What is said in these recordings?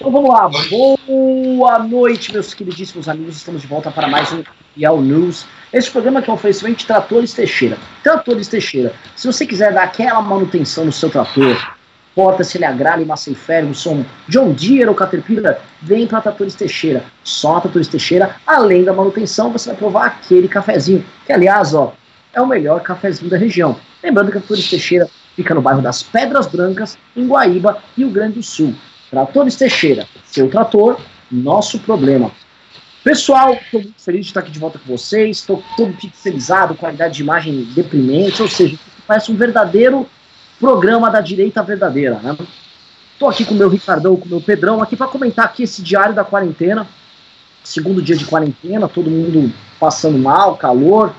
Então vamos lá, boa noite, meus queridíssimos amigos. Estamos de volta para mais um Real News. Esse programa que é um oferecimento de Tratores Teixeira. Tratores Teixeira, se você quiser dar aquela manutenção no seu trator, importa se ele agrale, massa e som John Deere ou Caterpillar, vem para Tratores Teixeira. Só Tratores Teixeira, além da manutenção, você vai provar aquele cafezinho, que aliás, ó, é o melhor cafezinho da região. Lembrando que a Tratores Teixeira fica no bairro das Pedras Brancas, em Guaíba, Rio Grande do Sul. Tratores Teixeira, seu trator, nosso problema. Pessoal, estou muito feliz de estar aqui de volta com vocês. Estou todo pixelizado, qualidade de imagem deprimente, ou seja, parece um verdadeiro programa da direita verdadeira. Né? Estou aqui com o meu Ricardão, com o meu Pedrão, aqui para comentar aqui esse diário da quarentena. Segundo dia de quarentena, todo mundo passando mal, calor,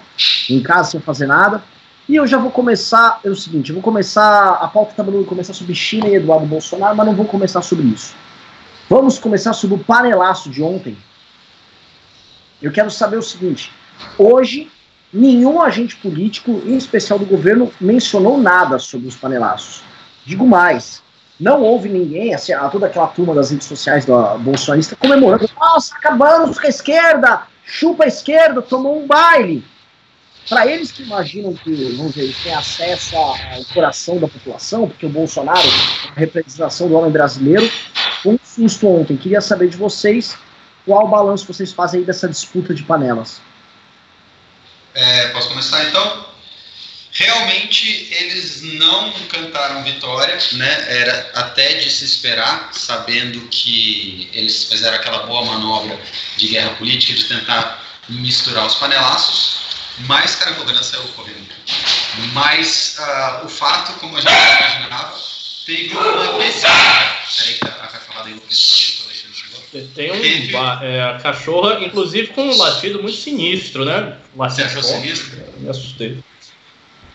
em casa sem fazer nada. E eu já vou começar, é o seguinte, eu vou começar, a pauta está falando começar sobre China e Eduardo Bolsonaro, mas não vou começar sobre isso. Vamos começar sobre o panelaço de ontem. Eu quero saber o seguinte, hoje nenhum agente político, em especial do governo, mencionou nada sobre os panelaços. Digo mais, não houve ninguém, assim, toda aquela turma das redes sociais da bolsonarista comemorando, nossa, acabamos com a esquerda, chupa a esquerda, tomou um baile. Para eles que imaginam que, vamos dizer, eles têm acesso ao coração da população, porque o Bolsonaro é a representação do homem brasileiro, um susto ontem. Queria saber de vocês qual o balanço vocês fazem aí dessa disputa de panelas. É, posso começar então? Realmente eles não cantaram vitória, né? Era até de se esperar, sabendo que eles fizeram aquela boa manobra de guerra política de tentar misturar os panelaços. Mas, cara, a governança saiu correndo. Mas uh, o fato, como a gente imaginava, teve uma pesquisa. Peraí que a, vai falar da enlouquecedora. Tem um, é, cachorra, inclusive com um latido muito sinistro, né? Você achou sinistro? Me assustei.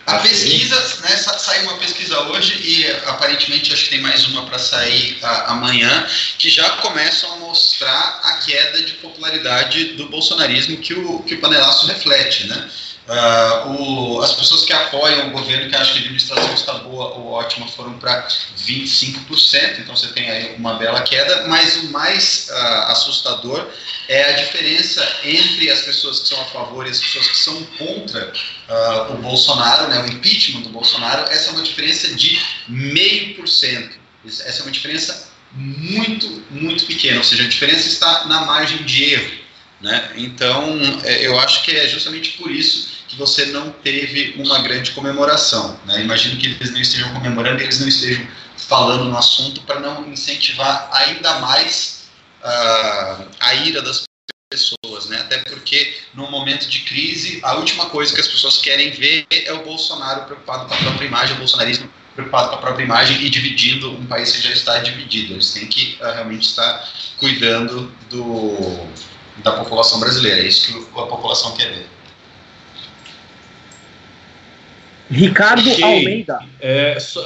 A pesquisa, né, saiu uma pesquisa hoje e aparentemente acho que tem mais uma para sair a, amanhã, que já começam a mostrar a queda de popularidade do bolsonarismo que o, que o panelaço reflete, né? Uh, o, as pessoas que apoiam o governo, que acham que a administração está boa ou ótima, foram para 25%, então você tem aí uma bela queda, mas o mais uh, assustador é a diferença entre as pessoas que são a favor e as pessoas que são contra uh, o Bolsonaro, né, o impeachment do Bolsonaro, essa é uma diferença de meio por cento. Essa é uma diferença muito, muito pequena, ou seja, a diferença está na margem de erro. Né? Então, é, eu acho que é justamente por isso que você não teve uma grande comemoração. Né? Imagino que eles não estejam comemorando, eles não estejam falando no assunto para não incentivar ainda mais uh, a ira das pessoas, né? Até porque no momento de crise, a última coisa que as pessoas querem ver é o Bolsonaro preocupado com a própria imagem, o bolsonarismo preocupado com a própria imagem e dividindo um país que já está dividido. Eles têm que uh, realmente estar cuidando do, da população brasileira. É isso que a população quer ver. Ricardo Almeida. É, só,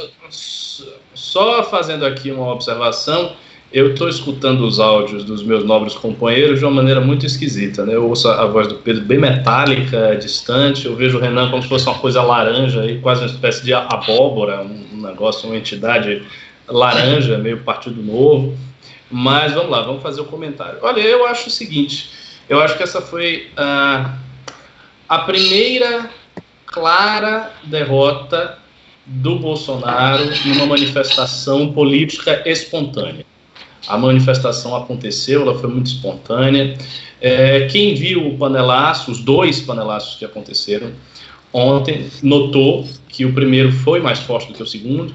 só, fazendo aqui uma observação, eu estou escutando os áudios dos meus nobres companheiros de uma maneira muito esquisita. Né? Eu ouço a voz do Pedro bem metálica, distante, eu vejo o Renan como se fosse uma coisa laranja, quase uma espécie de abóbora, um negócio, uma entidade laranja, meio partido novo. Mas vamos lá, vamos fazer o comentário. Olha, eu acho o seguinte: eu acho que essa foi a primeira clara derrota do Bolsonaro numa manifestação política espontânea. A manifestação aconteceu, ela foi muito espontânea. É, quem viu o panelaço, os dois panelaços que aconteceram ontem, notou que o primeiro foi mais forte do que o segundo.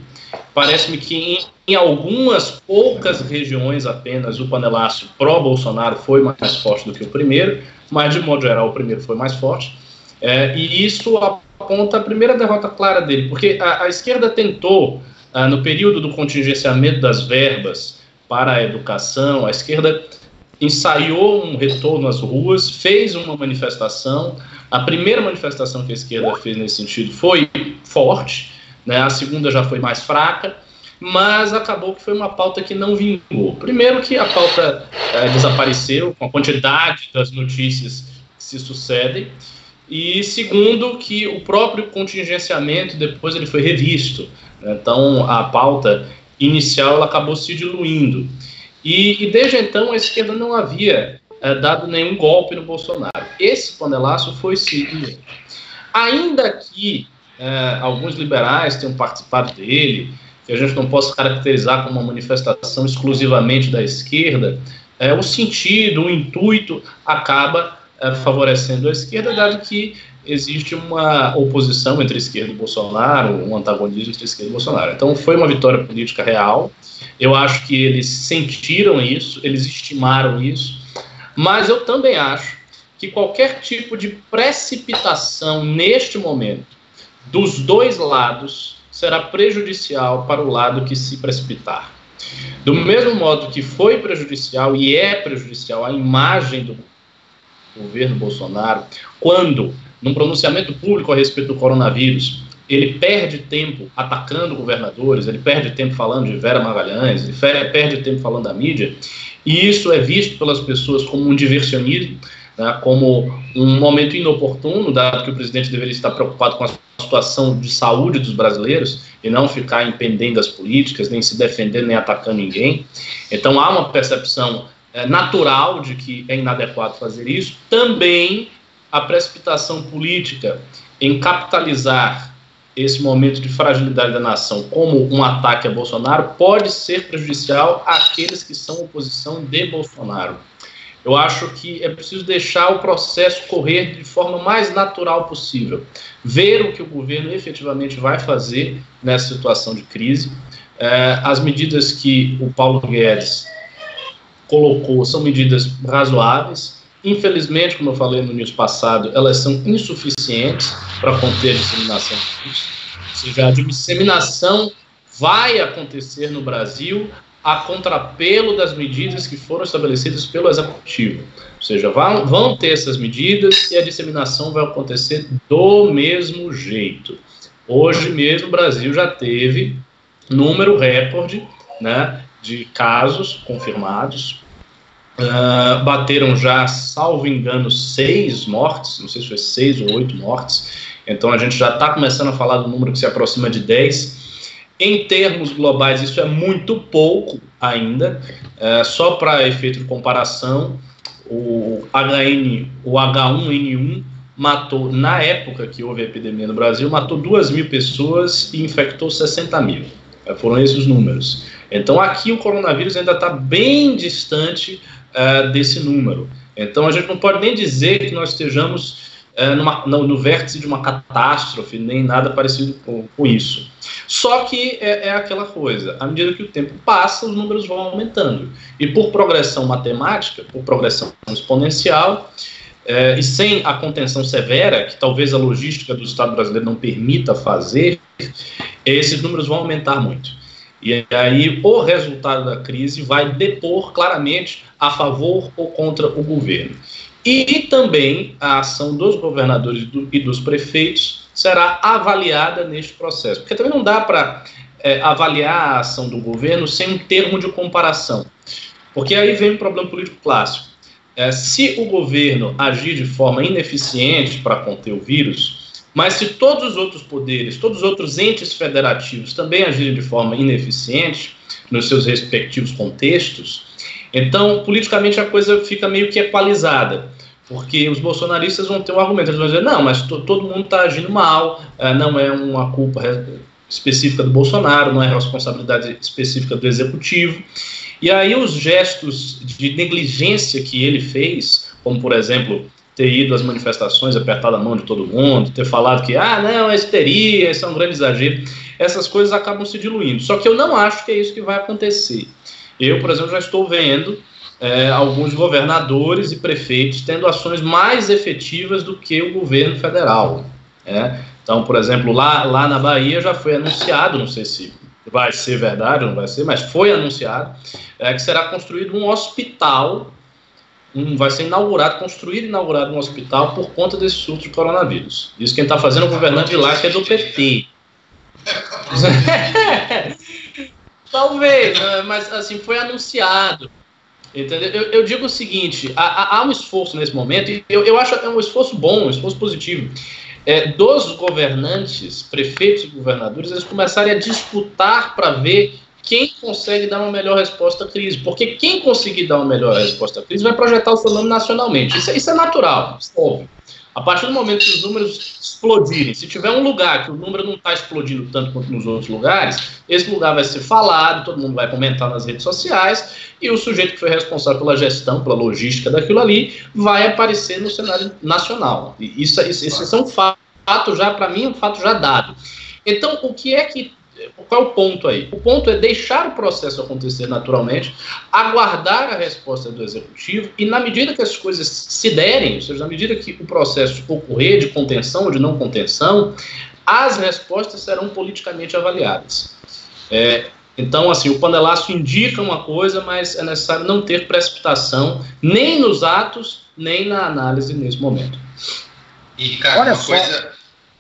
Parece-me que em, em, algumas poucas regiões apenas o panelaço pró-Bolsonaro foi mais forte do que o primeiro, mas de modo geral o primeiro foi mais forte. É, e isso aponta a primeira derrota clara dele, porque a, a esquerda tentou, ah, no período do contingenciamento das verbas para a educação, a esquerda ensaiou um retorno às ruas, fez uma manifestação. A primeira manifestação que a esquerda fez nesse sentido foi forte, né? a segunda já foi mais fraca, mas acabou que foi uma pauta que não vingou. Primeiro que a pauta é, desapareceu com a quantidade das notícias que se sucedem, e segundo que o próprio contingenciamento depois ele foi revisto. Né? Então a pauta inicial ela acabou se diluindo. E, e desde então a esquerda não havia é, dado nenhum golpe no Bolsonaro. Esse panelaço foi sim. Ainda que é, alguns liberais tenham participado dele, que a gente não possa caracterizar como uma manifestação exclusivamente da esquerda, é, o sentido, o intuito acaba favorecendo a esquerda, dado que existe uma oposição entre esquerda e Bolsonaro, um antagonismo entre esquerda e Bolsonaro. Então foi uma vitória política real. Eu acho que eles sentiram isso, eles estimaram isso, mas eu também acho que qualquer tipo de precipitação neste momento dos dois lados será prejudicial para o lado que se precipitar. Do mesmo modo que foi prejudicial e é prejudicial a imagem do governo Bolsonaro, quando, num pronunciamento público a respeito do coronavírus, ele perde tempo atacando governadores, ele perde tempo falando de Vera Magalhães, ele perde tempo falando da mídia, e isso é visto pelas pessoas como um diversionismo, né, como um momento inoportuno, dado que o presidente deveria estar preocupado com a situação de saúde dos brasileiros e não ficar impendendo as políticas, nem se defendendo, nem atacando ninguém. Então há uma percepção é, natural de que é inadequado fazer isso. Também a precipitação política em capitalizar esse momento de fragilidade da nação como um ataque a Bolsonaro pode ser prejudicial àqueles que são oposição de Bolsonaro. Eu acho que é preciso deixar o processo correr de forma mais natural possível. Ver o que o governo efetivamente vai fazer nessa situação de crise. É, as medidas que o Paulo Guedes colocou são medidas razoáveis. Infelizmente, como eu falei no news passado, elas são insuficientes para conter a disseminação do vírus. Ou seja, a disseminação vai acontecer no Brasil a contrapelo das medidas que foram estabelecidas pelo Executivo. Ou seja, vão, vão ter essas medidas e a disseminação vai acontecer do mesmo jeito. Hoje mesmo o Brasil já teve número recorde né, de casos confirmados. Uh, bateram já, salvo engano, seis mortes, não sei se foi seis ou oito mortes. Então a gente já está começando a falar do número que se aproxima de 10. Em termos globais, isso é muito pouco ainda. É, só para efeito de comparação, o HN, o H1N1 matou, na época que houve a epidemia no Brasil, matou 2 mil pessoas e infectou 60 mil. Foram esses os números. Então aqui o coronavírus ainda está bem distante é, desse número. Então a gente não pode nem dizer que nós estejamos é, numa, no, no, vértice de uma catástrofe, nem nada parecido com, com isso. Só que é, é, aquela coisa, à medida que o tempo passa, os números vão aumentando. E por progressão matemática, por progressão exponencial, é, e sem a contenção severa, que talvez a logística do Estado brasileiro não permita fazer, esses números vão aumentar muito. E aí o resultado da crise vai depor claramente a favor ou contra o governo. E também a ação dos governadores e dos prefeitos será avaliada neste processo. Porque também não dá para é, avaliar a ação do governo sem um termo de comparação. Porque aí vem um problema político clássico. É, se o governo agir de forma ineficiente para conter o vírus, mas se todos os outros poderes, todos os outros entes federativos também agirem de forma ineficiente nos seus respectivos contextos, então politicamente a coisa fica meio que equalizada. Porque os bolsonaristas vão ter um argumento, eles vão dizer, não, mas todo mundo está agindo mal, é, não é uma culpa específica do Bolsonaro, não é responsabilidade específica do executivo. E aí os gestos de negligência que ele fez, como por exemplo ter ido às manifestações, apertado a mão de todo mundo, ter falado que, ah, não, é histeria, isso é um grande exagero, essas coisas acabam se diluindo. Só que eu não acho que é isso que vai acontecer. Eu, por exemplo, já estou vendo é, alguns governadores e prefeitos tendo ações mais efetivas do que o governo federal. É? Então, por exemplo, lá, lá na Bahia já foi anunciado, não sei se vai ser verdade ou não vai ser, mas foi anunciado é, que será construído um hospital, um, vai ser inaugurado, construído e inaugurado um hospital por conta desse surto de coronavírus. Isso quem está fazendo é o governante de lá, que é do PT. Talvez, né, mas assim, foi anunciado. Entendeu? Eu, eu digo o seguinte: há, há, um esforço nesse momento, e eu, eu acho é um esforço bom, um esforço positivo. É, dos governantes, prefeitos e governadores, eles começarem a disputar para ver quem consegue dar uma melhor resposta à crise. Porque quem conseguir dar uma melhor resposta à crise vai projetar o seu nome nacionalmente. Isso, é, isso é natural, isso é óbvio. A partir do momento que os números explodirem, se tiver um lugar que o número não está explodindo tanto quanto nos outros lugares, esse lugar vai ser falado, todo mundo vai comentar nas redes sociais, e o sujeito que foi responsável pela gestão, pela logística daquilo ali, vai aparecer no cenário nacional. E isso, isso, isso é um fato já, para mim, um fato já dado. Então, o que é que qual é o ponto aí? O ponto é deixar o processo acontecer naturalmente, aguardar a resposta do executivo e, na medida que as coisas se derem, ou seja, na medida que o processo ocorrer de contenção ou de não contenção, as respostas serão politicamente avaliadas. É, então, assim, o panelaço indica uma coisa, mas é necessário não ter precipitação nem nos atos, nem na análise nesse momento. E, Ricardo, Olha uma só. coisa.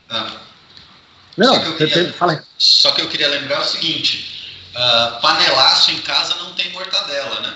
Ah. Não, eu queria, fala Só que eu queria lembrar o seguinte: uh, panelaço em casa não tem mortadela, né?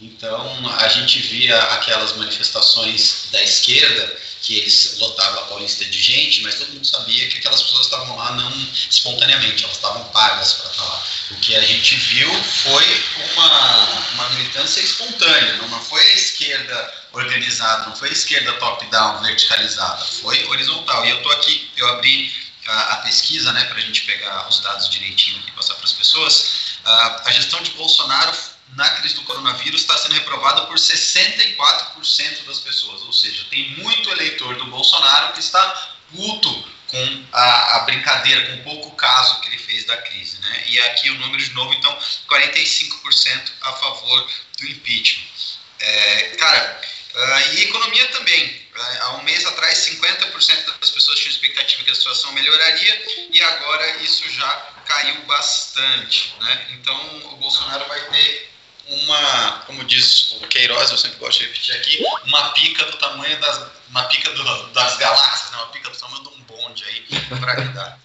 Então a gente via aquelas manifestações da esquerda que eles lotavam a Paulista de gente, mas todo mundo sabia que aquelas pessoas estavam lá não espontaneamente, elas estavam pagas para estar lá. O que a gente viu foi uma, uma militância espontânea, não, não foi a esquerda organizada, não foi a esquerda top-down, verticalizada, foi horizontal. E eu estou aqui, eu abri a, a pesquisa, né, para a gente pegar os dados direitinho e passar para as pessoas, a, a gestão de Bolsonaro na crise do coronavírus está sendo reprovada por 64% das pessoas, ou seja, tem muito eleitor do Bolsonaro que está puto com a, a, brincadeira, com o pouco caso que ele fez da crise. Né? E aqui o número de novo, então, 45% a favor do impeachment. É, cara, uh, e economia também. Há um mês atrás, 50% das pessoas tinham expectativa que a situação melhoraria e agora isso já caiu bastante. Né? Então, o Bolsonaro vai ter uma, como diz o Queiroz, eu sempre gosto de repetir aqui, uma pica do tamanho das, uma pica do, das galáxias, né? uma pica do tamanho de um bonde aí para lidar.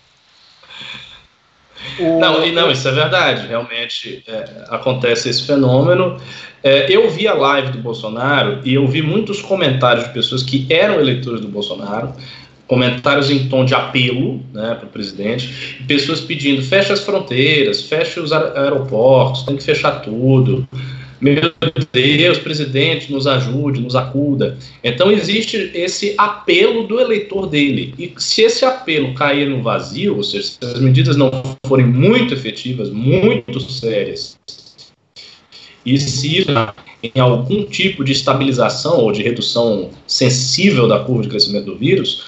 Não, não, isso é verdade. Realmente é, acontece esse fenômeno. É, eu vi a live do Bolsonaro e eu vi muitos comentários de pessoas que eram eleitores do Bolsonaro, comentários em tom de apelo né, para o presidente, pessoas pedindo fecha as fronteiras, fecha os aeroportos, tem que fechar tudo. Meu Deus, presidente, nos ajude, nos acuda. Então existe esse apelo do eleitor dele. E se esse apelo cair no vazio, ou seja, se as medidas não forem muito efetivas, muito sérias, e se isso em algum tipo de estabilização ou de redução sensível da curva de crescimento do vírus,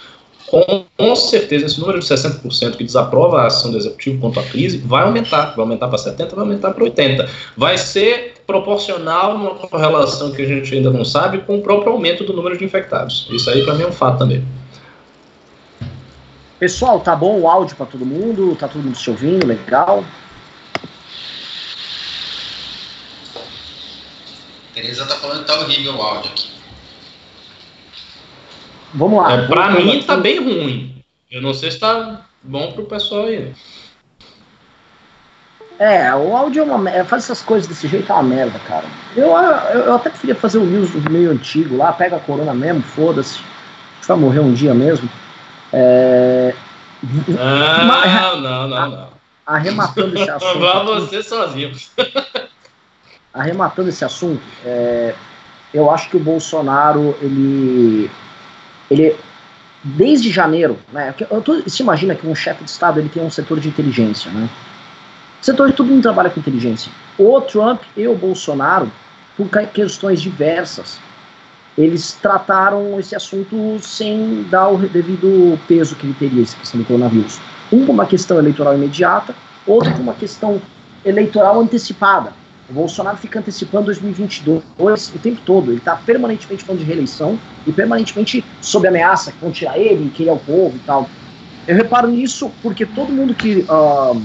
com, certeza esse número de 60% que desaprova a ação do executivo quanto à crise vai aumentar, vai aumentar para 70%, vai aumentar para 80%. Vai ser proporcional numa correlação que a gente ainda não sabe com o próprio aumento do número de infectados. Isso aí para mim é um fato também. Pessoal, tá bom o áudio para todo mundo? Tá todo mundo se ouvindo? Legal? Tereza tá falando que tá horrível o áudio aqui. Vamos lá. É, para mim tá bem ruim. Eu não sei se tá bom pro pessoal aí. É, o áudio é uma é, Faz essas coisas desse jeito é uma merda, cara. Eu, eu, eu até preferia fazer um news meio antigo lá, pega a corona mesmo, foda-se. Vai morrer um dia mesmo. É... Não, não, não, não. Arrematando esse assunto. Vá você sozinho. Arrematando esse assunto, é, eu acho que o Bolsonaro, ele. ele desde janeiro, né? Eu tô, você imagina que um chefe de Estado ele tem um setor de inteligência, né? Setor todo mundo trabalha com inteligência. O Trump e o Bolsonaro, por questões diversas, eles trataram esse assunto sem dar o devido peso que ele teria, essa questão do coronavírus. Um com uma questão eleitoral imediata, outro com uma questão eleitoral antecipada. O Bolsonaro fica antecipando 2022 o tempo todo. Ele está permanentemente falando de reeleição e permanentemente sob ameaça que vão tirar ele, que ele é o povo e tal. Eu reparo nisso porque todo mundo que uh,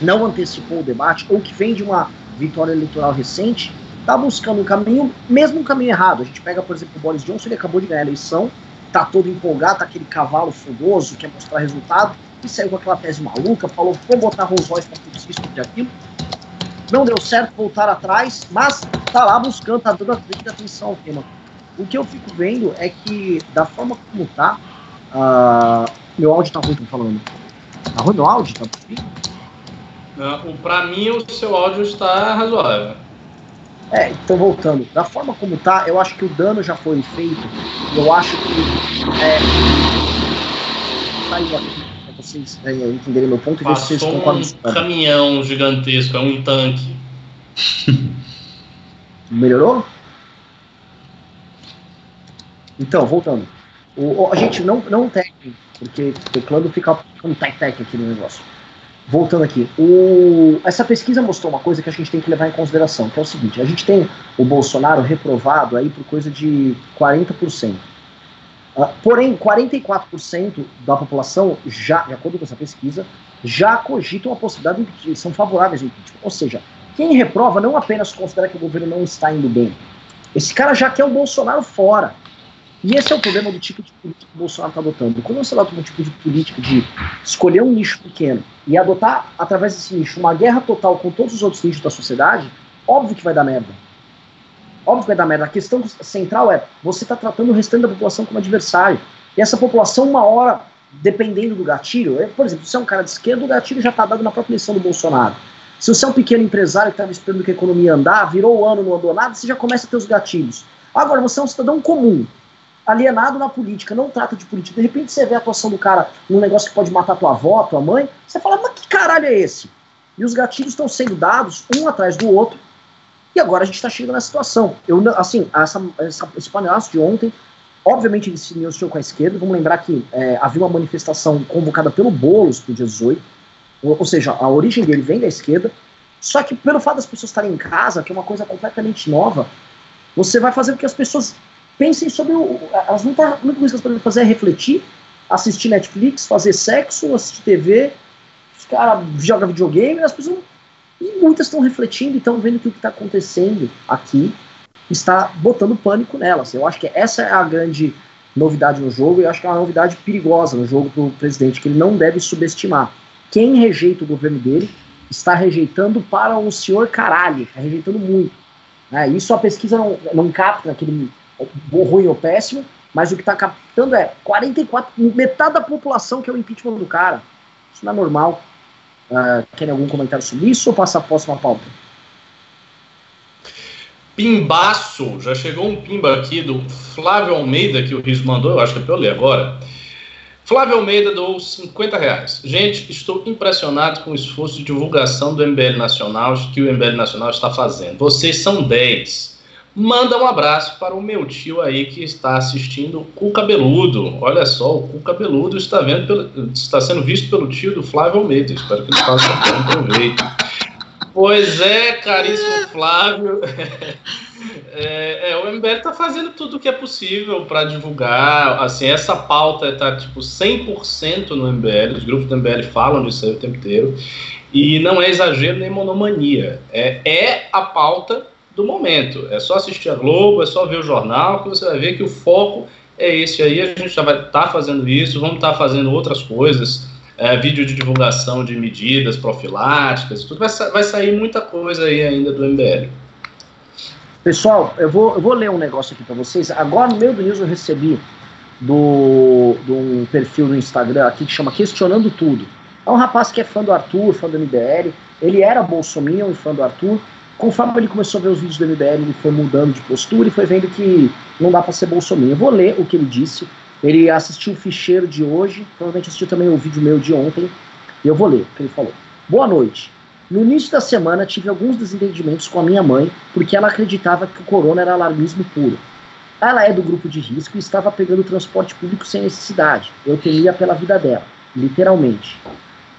não antecipou o debate ou que vem de uma vitória eleitoral recente, está buscando um caminho, mesmo um caminho errado. A gente pega, por exemplo, o Boris Johnson, ele acabou de ganhar a eleição, tá todo empolgado, tá aquele cavalo fogoso, quer mostrar resultado, e saiu com aquela tese maluca, falou, vou botar Rolls Royce para tudo isso, tudo aquilo. Não deu certo, voltar atrás, mas tá lá buscando, tá dando a atenção ao tema. O que eu fico vendo é que, da forma como tá, uh, meu áudio tá ruim, tô falando. Tá ruim meu áudio? Tá Para mim, o seu áudio está razoável. É, então voltando, da forma como tá, eu acho que o dano já foi feito. Eu acho que. É, aí, pra vocês é, entenderem meu ponto e ver se vocês concordam. Um caminhão gigantesco, é um tanque. Melhorou? Então, voltando. O, a gente não, não tem, porque teclando fica um tec-tec aqui no negócio. Voltando aqui, o, essa pesquisa mostrou uma coisa que a gente tem que levar em consideração, que é o seguinte: a gente tem o Bolsonaro reprovado aí por coisa de 40%. Uh, porém, 44% da população, já, de acordo com essa pesquisa, já cogitam a possibilidade de são favoráveis ao impeachment. Ou seja, quem reprova não apenas considera que o governo não está indo bem. Esse cara já quer o Bolsonaro fora. E esse é o problema do tipo de política que o Bolsonaro está adotando. Quando você adota um tipo de política de escolher um nicho pequeno e adotar, através desse nicho, uma guerra total com todos os outros nichos da sociedade, óbvio que vai dar merda. Óbvio que vai dar merda. A questão central é, você está tratando o restante da população como adversário. E essa população, uma hora, dependendo do gatilho, é, por exemplo, se é um cara de esquerda, o gatilho já está dado na própria eleição do Bolsonaro. Se você é um pequeno empresário que estava esperando que a economia andar, virou o ano, não andou nada, você já começa a ter os gatilhos. Agora, você é um cidadão comum, alienado na política, não trata de política. De repente você vê a atuação do cara num negócio que pode matar tua avó, tua mãe, você fala, mas que caralho é esse? E os gatilhos estão sendo dados um atrás do outro, e agora a gente está chegando nessa situação. Eu, assim, essa, essa, esse panelaço de ontem, obviamente ele se negociou com a esquerda, vamos lembrar que é, havia uma manifestação convocada pelo Boulos no dia 18, ou, ou seja, a origem dele vem da esquerda, só que pelo fato das pessoas estarem em casa, que é uma coisa completamente nova, você vai fazer com que as pessoas pensem sobre o. Elas não tá, a única coisa que podem fazer é refletir, assistir Netflix, fazer sexo, assistir TV, os caras jogam videogame, as pessoas. E muitas estão refletindo e estão vendo que o que está acontecendo aqui está botando pânico nelas. Eu acho que essa é a grande novidade no jogo e eu acho que é uma novidade perigosa no jogo para o presidente, que ele não deve subestimar. Quem rejeita o governo dele está rejeitando para um senhor caralho, está rejeitando muito. É, isso a pesquisa não, não capta naquele bom, ruim ou péssimo, mas o que está captando é 44, metade da população que é o impeachment do cara. Isso não é normal. Uh, querem algum comentário sobre isso ou passar a próxima pauta? Pimbaço, já chegou um pimba aqui do Flávio Almeida que o Riz mandou, eu acho que é para eu ler agora. Flávio Almeida doou 50 reais. Gente, estou impressionado com o esforço de divulgação do MBL Nacional que o MBL Nacional está fazendo. Vocês são 10. Manda um abraço para o meu tio aí que está assistindo o Cabeludo. Olha só, o Cu Cabeludo está, vendo pelo, está sendo visto pelo tio do Flávio Almeida. Espero que ele faça um proveito. Pois é, caríssimo Flávio. É, é, o MBL está fazendo tudo o que é possível para divulgar. Assim, essa pauta está tipo 100% no MBL. Os grupos do MBL falam disso aí o tempo inteiro. E não é exagero nem monomania. É, é a pauta do momento. É só assistir a Globo, é só ver o jornal, que você vai ver que o foco é esse aí. A gente já vai estar tá fazendo isso, vamos estar tá fazendo outras coisas, é, vídeo de divulgação de medidas profiláticas, tudo vai, vai sair muita coisa aí ainda do MBL. Pessoal, eu vou, eu vou ler um negócio aqui para vocês. Agora no meio do news eu recebi do, do um perfil no Instagram aqui que chama Questionando Tudo. É um rapaz que é fã do Arthur, fã do MBL. Ele era bolsominion e fã do Arthur conforme ele começou a ver os vídeos do MBL, ele foi mudando de postura e foi vendo que não dá para ser bolsominion. Eu vou ler o que ele disse. Ele assistiu o ficheiro de hoje, provavelmente assistiu também o vídeo meu de ontem, e eu vou ler o que ele falou. Boa noite. No início da semana tive alguns desentendimentos com a minha mãe, porque ela acreditava que o corona era alarmismo puro. Ela é do grupo de risco e estava pegando transporte público sem necessidade. Eu temia pela vida dela, literalmente.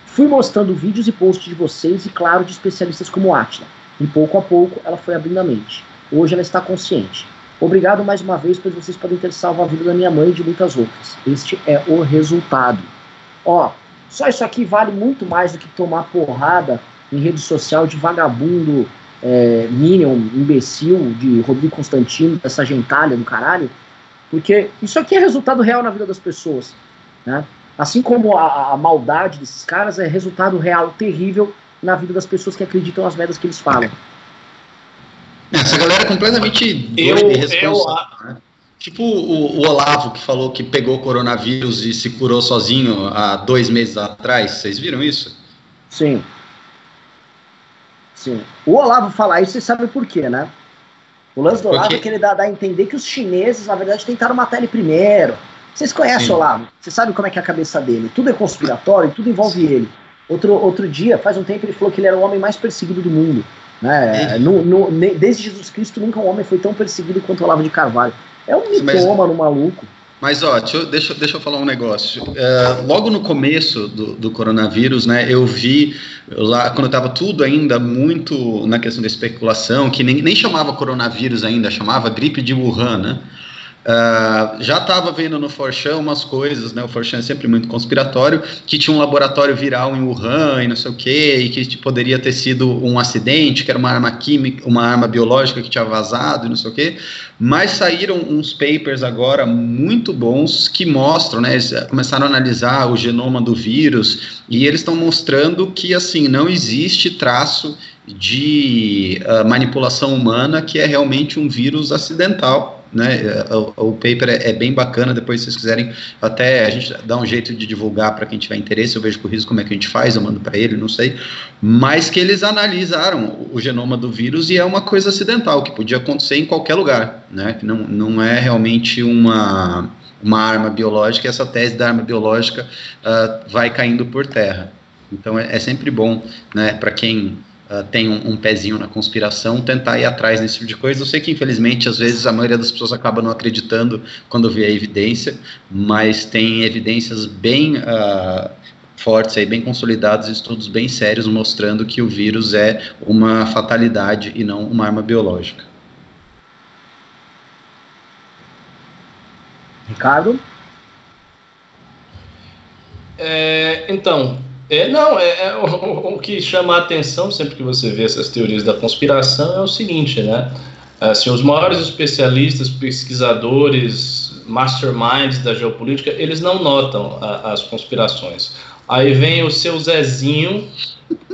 Fui mostrando vídeos e posts de vocês e, claro, de especialistas como Atila. E pouco a pouco ela foi abrindo a mente. Hoje ela está consciente. Obrigado mais uma vez, pois vocês podem ter salvo a vida da minha mãe e de muitas outras. Este é o resultado. Ó, só isso aqui vale muito mais do que tomar porrada em rede social de vagabundo, é, Minion, imbecil, de Rodrigo Constantino, essa gentalha do caralho. Porque isso aqui é resultado real na vida das pessoas. Né? Assim como a, a maldade desses caras é resultado real terrível na vida das pessoas que acreditam nas merdas que eles falam. Essa galera é completamente doida e irresponsável, né? Tipo o, o, Olavo que falou que pegou coronavírus e se curou sozinho há dois meses atrás. Vocês viram isso? Sim. Sim. O Olavo falar isso, você sabe por quê, né? O lance do Olavo é que ele dá, dá a entender que os chineses, na verdade, tentaram matar ele primeiro. Vocês conhecem Sim. o Olavo? Você sabe como é que é a cabeça dele? Tudo é conspiratório, tudo envolve ele. Outro, outro dia, faz um tempo, ele falou que ele era o homem mais perseguido do mundo. Né? No, no, desde Jesus Cristo, nunca um homem foi tão perseguido quanto o Olavo de Carvalho. É um mitômano maluco. Mas, ó, deixa deixa eu falar um negócio. Uh, logo no começo do, do, coronavírus, né, eu vi lá, quando estava tudo ainda muito na questão da especulação, que nem, nem chamava coronavírus ainda, chamava gripe de Wuhan, né? Uh, já estava vendo no Forchan umas coisas, né? O Forchan é sempre muito conspiratório, que tinha um laboratório viral em Wuhan e não sei o que, e que tipo, poderia ter sido um acidente, que era uma arma química, uma arma biológica que tinha vazado e não sei o que. Mas saíram uns papers agora muito bons que mostram, né? Eles começaram a analisar o genoma do vírus e eles estão mostrando que assim não existe traço de uh, manipulação humana que é realmente um vírus acidental né? O, o paper é, é, bem bacana, depois se vocês quiserem, até a gente dá um jeito de divulgar para quem tiver interesse, eu vejo com risco como é que a gente faz, eu mando para ele, não sei, mas que eles analisaram o genoma do vírus e é uma coisa acidental, que podia acontecer em qualquer lugar, né? Que não, não é realmente uma, uma arma biológica, e essa tese da arma biológica uh, vai caindo por terra. Então é, é sempre bom, né, para quem uh, tem um, um, pezinho na conspiração, tentar ir atrás desse tipo de coisa. Eu sei que, infelizmente, às vezes a maioria das pessoas acaba não acreditando quando vê a evidência, mas tem evidências bem uh, fortes, aí, bem consolidadas, estudos bem sérios mostrando que o vírus é uma fatalidade e não uma arma biológica. Ricardo? É, então, é, não, é, é o, o, que chama a atenção sempre que você vê essas teorias da conspiração é o seguinte, né? Assim, os maiores especialistas, pesquisadores, masterminds da geopolítica, eles não notam a, as conspirações. Aí vem o seu Zezinho,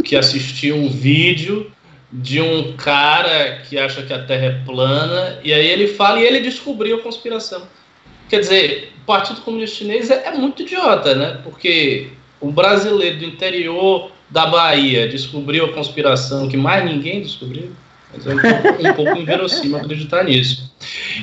que assistiu um vídeo de um cara que acha que a Terra é plana, e aí ele fala e ele descobriu a conspiração. Quer dizer, o Partido Comunista Chinês é, é muito idiota, né? Porque o brasileiro do interior da Bahia descobriu a conspiração que mais ninguém descobriu. Mas é um pouco, um pouco inverossímil acreditar nisso.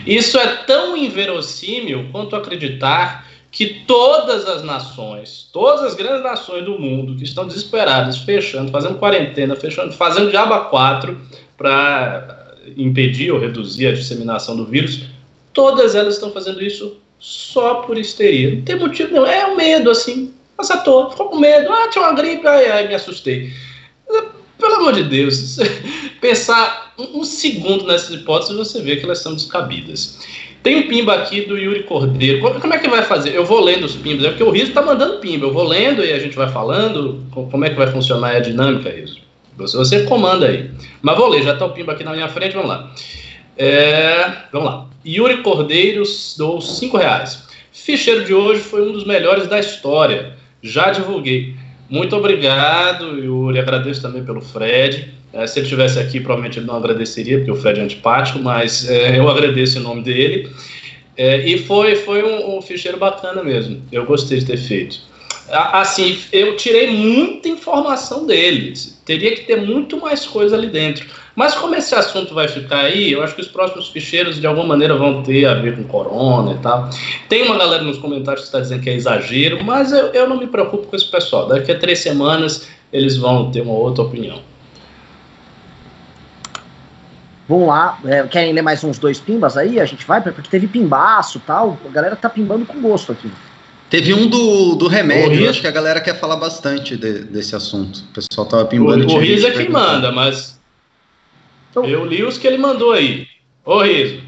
Isso é tão inverossímil quanto acreditar que todas as nações, todas as grandes nações do mundo que estão desesperadas, fechando, fazendo quarentena, fechando, fazendo diaba 4 para impedir ou reduzir a disseminação do vírus, todas elas estão fazendo isso só por histeria. Não tem motivo nenhum. É o medo, assim. Mas à toa, ficou com medo, ah, tinha uma gripe, ai, me assustei. Pelo amor de Deus, pensar um, segundo nessas hipóteses, você vê que elas são descabidas. Tem um pimba aqui do Yuri Cordeiro. Como é que vai fazer? Eu vou lendo os pimbas, é porque o Riso está mandando pimba. Eu vou lendo e a gente vai falando. Como é que vai funcionar a dinâmica, Riso? Você, você comanda aí. Mas vou ler, já está o pimba aqui na minha frente, vamos lá. É, vamos lá. Yuri Cordeiro dou 5 reais. Ficheiro de hoje foi um dos melhores da história já divulguei. Muito obrigado, Yuri. Agradeço também pelo Fred. É, se ele estivesse aqui, provavelmente ele não agradeceria, porque o Fred é antipático, mas é, eu agradeço em nome dele. É, e foi, foi um, um ficheiro bacana mesmo. Eu gostei de ter feito. Assim, eu tirei muita informação deles. Teria que ter muito mais coisa ali dentro. Mas como esse assunto vai ficar aí, eu acho que os próximos ficheiros de alguma maneira vão ter a ver com corona e tal. Tem uma galera nos comentários que está dizendo que é exagero, mas eu, eu não me preocupo com esse pessoal. Daqui a três semanas eles vão ter uma outra opinião. Vamos lá, é, querem ler mais uns dois pimbas aí? A gente vai, porque teve pimbaço tal. A galera tá pimbando com gosto aqui. Teve um do, do remédio, acho que a galera quer falar bastante de, desse assunto. O pessoal tava pimbando. O, o Riz é quem manda, mas então, eu li os que ele mandou aí. Ô, Riso.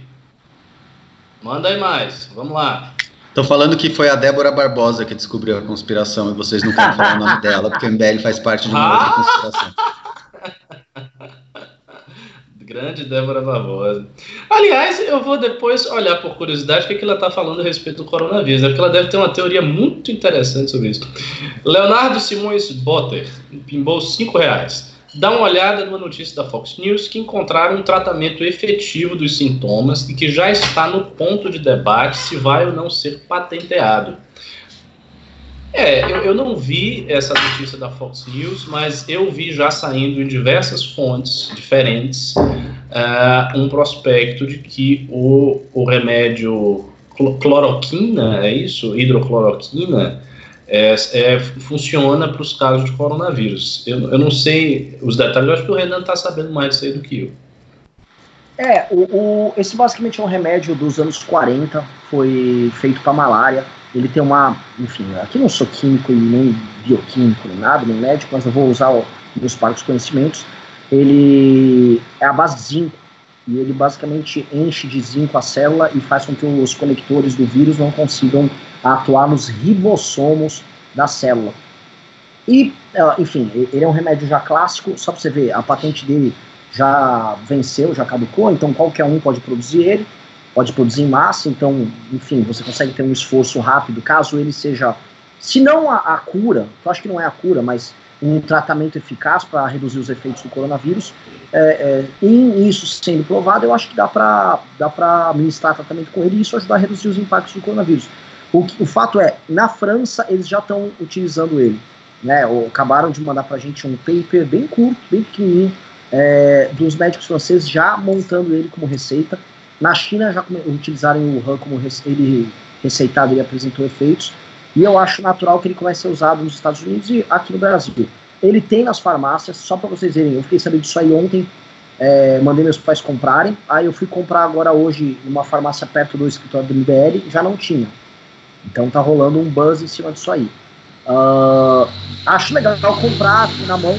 Manda aí mais. Vamos lá. Tô falando que foi a Débora Barbosa que descobriu a conspiração e vocês não querem falar o nome dela, porque o MBL faz parte de uma outra conspiração. Grande Débora Barbosa. Aliás, eu vou depois olhar por curiosidade o que, é que ela está falando a respeito do coronavírus, né? porque ela deve ter uma teoria muito interessante sobre isso. Leonardo Simões Botter pimbou 5 reais. Dá uma olhada numa notícia da Fox News que encontraram um tratamento efetivo dos sintomas e que já está no ponto de debate se vai ou não ser patenteado. É, eu, eu não vi essa notícia da Fox News, mas eu vi já saindo em diversas fontes diferentes uh, um prospecto de que o, o remédio cloroquina, é isso? Hidrocloroquina, é, é, funciona para os casos de coronavírus. Eu, eu não sei os detalhes, eu acho que o Renan está sabendo mais disso aí do que eu. É, o, o, esse basicamente é um remédio dos anos 40, foi feito para malária. Ele tem uma, enfim, aqui não sou químico e nem bioquímico, nem nada, nem médico, mas eu vou usar os meus parcos conhecimentos. Ele é a base de zinco, e ele basicamente enche de zinco a célula e faz com que os conectores do vírus não consigam atuar nos ribossomos da célula. E, enfim, ele é um remédio já clássico, só para você ver, a patente dele já venceu, já caducou, então qualquer um pode produzir ele, pode produzir em massa, então, enfim, você consegue ter um esforço rápido, caso ele seja, se não a, a cura, eu acho que não é a cura, mas um tratamento eficaz para reduzir os efeitos do coronavírus, é, é, e isso sendo provado, eu acho que dá para dá ministrar tratamento com ele e isso ajudar a reduzir os impactos do coronavírus. O, que, o fato é, na França, eles já estão utilizando ele. Né, acabaram de mandar para a gente um paper bem curto, bem pequenininho, é, dos médicos franceses já montando ele como receita. Na China já utilizaram o Han como ele receitado, ele apresentou efeitos. E eu acho natural que ele comece a ser usado nos Estados Unidos e aqui no Brasil. Ele tem nas farmácias, só para vocês verem, eu fiquei sabendo disso aí ontem, é, mandei meus pais comprarem. Aí eu fui comprar agora hoje numa farmácia perto do escritório do MBL, já não tinha. Então tá rolando um buzz em cima disso aí. Uh, acho legal comprar na mão,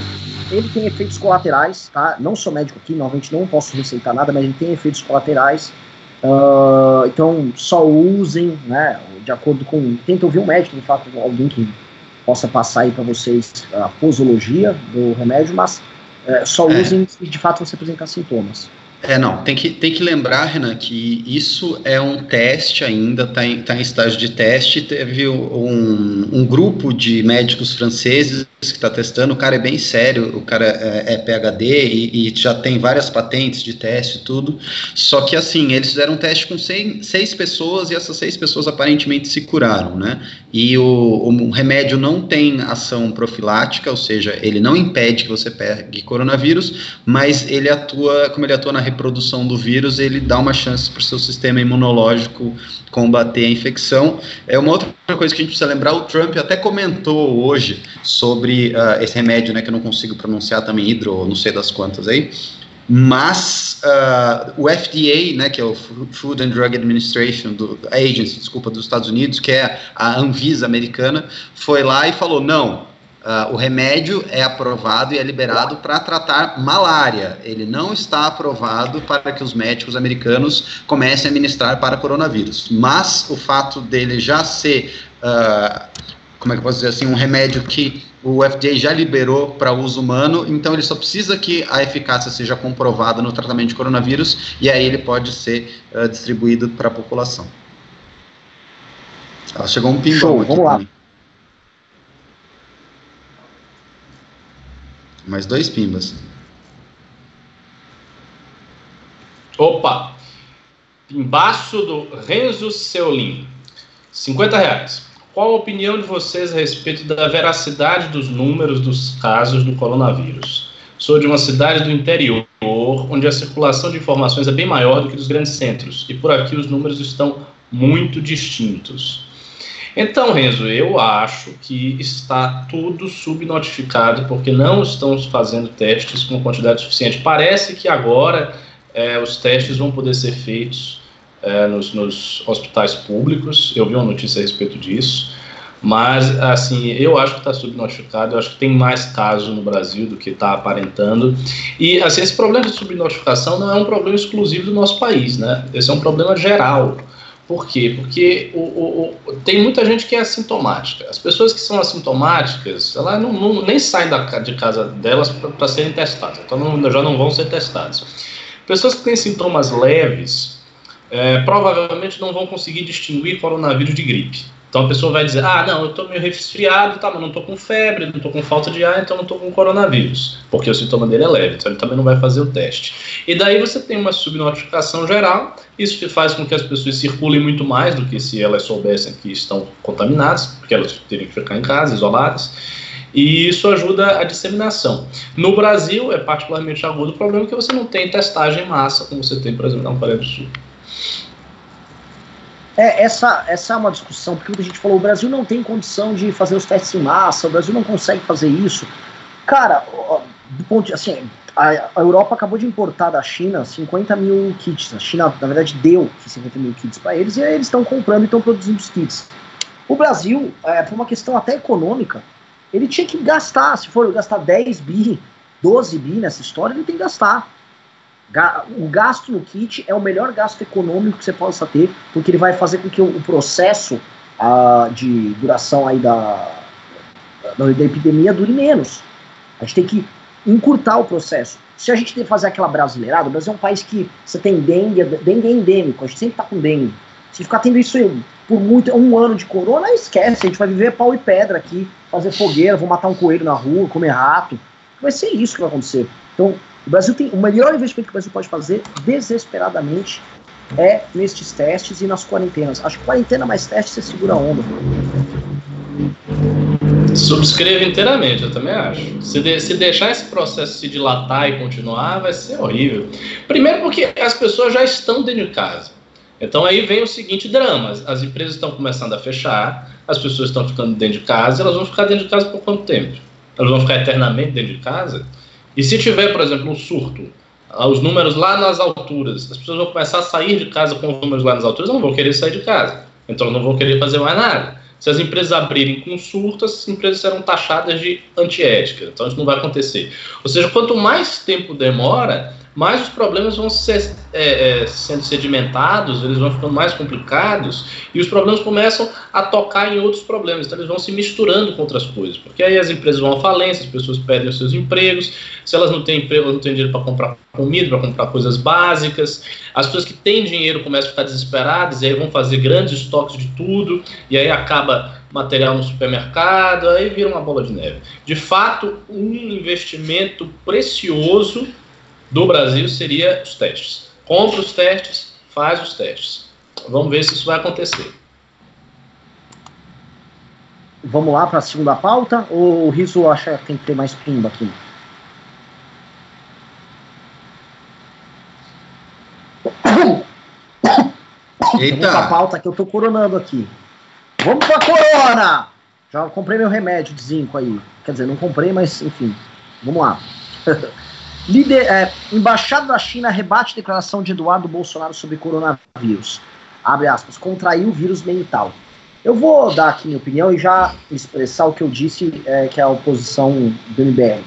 ele tem efeitos colaterais, tá? Não sou médico aqui, normalmente não posso receitar nada, mas ele tem efeitos colaterais. Uh, então, só usem, né? De acordo com. Tenta ouvir um médico, de fato, alguém que possa passar aí para vocês a posologia do remédio, mas uh, só é. usem se de fato você apresentar sintomas. É, não, tem que, tem que lembrar, Renan, que isso é um teste ainda, está em, tá em estágio de teste. Teve um, um grupo de médicos franceses que está testando, o cara é bem sério, o cara é, é PHD e, e, já tem várias patentes de teste e tudo. Só que assim, eles fizeram um teste com seis, seis pessoas e essas seis pessoas aparentemente se curaram, né? E o, o remédio não tem ação profilática, ou seja, ele não impede que você pegue coronavírus, mas ele atua, como ele atua na reprodução do vírus, ele dá uma chance para o seu sistema imunológico combater a infecção. É uma outra coisa que a gente precisa lembrar, o Trump até comentou hoje sobre uh, esse remédio, né, que eu não consigo pronunciar também, hidro, não sei das quantas aí, mas uh, o FDA, né, que é o Food and Drug Administration, do, Agency, desculpa, dos Estados Unidos, que é a Anvisa americana, foi lá e falou, não, Uh, o remédio é aprovado e é liberado para tratar malária. Ele não está aprovado para que os médicos americanos comecem a administrar para coronavírus. Mas o fato dele já ser, uh, como é que eu posso dizer assim, um remédio que o FDA já liberou para uso humano, então ele só precisa que a eficácia seja comprovada no tratamento de coronavírus e aí ele pode ser uh, distribuído para a população. Ela chegou um pingão aqui. Vamos lá. Mim. Mais dois pimbas. Opa! Pimbaço do Renzo Seulin. 50 reais. Qual a opinião de vocês a respeito da veracidade dos números dos casos do coronavírus? Sou de uma cidade do interior, onde a circulação de informações é bem maior do que dos grandes centros, e por aqui os números estão muito distintos. Então, Renzo, eu acho que está tudo subnotificado porque não estão fazendo testes com quantidade suficiente. Parece que agora é, os testes vão poder ser feitos é, nos, nos, hospitais públicos. Eu vi uma notícia a respeito disso. Mas, assim, eu acho que está subnotificado. Eu acho que tem mais casos no Brasil do que está aparentando. E, assim, esse problema de subnotificação não é um problema exclusivo do nosso país, né? Esse é um problema geral. Por quê? Porque o, o, o, tem muita gente que é assintomática. As pessoas que são assintomáticas, elas não, não nem saem da, de casa delas para serem testadas, então não, já não vão ser testadas. Pessoas que têm sintomas leves, é, provavelmente não vão conseguir distinguir coronavírus de gripe. Então a pessoa vai dizer, ah, não, eu estou meio resfriado, tá, mas não estou com febre, não estou com falta de ar, então não estou com coronavírus, porque o sintoma dele é leve, então ele também não vai fazer o teste. E daí você tem uma subnotificação geral, isso faz com que as pessoas circulem muito mais do que se elas soubessem que estão contaminadas, porque elas teriam que ficar em casa, isoladas, e isso ajuda a disseminação. No Brasil, é particularmente agudo o problema que você não tem testagem em massa, como você tem, por exemplo, na Coreia do Sul. É, essa, essa é uma discussão, porque a gente falou, o Brasil não tem condição de fazer os testes em massa, o Brasil não consegue fazer isso. Cara, do ponto de, assim, a, a Europa acabou de importar da China 50 mil kits. A China, na verdade, deu 50 mil kits para eles e eles estão comprando e estão produzindo os kits. O Brasil, é, por uma questão até econômica, ele tinha que gastar, se for gastar 10 bi, 12 bi nessa história, ele tem que gastar. O gasto no kit é o melhor gasto econômico que você possa ter, porque ele vai fazer com que o processo uh, de duração aí da, da, da epidemia dure menos. A gente tem que encurtar o processo. Se a gente tem que fazer aquela brasileirada, o Brasil é um país que você tem dengue, dengue é endêmico, a gente sempre tá com dengue. Se ficar tendo isso por muito, um ano de corona, esquece, a gente vai viver pau e pedra aqui, fazer fogueira, vou matar um coelho na rua, comer rato. Vai ser isso que vai acontecer. Então, o Brasil tem o melhor investimento que o Brasil pode fazer desesperadamente é nestes testes e nas quarentenas. Acho que quarentena mais testes você segura a onda. Subscrevo inteiramente, eu também acho. Se, de, se deixar esse processo se dilatar e continuar, vai ser horrível. Primeiro porque as pessoas já estão dentro de casa. Então aí vem o seguinte drama: as empresas estão começando a fechar, as pessoas estão ficando dentro de casa, elas vão ficar dentro de casa por quanto tempo? Elas vão ficar eternamente dentro de casa? E se tiver, por exemplo, um surto, ah, os números lá nas alturas, as pessoas vão começar a sair de casa com os números lá nas alturas, não vão querer sair de casa. Então não vão querer fazer mais nada. Se as empresas abrirem com surto, as empresas serão taxadas de antiética. Então isso não vai acontecer. Ou seja, quanto mais tempo demora, mais os problemas vão ser, é, é, sendo sedimentados, eles vão ficando mais complicados e os problemas começam a tocar em outros problemas, então eles vão se misturando com outras coisas, porque aí as empresas vão à falência, as pessoas perdem os seus empregos, se elas não têm emprego, não têm dinheiro para comprar comida, para comprar coisas básicas, as pessoas que têm dinheiro começam a ficar desesperadas e aí vão fazer grandes estoques de tudo e aí acaba material no supermercado, aí vira uma bola de neve. De fato, um investimento precioso do Brasil seria os testes. Compra os testes, faz os testes. Vamos ver se isso vai acontecer. Vamos lá para a segunda pauta? Ou o Riso acha que tem que ter mais pimba aqui? Eita! Vamos para a pauta que eu tô coronando aqui. Vamos para corona! Já comprei meu remédio de zinco aí. Quer dizer, não comprei, mas enfim. Vamos lá. Líder, é, embaixada da China rebate declaração de Eduardo Bolsonaro sobre coronavírus. Abre aspas, contraiu vírus mental. Eu vou dar aqui minha opinião e já expressar o que eu disse, é, que é a oposição do MBL.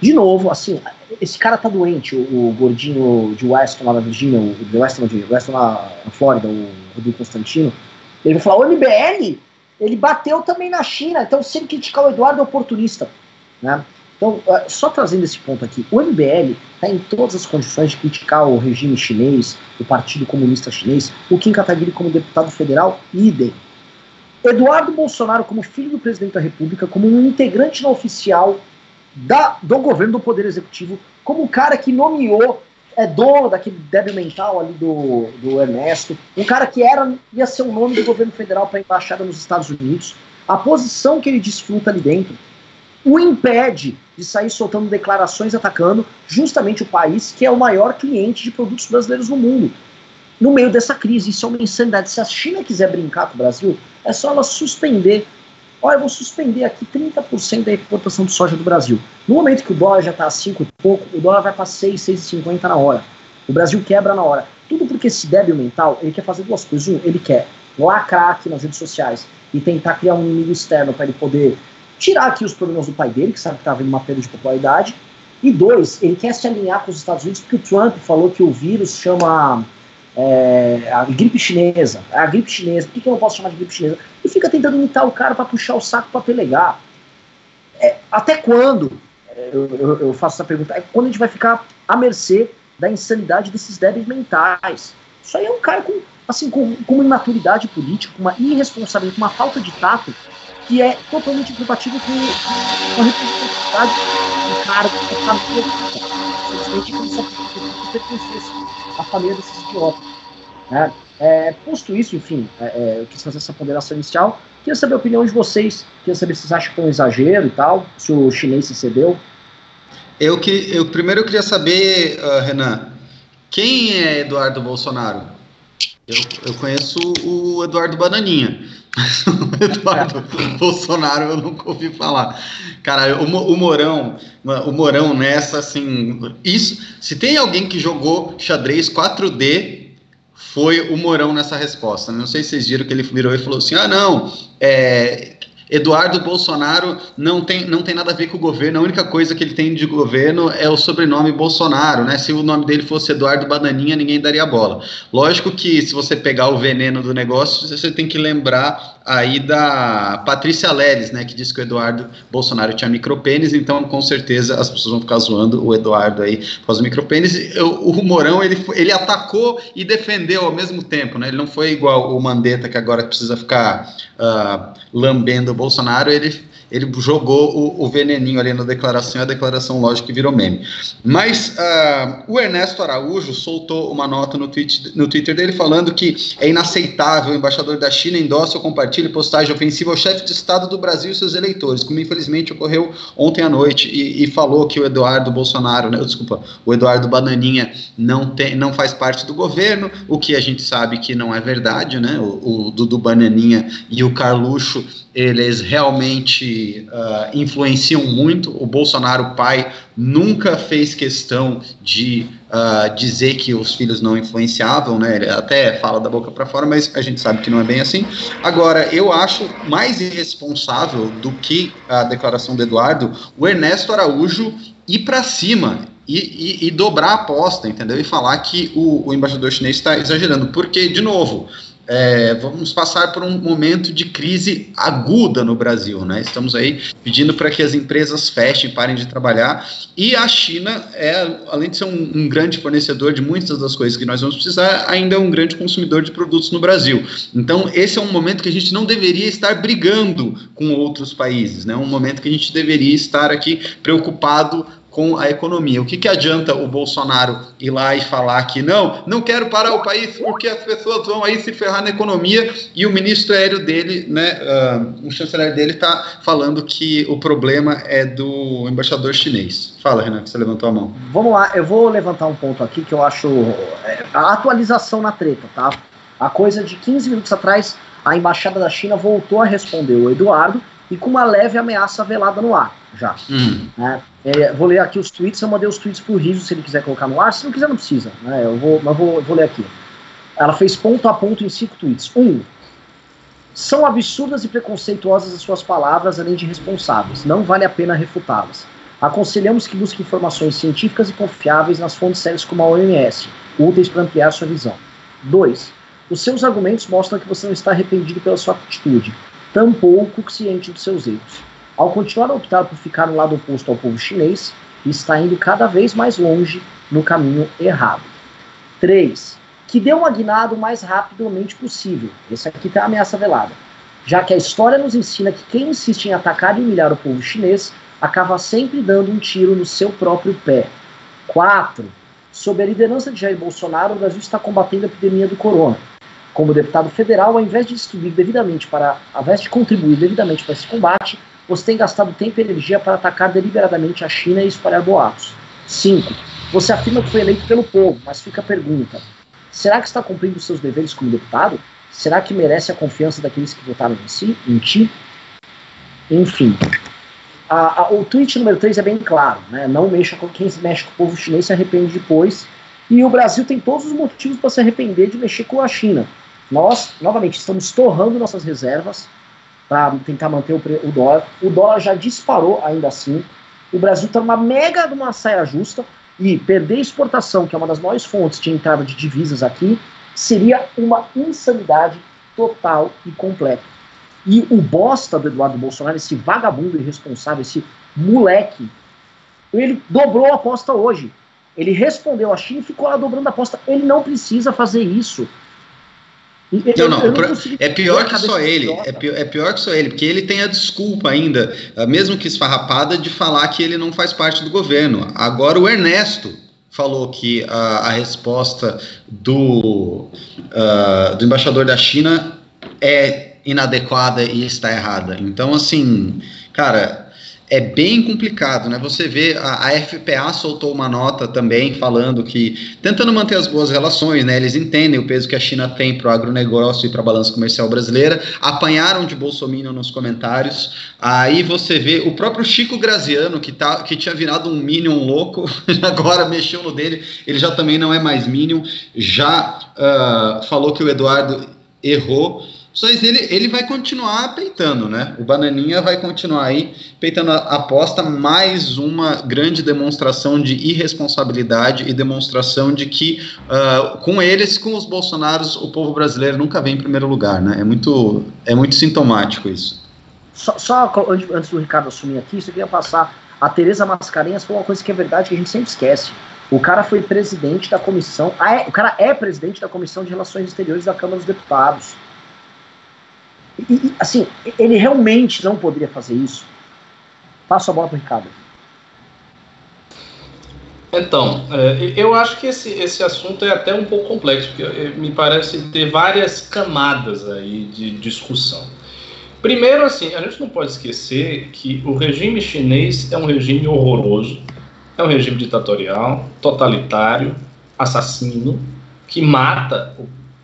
De novo, assim, esse cara tá doente, o, o gordinho de Weston lá na Virgínia, o de Weston, de Weston lá na Flórida, o Rodrigo Constantino. Ele vai falar, o MBL, ele bateu também na China, então se ele criticar o Eduardo é oportunista, né? Então, é, só trazendo esse ponto aqui, o MBL está em todas as condições de criticar o regime chinês, o Partido Comunista Chinês, o Kim Kataguiri como deputado federal, idem. Eduardo Bolsonaro como filho do presidente da República, como um integrante não oficial da, do governo do Poder Executivo, como o cara que nomeou, é dono daquele débil mental ali do, do Ernesto, um cara que era ia ser o nome do governo federal para a embaixada nos Estados Unidos, a posição que ele desfruta ali dentro, o impede de sair soltando declarações atacando justamente o país que é o maior cliente de produtos brasileiros no mundo. No meio dessa crise, isso é uma insanidade. Se a China quiser brincar com o Brasil, é só ela suspender. Olha, eu vou suspender aqui 30% da exportação de soja do Brasil. No momento que o dólar já está a 5 e pouco, o dólar vai para 6, 6,50 na hora. O Brasil quebra na hora. Tudo porque esse débil mental, ele quer fazer duas coisas. Um, ele quer lacrar aqui nas redes sociais e tentar criar um inimigo externo para ele poder tirar aqui os problemas do pai dele, que sabe que estava em uma perda de popularidade. E dois, ele quer se alinhar com os Estados Unidos porque o Trump falou que o vírus chama é, a gripe chinesa. É a gripe chinesa, por que, que eu não posso chamar de gripe chinesa? E fica tentando imitar o cara para puxar o saco para pelegar. É, até quando? Eu, eu, eu, faço essa pergunta. É quando a gente vai ficar à mercê da insanidade desses débeis mentais. Isso aí é um cara com, assim, com, com uma imaturidade política, uma irresponsabilidade, uma falta de tato que é totalmente incompatível com, com a representatividade do cara que está no Simplesmente como se pertencesse à família desses idiotas. Né? É, posto isso, enfim, é, é, eu quis fazer essa ponderação inicial. Queria saber a opinião de vocês. Queria saber se vocês acham que foi um exagero e tal, se o chinês se cedeu. Eu, que, eu primeiro eu queria saber, uh, Renan, quem é Eduardo Bolsonaro? Eu, eu conheço o Eduardo Bananinha. O Eduardo Bolsonaro eu nunca ouvi falar. Cara, o, o Morão, o Morão nessa, assim, isso, se tem alguém que jogou xadrez 4D, foi o Morão nessa resposta. Não sei se vocês viram que ele virou e falou assim: ah, não, é, Eduardo Bolsonaro não tem, não tem nada a ver com o governo, a única coisa que ele tem de governo é o sobrenome Bolsonaro, né? Se o nome dele fosse Eduardo Bananinha, ninguém daria bola. Lógico que se você pegar o veneno do negócio, você tem que lembrar aí da Patrícia Leles, né, que disse que o Eduardo Bolsonaro tinha micropênis, então com certeza as pessoas vão ficar zoando o Eduardo aí causa do micropênis. O, o ele, ele atacou e defendeu ao mesmo tempo, né? Ele não foi igual o Mandetta, que agora precisa ficar uh, lambendo o Bolsonaro, ele ele jogou o, o, veneninho ali na declaração e a declaração, lógico, que virou meme. Mas uh, o Ernesto Araújo soltou uma nota no, tweet, no Twitter dele falando que é inaceitável o embaixador da China endossa ou compartilhe postagem ofensiva ao chefe de Estado do Brasil e seus eleitores, como infelizmente ocorreu ontem à noite, e, e falou que o Eduardo Bolsonaro, né, desculpa, o Eduardo Bananinha não, tem, não faz parte do governo, o que a gente sabe que não é verdade, né? O, o Dudu Bananinha e o Carluxo eles realmente uh, influenciam muito. O Bolsonaro pai nunca fez questão de uh, dizer que os filhos não influenciavam, né? Ele até fala da boca para fora, mas a gente sabe que não é bem assim. Agora, eu acho mais irresponsável do que a declaração do Eduardo, o Ernesto Araújo ir para cima e, e, e, dobrar a aposta, entendeu? E falar que o, o embaixador chinês está exagerando. Porque, de novo, é, vamos passar por um momento de crise aguda no Brasil, né? Estamos aí pedindo para que as empresas fechem, parem de trabalhar, e a China é, além de ser um, um, grande fornecedor de muitas das coisas que nós vamos precisar, ainda é um grande consumidor de produtos no Brasil. Então, esse é um momento que a gente não deveria estar brigando com outros países, né? Um momento que a gente deveria estar aqui preocupado com a economia. O que, que adianta o Bolsonaro ir lá e falar que não, não quero parar o país porque as pessoas vão aí se ferrar na economia e o ministro aéreo dele, né, uh, o chanceler dele está falando que o problema é do embaixador chinês. Fala, Renan, que você levantou a mão. Vamos lá, eu vou levantar um ponto aqui que eu acho é, a atualização na treta, tá? A coisa de 15 minutos atrás, a embaixada da China voltou a responder o Eduardo e com uma leve ameaça velada no ar, já. Hum. Né? É, vou ler aqui os tweets, eu mandei os tweets pro Riso se ele quiser colocar no ar, se não quiser não precisa, né? Eu vou, mas vou, vou ler aqui. Ela fez ponto a ponto em cinco tweets. Um, são absurdas e preconceituosas as suas palavras, além de responsáveis. Não vale a pena refutá-las. Aconselhamos que busque informações científicas e confiáveis nas fontes sérias como a OMS, úteis para ampliar sua visão. 2. Os seus argumentos mostram que você não está arrependido pela sua atitude tampouco ciente dos seus erros. Ao continuar a optar por ficar no lado oposto ao povo chinês, está indo cada vez mais longe no caminho errado. 3. Que dê uma guinada o mais rapidamente possível. Esse aqui tem a ameaça velada. Já que a história nos ensina que quem insiste em atacar e humilhar o povo chinês acaba sempre dando um tiro no seu próprio pé. 4. Sob a liderança de Jair Bolsonaro, o Brasil está combatendo a epidemia do corona como deputado federal, ao invés de distribuir devidamente para, ao invés de contribuir devidamente para esse combate, você tem gastado tempo e energia para atacar deliberadamente a China e espalhar boatos. 5. Você afirma que foi eleito pelo povo, mas fica a pergunta: será que está cumprindo seus deveres como deputado? Será que merece a confiança daqueles que votaram em si, em ti? Enfim. A, a, o tweet número 3 é bem claro, né? Não mexa com quem mexe com o povo chinês se arrepende depois. E o Brasil tem todos os motivos para se arrepender de mexer com a China. Nós, novamente, estamos torrando nossas reservas para tentar manter o, o, dólar. O dólar já disparou ainda assim. O Brasil está numa mega de uma saia justa e perder exportação, que é uma das maiores fontes de entrada de divisas aqui, seria uma insanidade total e completa. E o bosta do Eduardo Bolsonaro, esse vagabundo irresponsável, esse moleque, ele dobrou a aposta hoje. Ele respondeu a China e ficou lá dobrando a aposta. Ele não precisa fazer isso. Não, não, não é pior que só ele. É pior, é pior, que só ele, porque ele tem a desculpa ainda, mesmo que esfarrapada, de falar que ele não faz parte do governo. Agora o Ernesto falou que a, a resposta do, uh, do embaixador da China é inadequada e está errada. Então, assim, cara, é bem complicado, né? Você vê, a, a, FPA soltou uma nota também falando que, tentando manter as boas relações, né? Eles entendem o peso que a China tem para o agronegócio e para a balança comercial brasileira, apanharam de Bolsonaro nos comentários. Aí você vê o próprio Chico Graziano, que, tá, que tinha virado um Minion louco, agora mexeu no dele, ele já também não é mais Minion, já uh, falou que o Eduardo errou. Mas ele, ele vai continuar peitando, né? O Bananinha vai continuar aí peitando a aposta, mais uma grande demonstração de irresponsabilidade e demonstração de que uh, com eles, com os Bolsonaros, o povo brasileiro nunca vem em primeiro lugar, né? É muito, é muito sintomático isso. Só, só antes do Ricardo assumir aqui, eu queria passar. A Tereza Mascarenhas foi uma coisa que é verdade que a gente sempre esquece. O cara foi presidente da comissão. Ah, é, o cara é presidente da Comissão de Relações Exteriores da Câmara dos Deputados. E, assim, ele realmente não poderia fazer isso. Passo a bola para o Ricardo. Então, é, eu acho que esse, esse assunto é até um pouco complexo, porque é, me parece ter várias camadas aí de discussão. Primeiro, assim, a gente não pode esquecer que o regime chinês é um regime horroroso, é um regime ditatorial, totalitário, assassino, que mata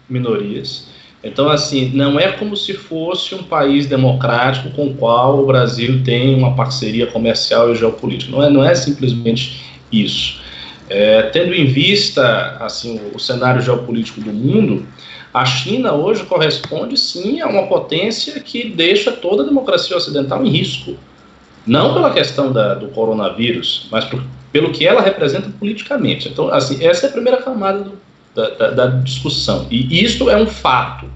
minorias. Então, assim, não é como se fosse um país democrático com o qual o Brasil tem uma parceria comercial e geopolítica. Não é, não é simplesmente isso. É, tendo em vista assim o, cenário geopolítico do mundo, a China hoje corresponde sim a uma potência que deixa toda a democracia ocidental em risco. Não pela questão da, do coronavírus, mas por, pelo que ela representa politicamente. Então, assim, essa é a primeira camada do, da, da, discussão. E isso é um fato.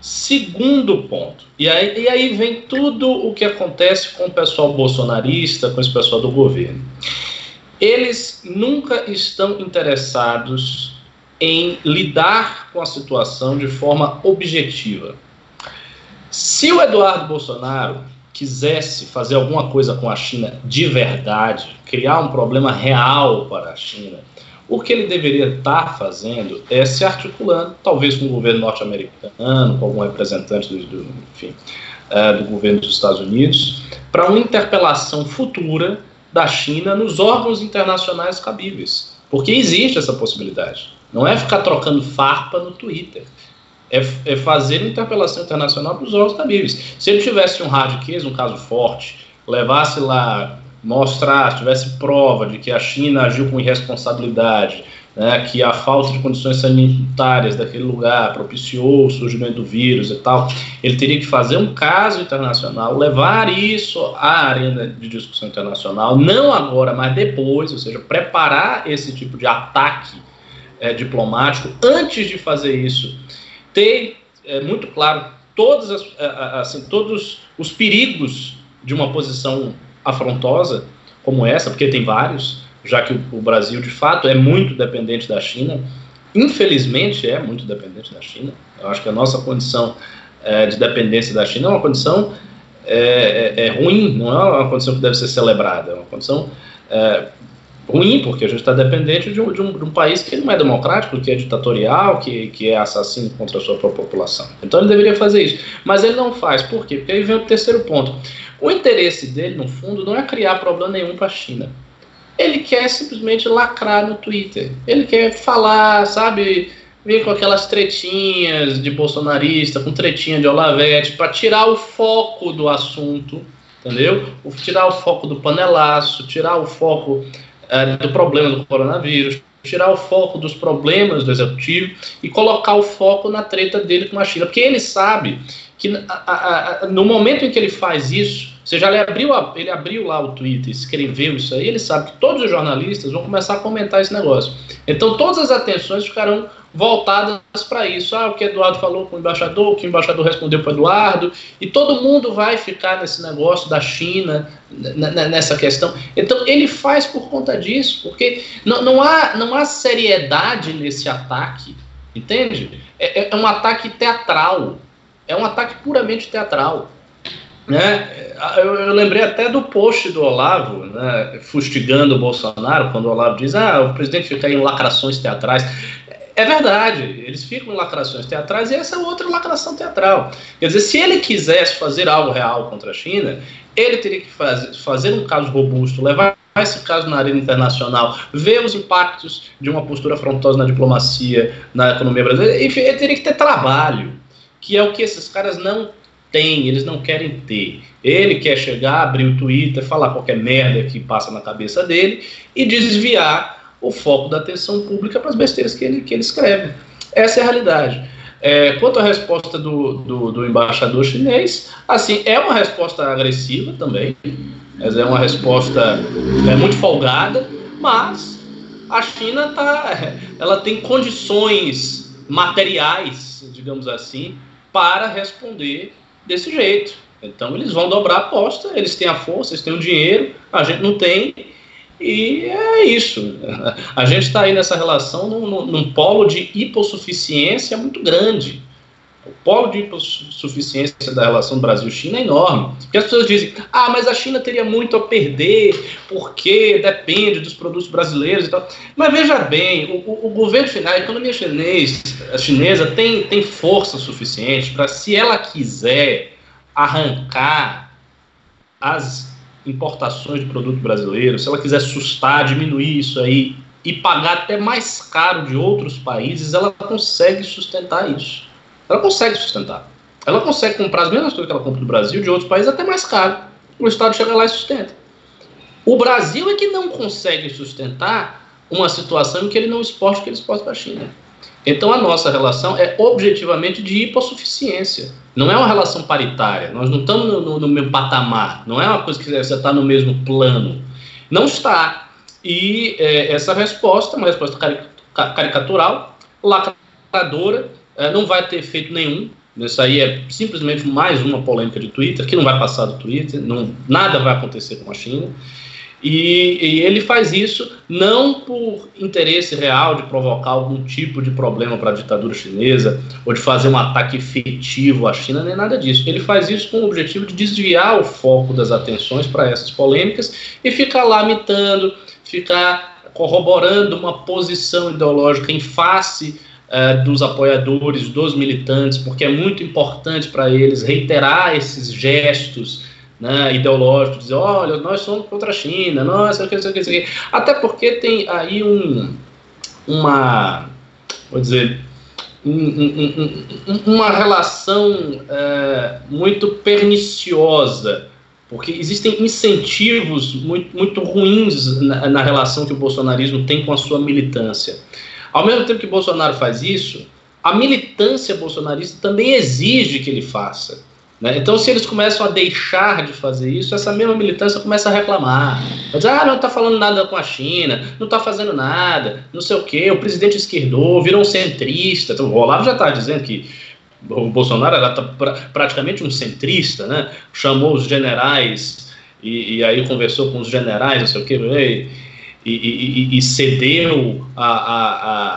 Segundo ponto, e aí, e aí vem tudo o que acontece com o pessoal bolsonarista, com esse pessoal do governo. Eles nunca estão interessados em lidar com a situação de forma objetiva. Se o Eduardo Bolsonaro quisesse fazer alguma coisa com a China de verdade, criar um problema real para a China, o que ele deveria estar fazendo é se articulando, talvez com o governo norte-americano, com algum representante do, do enfim, uh, do governo dos Estados Unidos, para uma interpelação futura da China nos órgãos internacionais cabíveis. Porque existe essa possibilidade. Não é ficar trocando farpa no Twitter. É, é fazer interpelação internacional para os órgãos cabíveis. Se ele tivesse um hard case, um caso forte, levasse lá mostrar, tivesse prova de que a China agiu com irresponsabilidade, né, que a falta de condições sanitárias daquele lugar propiciou o surgimento do vírus e tal, ele teria que fazer um caso internacional, levar isso à arena de discussão internacional, não agora, mas depois, ou seja, preparar esse tipo de ataque é, diplomático antes de fazer isso, ter é, muito claro todos, as, assim, todos os perigos de uma posição afrontosa como essa, porque tem vários, já que o, Brasil de fato é muito dependente da China, infelizmente é muito dependente da China. Eu acho que a nossa condição é, de dependência da China é uma condição é, é, é, ruim, não é uma condição que deve ser celebrada, é uma condição é, ruim, porque a gente está dependente de um, de, um, de um, país que não é democrático, que é ditatorial, que, que é assassino contra a sua própria população. Então ele deveria fazer isso. Mas ele não faz. Por quê? Porque aí vem o terceiro ponto. O interesse dele, no fundo, não é criar problema nenhum para a China. Ele quer simplesmente lacrar no Twitter. Ele quer falar, sabe, vir com aquelas tretinhas de bolsonarista, com tretinha de Olavete, para tirar o foco do assunto, entendeu? Tirar o foco do panelaço, tirar o foco do problema do coronavírus, tirar o foco dos problemas do executivo e colocar o foco na treta dele com a China. Porque ele sabe que a, a, a, no momento em que ele faz isso, seja, ele abriu, ele abriu lá o Twitter, escreveu isso aí, ele sabe que todos os jornalistas vão começar a comentar esse negócio. Então todas as atenções ficarão voltadas para isso. Ah, o que Eduardo falou com o embaixador, o que o embaixador respondeu para Eduardo, e todo mundo vai ficar nesse negócio da China, nessa questão. Então ele faz por conta disso, porque não, não, há, não há seriedade nesse ataque, entende? É, é, é um ataque teatral, é um ataque puramente teatral. Né? Eu, eu, lembrei até do post do Olavo, né, fustigando o Bolsonaro, quando o Olavo diz: ah, o presidente fica em lacrações teatrais. É verdade, eles ficam em lacrações teatrais e essa é outra lacração teatral. Quer dizer, se ele quisesse fazer algo real contra a China, ele teria que fazer, fazer um caso robusto, levar esse caso na arena internacional, ver os impactos de uma postura afrontosa na diplomacia, na economia brasileira, enfim, ele teria que ter trabalho, que é o que esses caras não eles não querem ter. Ele quer chegar, abrir o Twitter, falar qualquer merda que passa na cabeça dele e desviar o foco da atenção pública para as besteiras que ele, que ele escreve. Essa é a realidade. É, quanto à resposta do, do, do, embaixador chinês, assim, é uma resposta agressiva também, é uma resposta é, muito folgada, mas a China tá, ela tem condições materiais, digamos assim, para responder desse jeito. Então eles vão dobrar a aposta, eles têm a força, eles têm o dinheiro, a gente não tem, e é isso. A gente está aí nessa relação num, num, polo de hipossuficiência muito grande. O polo de hipossuficiência da relação Brasil-China é enorme. Porque as pessoas dizem, ah, mas a China teria muito a perder, porque depende dos produtos brasileiros e tal. Mas veja bem, o, o governo final, a economia chinês, a chinesa tem, tem força suficiente para, se ela quiser arrancar as importações de produto brasileiro, se ela quiser sustar, diminuir isso aí e pagar até mais caro de outros países, ela consegue sustentar isso. Ela consegue sustentar. Ela consegue comprar as mesmas coisas que ela compra do Brasil de outros países até mais caro. O Estado chega lá e sustenta. O Brasil é que não consegue sustentar uma situação em que ele não exporta o que ele exporta para a China. Então a nossa relação é objetivamente de hipossuficiência. Não é uma relação paritária. Nós não estamos no, no, no mesmo patamar. Não é uma coisa que você está no mesmo plano. Não está. E é, essa resposta, uma resposta caricatural, lacradora, é, não vai ter efeito nenhum. Isso aí é simplesmente mais uma polêmica de Twitter, que não vai passar do Twitter, não, nada vai acontecer com a China. E, e, ele faz isso não por interesse real de provocar algum tipo de problema para a ditadura chinesa ou de fazer um ataque efetivo à China, nem nada disso. Ele faz isso com o objetivo de desviar o foco das atenções para essas polêmicas e ficar lamentando, ficar corroborando uma posição ideológica em face uh, dos apoiadores, dos militantes, porque é muito importante para eles reiterar esses gestos né, ideológico, dizer, olha, nós somos contra a China, nós, sei o que, sei o que, sei o que. Até porque tem aí um, uma, vou dizer, um, um, uma relação é, muito perniciosa, porque existem incentivos muito, muito ruins na, na relação que o bolsonarismo tem com a sua militância. Ao mesmo tempo que Bolsonaro faz isso, a militância bolsonarista também exige que ele faça. Né? Então, se eles começam a deixar de fazer isso, essa mesma militância começa a reclamar. Vai dizer, ah, não está falando nada com a China, não está fazendo nada, não sei o quê, o presidente esquerdou, virou um centrista. Então, o Olavo já está dizendo que o Bolsonaro era pra, praticamente um centrista, né? chamou os generais e, e, aí conversou com os generais, não sei o quê, e, e, e cedeu a, a,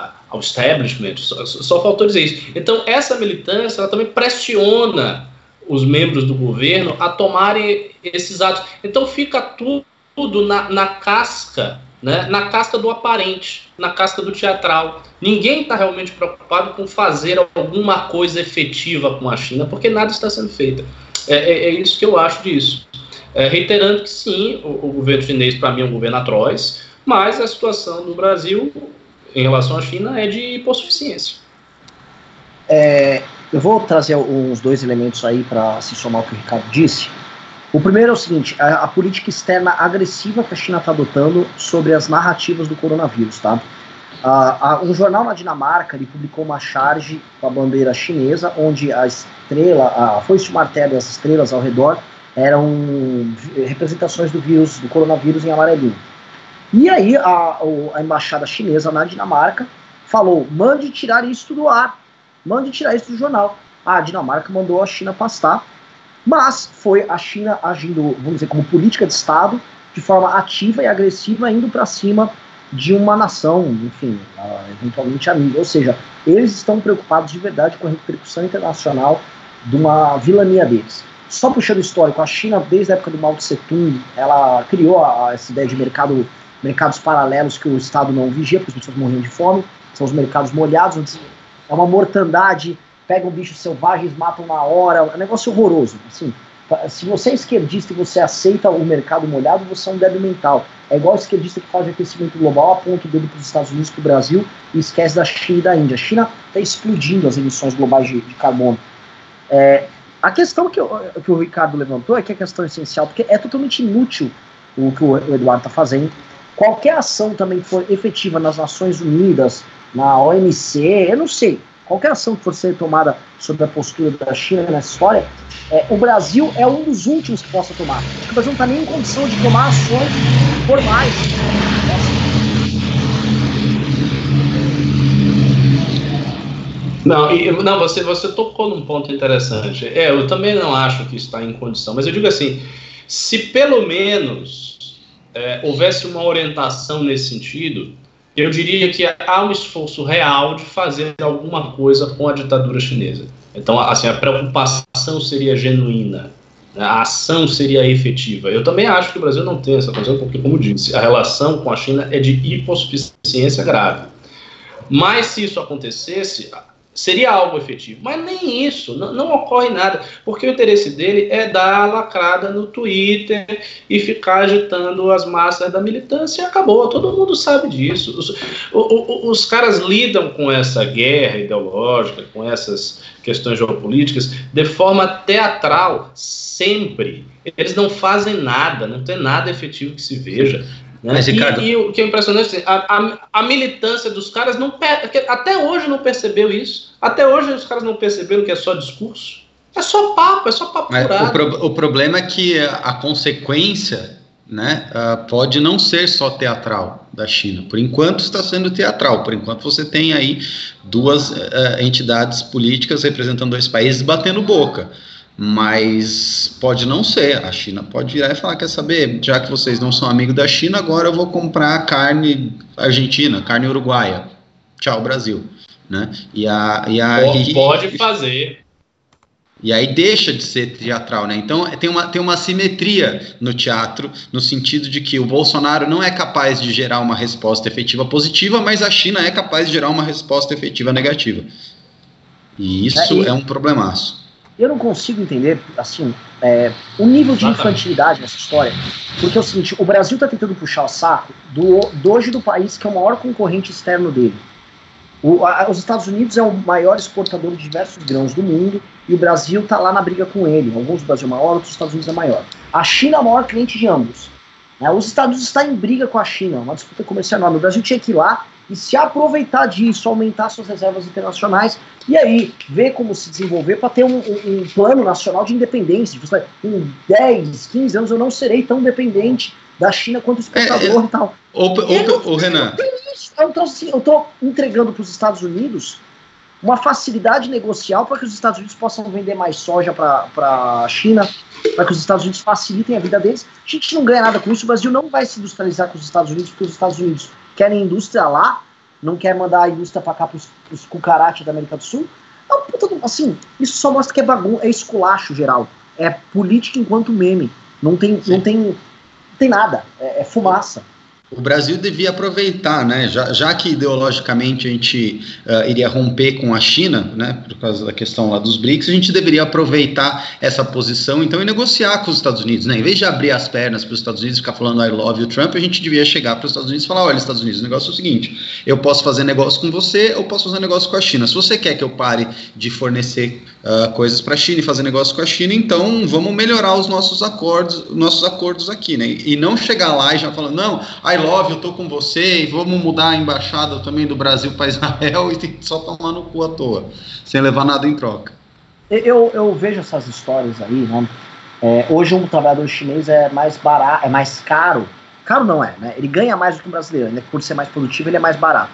a, ao establishment. Só, só faltou dizer isso. Então, essa militância ela também pressiona os membros do governo a tomarem esses atos. Então fica tudo na, na casca, né? na casca do aparente, na casca do teatral. Ninguém está realmente preocupado com fazer alguma coisa efetiva com a China, porque nada está sendo feito. É, é, é isso que eu acho disso. É, reiterando que sim, o, o governo chinês, para mim, é um governo atroz, mas a situação do Brasil em relação à China é de hipossuficiência. É, eu vou trazer uns dois elementos aí para se somar ao que o Ricardo disse. O primeiro é o seguinte: a, a política externa agressiva que a China está adotando sobre as narrativas do coronavírus, tá? Um jornal na Dinamarca ele publicou uma charge com a bandeira chinesa, onde a estrela, a foice de martelo e as estrelas ao redor eram representações do vírus, do coronavírus em amarelinho. E aí a, a embaixada chinesa na Dinamarca falou: mande tirar isso do ar, mande tirar isso do jornal. A Dinamarca mandou a China pastar, mas foi a China agindo, vamos dizer, como política de Estado, de forma ativa e agressiva, indo para cima de uma nação, enfim, eventualmente amiga. Ou seja, eles estão preocupados de verdade com a repercussão internacional de uma vilania deles. Só puxando o histórico, a China, desde a época do Mao Tse Tung, ela criou a, essa ideia de mercado, mercados paralelos que o Estado não vigia, porque as pessoas morriam de fome, são os mercados molhados, onde é uma mortandade, pegam bichos selvagens, matam na hora, é um negócio horroroso. Assim, se você é esquerdista e você aceita o mercado molhado, você é um débil mental. É igual o esquerdista que faz de aquecimento global, aponta o dedo para os Estados Unidos, para o Brasil e esquece da China e da Índia. A China está explodindo as emissões globais de, de carbono. É, a questão que, eu, que, o Ricardo levantou é que é a questão essencial, porque é totalmente inútil o que o Eduardo está fazendo. Qualquer ação também que for efetiva nas Nações Unidas, na OMC, eu não sei, qualquer ação que for ser tomada sobre a postura da China nessa história, é, o Brasil é um dos últimos que possa tomar. O Brasil não está nem em condição de tomar ações formais. Não, e, não você, você tocou num ponto interessante. É, eu também não acho que está em condição, mas eu digo assim: se pelo menos é, houvesse uma orientação nesse sentido, eu diria que há um esforço real de fazer alguma coisa com a ditadura chinesa. Então, assim, a preocupação seria genuína, né? a ação seria efetiva. Eu também acho que o Brasil não tem essa condição, porque, como disse, a relação com a China é de hipossuficiência grave. Mas se isso acontecesse, seria algo efetivo. Mas nem isso, não, não, ocorre nada, porque o interesse dele é dar a lacrada no Twitter e ficar agitando as massas da militância e acabou. Todo mundo sabe disso. Os, os, os caras lidam com essa guerra ideológica, com essas questões geopolíticas, de forma teatral, sempre. Eles não fazem nada, não tem nada efetivo que se veja. Né? Mas, Ricardo... e, e, o que é impressionante, assim, a, a, a, militância dos caras não até hoje não percebeu isso. Até hoje os caras não perceberam que é só discurso. É só papo, é só papo o, pro, o, problema é que a consequência né, uh, pode não ser só teatral da China. Por enquanto está sendo teatral. Por enquanto você tem aí duas uh, entidades políticas representando dois países batendo boca mas pode não ser. A China pode virar e falar: quer saber, já que vocês não são amigos da China, agora eu vou comprar carne argentina, carne uruguaia. Tchau, Brasil. Né? E a, e a, pode, pode fazer. E aí deixa de ser teatral, né? Então tem uma, tem uma simetria no teatro, no sentido de que o Bolsonaro não é capaz de gerar uma resposta efetiva positiva, mas a China é capaz de gerar uma resposta efetiva negativa. E isso é, e... é um problemaço eu não consigo entender, assim, é, o nível de infantilidade nessa história. Porque é o seguinte, o Brasil está tentando puxar o saco do, do hoje do país que é o maior concorrente externo dele. O, a, os Estados Unidos é o maior exportador de diversos grãos do mundo e o Brasil está lá na briga com ele. Alguns do Brasil é maior, outros dos Estados Unidos é maior. A China é o maior cliente de ambos. Né? Os Estados Unidos estão em briga com a China, uma disputa comercial enorme. O Brasil tinha que ir lá e se aproveitar disso, aumentar suas reservas internacionais e aí ver como se desenvolver para ter um, um, um, plano nacional de independência. Tipo, em 10, 15 anos eu não serei tão dependente da China quanto exportador é, é, e tal. O, Renan. Então, assim, eu estou entregando para os Estados Unidos uma facilidade negocial para que os Estados Unidos possam vender mais soja para a China, para que os Estados Unidos facilitem a vida deles. A gente não ganha nada com isso, o Brasil não vai se industrializar com os Estados Unidos, porque os Estados Unidos querem indústria lá, não quer mandar a indústria para cá, para os cucarates da América do Sul. É um puta, assim, isso só mostra que é bagunça, é esculacho geral. É política enquanto meme. Não tem, não tem, não tem nada. É, é fumaça. O Brasil devia aproveitar, né, já, já que ideologicamente a gente uh, iria romper com a China, né, por causa da questão lá dos BRICS, a gente deveria aproveitar essa posição então e negociar com os Estados Unidos, né, em vez de abrir as pernas para os Estados Unidos e ficar falando I love you Trump, a gente devia chegar para os Estados Unidos e falar, olha Estados Unidos, o negócio é o seguinte, eu posso fazer negócio com você, eu posso fazer negócio com a China, se você quer que eu pare de fornecer uh, coisas para a China e fazer negócio com a China, então vamos melhorar os nossos acordos, nossos acordos aqui, né, e não chegar lá e já falando, não, I love, eu tô com você, e vamos mudar a embaixada também do Brasil para Israel e só tomar no cu à toa, sem levar nada em troca. Eu, eu vejo essas histórias aí, né? É, hoje um trabalhador chinês é mais barato, é mais caro. Caro não é, né? Ele ganha mais do que um brasileiro, né? Por ser mais produtivo, ele é mais barato.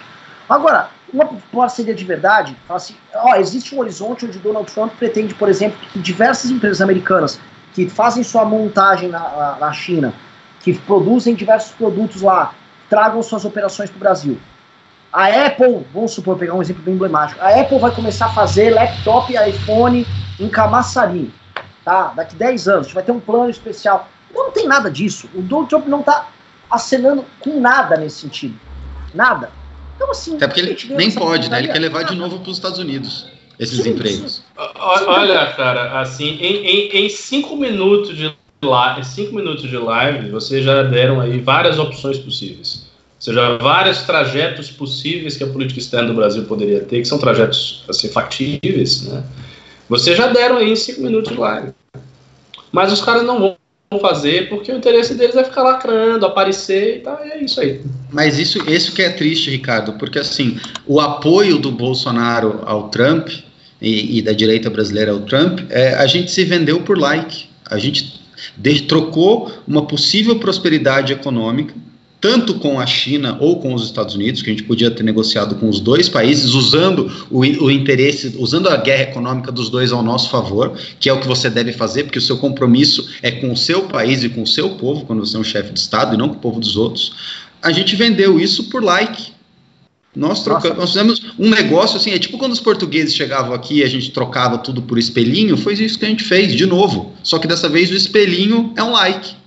Agora, uma parceria de verdade, fala assim, ó, existe um horizonte onde Donald Trump pretende, por exemplo, que diversas empresas americanas que fazem sua montagem na, na China, que produzem diversos produtos lá, tragam suas operações para o Brasil. A Apple, vamos supor, pegar um exemplo bem emblemático, a Apple vai começar a fazer laptop e iPhone em Camaçari tá? Daqui 10 anos, vai ter um plano especial. Não tem nada disso. O Donald Trump não está acenando com nada nesse sentido. Nada. Então, assim. Até porque ele nem pode, né? Ele quer levar de novo para os Estados Unidos esses sim, empregos. Sim. Olha, cara, assim, em, em, em cinco minutos de live, cinco minutos de live, vocês já deram aí várias opções possíveis. Ou seja, vários trajetos possíveis que a política externa do Brasil poderia ter, que são trajetos assim, factíveis, né? Vocês já deram aí cinco minutos de live. Mas os caras não vão fazer porque o interesse deles é ficar lacrando, aparecer e e é isso aí. Mas isso, isso que é triste, Ricardo, porque assim, o apoio do Bolsonaro ao Trump e, e da direita brasileira ao Trump, é, a gente se vendeu por like. A gente de, trocou uma possível prosperidade econômica tanto com a China ou com os Estados Unidos, que a gente podia ter negociado com os dois países, usando o, o, interesse, usando a guerra econômica dos dois ao nosso favor, que é o que você deve fazer, porque o seu compromisso é com o seu país e com o seu povo, quando você é um chefe de Estado e não com o povo dos outros. A gente vendeu isso por like. Nós trocamos, nós fizemos um negócio assim, é tipo quando os portugueses chegavam aqui e a gente trocava tudo por espelhinho, foi isso que a gente fez, de novo. Só que dessa vez o espelhinho é um like.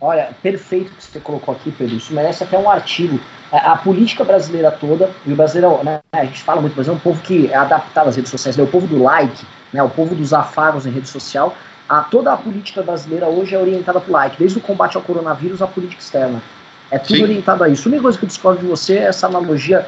Olha, perfeito que você colocou aqui, Pedro. Isso merece até um artigo. A, a política brasileira toda, e o brasileiro, né, a gente fala muito, mas é um povo que é adaptado às redes sociais, é o povo do like, né, o povo dos afagos em rede social. A, toda a política brasileira hoje é orientada para o like, desde o combate ao coronavírus à política externa. É tudo Sim. orientado a isso. A única coisa que eu discordo de você é essa analogia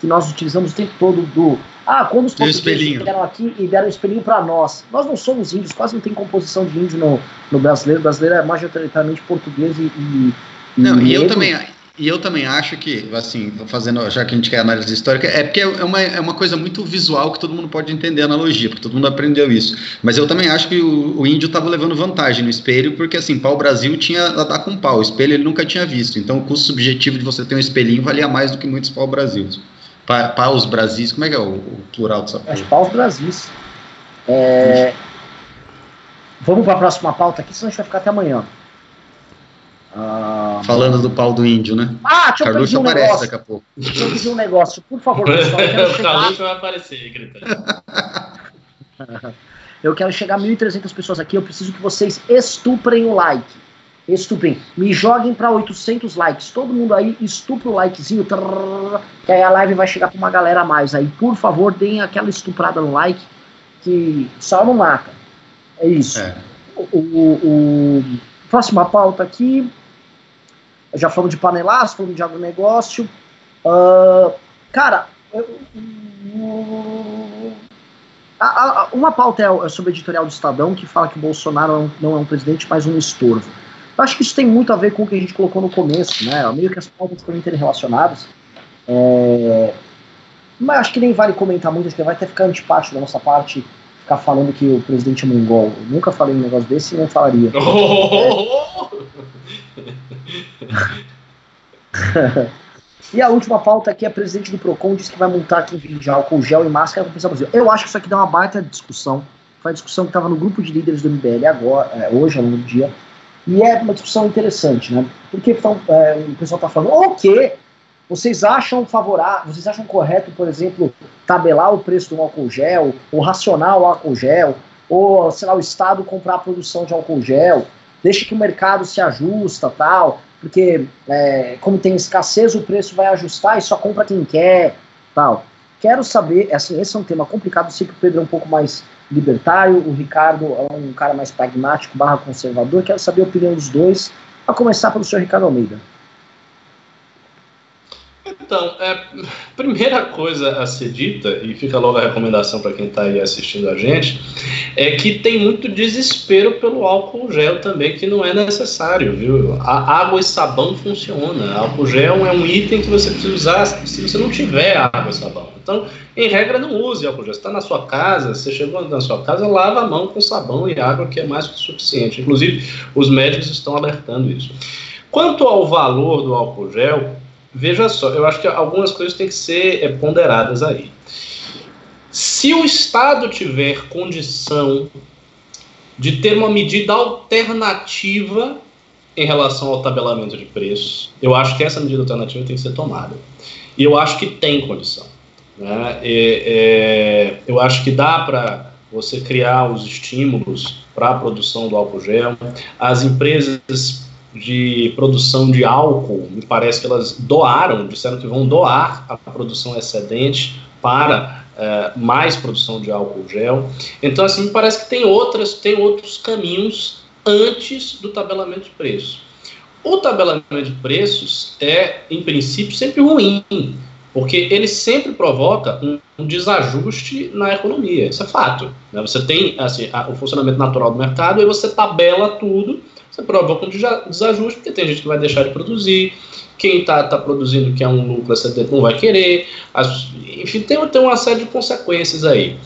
que nós utilizamos o tempo todo do ah, quando os portugueses vieram aqui e deram um espelhinho para nós. Nós não somos índios, quase não tem composição de índio no, no brasileiro. O brasileiro é majoritariamente português e. e não, e, eu também. E eu também acho que, assim, fazendo, já que a gente quer análise histórica, é porque é uma, é uma coisa muito visual que todo mundo pode entender a analogia, porque todo mundo aprendeu isso. Mas eu também acho que o, o índio estava levando vantagem no espelho, porque, assim, pau-brasil tinha a dar com pau. O espelho ele nunca tinha visto. Então, o custo subjetivo de você ter um espelhinho valia mais do que muitos pau-brasil. Pa, paus Brasis, como é que é o, o plural dessa coisa? Paus Brasis. É... Vamos para a próxima pauta aqui, senão a gente vai ficar até amanhã. Ah, Falando do pau do índio, né? Ah, deixa eu pedir um aparece negócio. daqui a pouco. Deixa eu pedir um negócio, por favor, pessoal. o Carluxo vai aparecer, gritando. eu quero chegar a 1.300 pessoas aqui, eu preciso que vocês estuprem o like Estuprem. Me joguem para 800 likes. Todo mundo aí, estupra o likezinho. Trrr, que aí a live vai chegar para uma galera a mais. Aí, por favor, deem aquela estuprada no like. Que só não mata. É isso. É. O, o, o, próxima pauta aqui. Já falamos de panelaço, falamos de agronegócio. Uh, cara, eu, a, a, uma pauta é, é sobre o editorial do Estadão que fala que o Bolsonaro não é um presidente, mas um estorvo. Eu acho que isso tem muito a ver com o que a gente colocou no começo, né? Meio que as pautas estão interrelacionadas. É... Mas acho que nem vale comentar muito, acho que vai até ficar antipático da nossa parte ficar falando que o presidente é mongol. Eu nunca falei um negócio desse e não falaria. é. e a última pauta aqui, a presidente do PROCON disse que vai multar quem vende álcool gel e máscara para o Brasil. Eu acho que isso aqui dá uma baita discussão. Foi a discussão que estava no grupo de líderes do MBL agora, é, hoje, ao longo do dia. E é uma discussão interessante, né? Porque então, é, o pessoal está falando, o? Vocês acham favorável, vocês acham correto, por exemplo, tabelar o preço do álcool gel, ou racionar o álcool gel, ou, sei lá, o Estado comprar a produção de álcool gel, deixa que o mercado se ajusta, tal, porque é, como tem escassez, o preço vai ajustar e só compra quem quer, tal. Quero saber, assim, esse é um tema complicado, sei que o Pedro é um pouco mais libertário, o Ricardo é um cara mais pragmático, barra conservador. Quero saber a opinião dos dois, a começar pelo senhor Ricardo Almeida. Então, é, primeira coisa a ser dita, e fica logo a recomendação para quem está aí assistindo a gente, é que tem muito desespero pelo álcool gel também, que não é necessário, viu? A água e sabão funciona. Álcool gel é um item que você precisa usar se você não tiver água e sabão. Então, em regra, não use álcool gel. Você está na sua casa, você chegou na sua casa, lava a mão com sabão e água, que é mais que suficiente. Inclusive, os médicos estão alertando isso. Quanto ao valor do álcool gel, veja só, eu acho que algumas coisas têm que ser é, ponderadas aí. Se o Estado tiver condição de ter uma medida alternativa em relação ao tabelamento de preços, eu acho que essa medida alternativa tem que ser tomada. E eu acho que tem condição. Né? é, eu acho que dá para você criar os estímulos para a produção do álcool gel. As empresas de produção de álcool, me parece que elas doaram, disseram que vão doar a produção excedente para é, mais produção de álcool gel. Então, assim, me parece que tem outras, tem outros caminhos antes do tabelamento de preços. O tabelamento de preços é, em princípio, sempre ruim, porque ele sempre provoca um, um desajuste na economia. Isso é fato. Né? Você tem assim, a, o funcionamento natural do mercado e você tabela tudo você provoca um desajuste, porque tem gente que vai deixar de produzir, quem está tá produzindo que é um lucro excedente não vai querer, as, enfim, tem, tem uma série de consequências aí.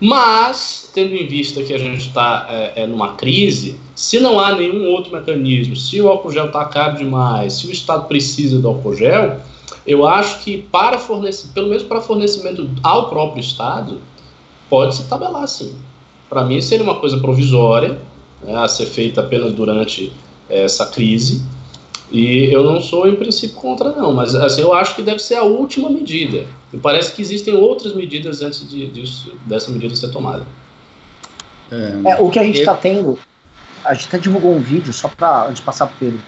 Mas, tendo em vista que a gente está é, é, numa crise, se não há nenhum outro mecanismo, se o álcool gel está caro demais, se o Estado precisa do álcool gel, eu acho que para fornecer, pelo menos para fornecimento ao próprio Estado, pode se tabelar sim. Para mim seria uma coisa provisória, né, a ser feita apenas durante eh, essa crise. E eu não sou, em princípio, contra, não, mas assim, eu acho que deve ser a última medida. E parece que existem outras medidas antes de, disso, dessa medida ser tomada. É, é o que a gente está eu... tendo, a gente até divulgou um vídeo, só para antes de passar para Pedro.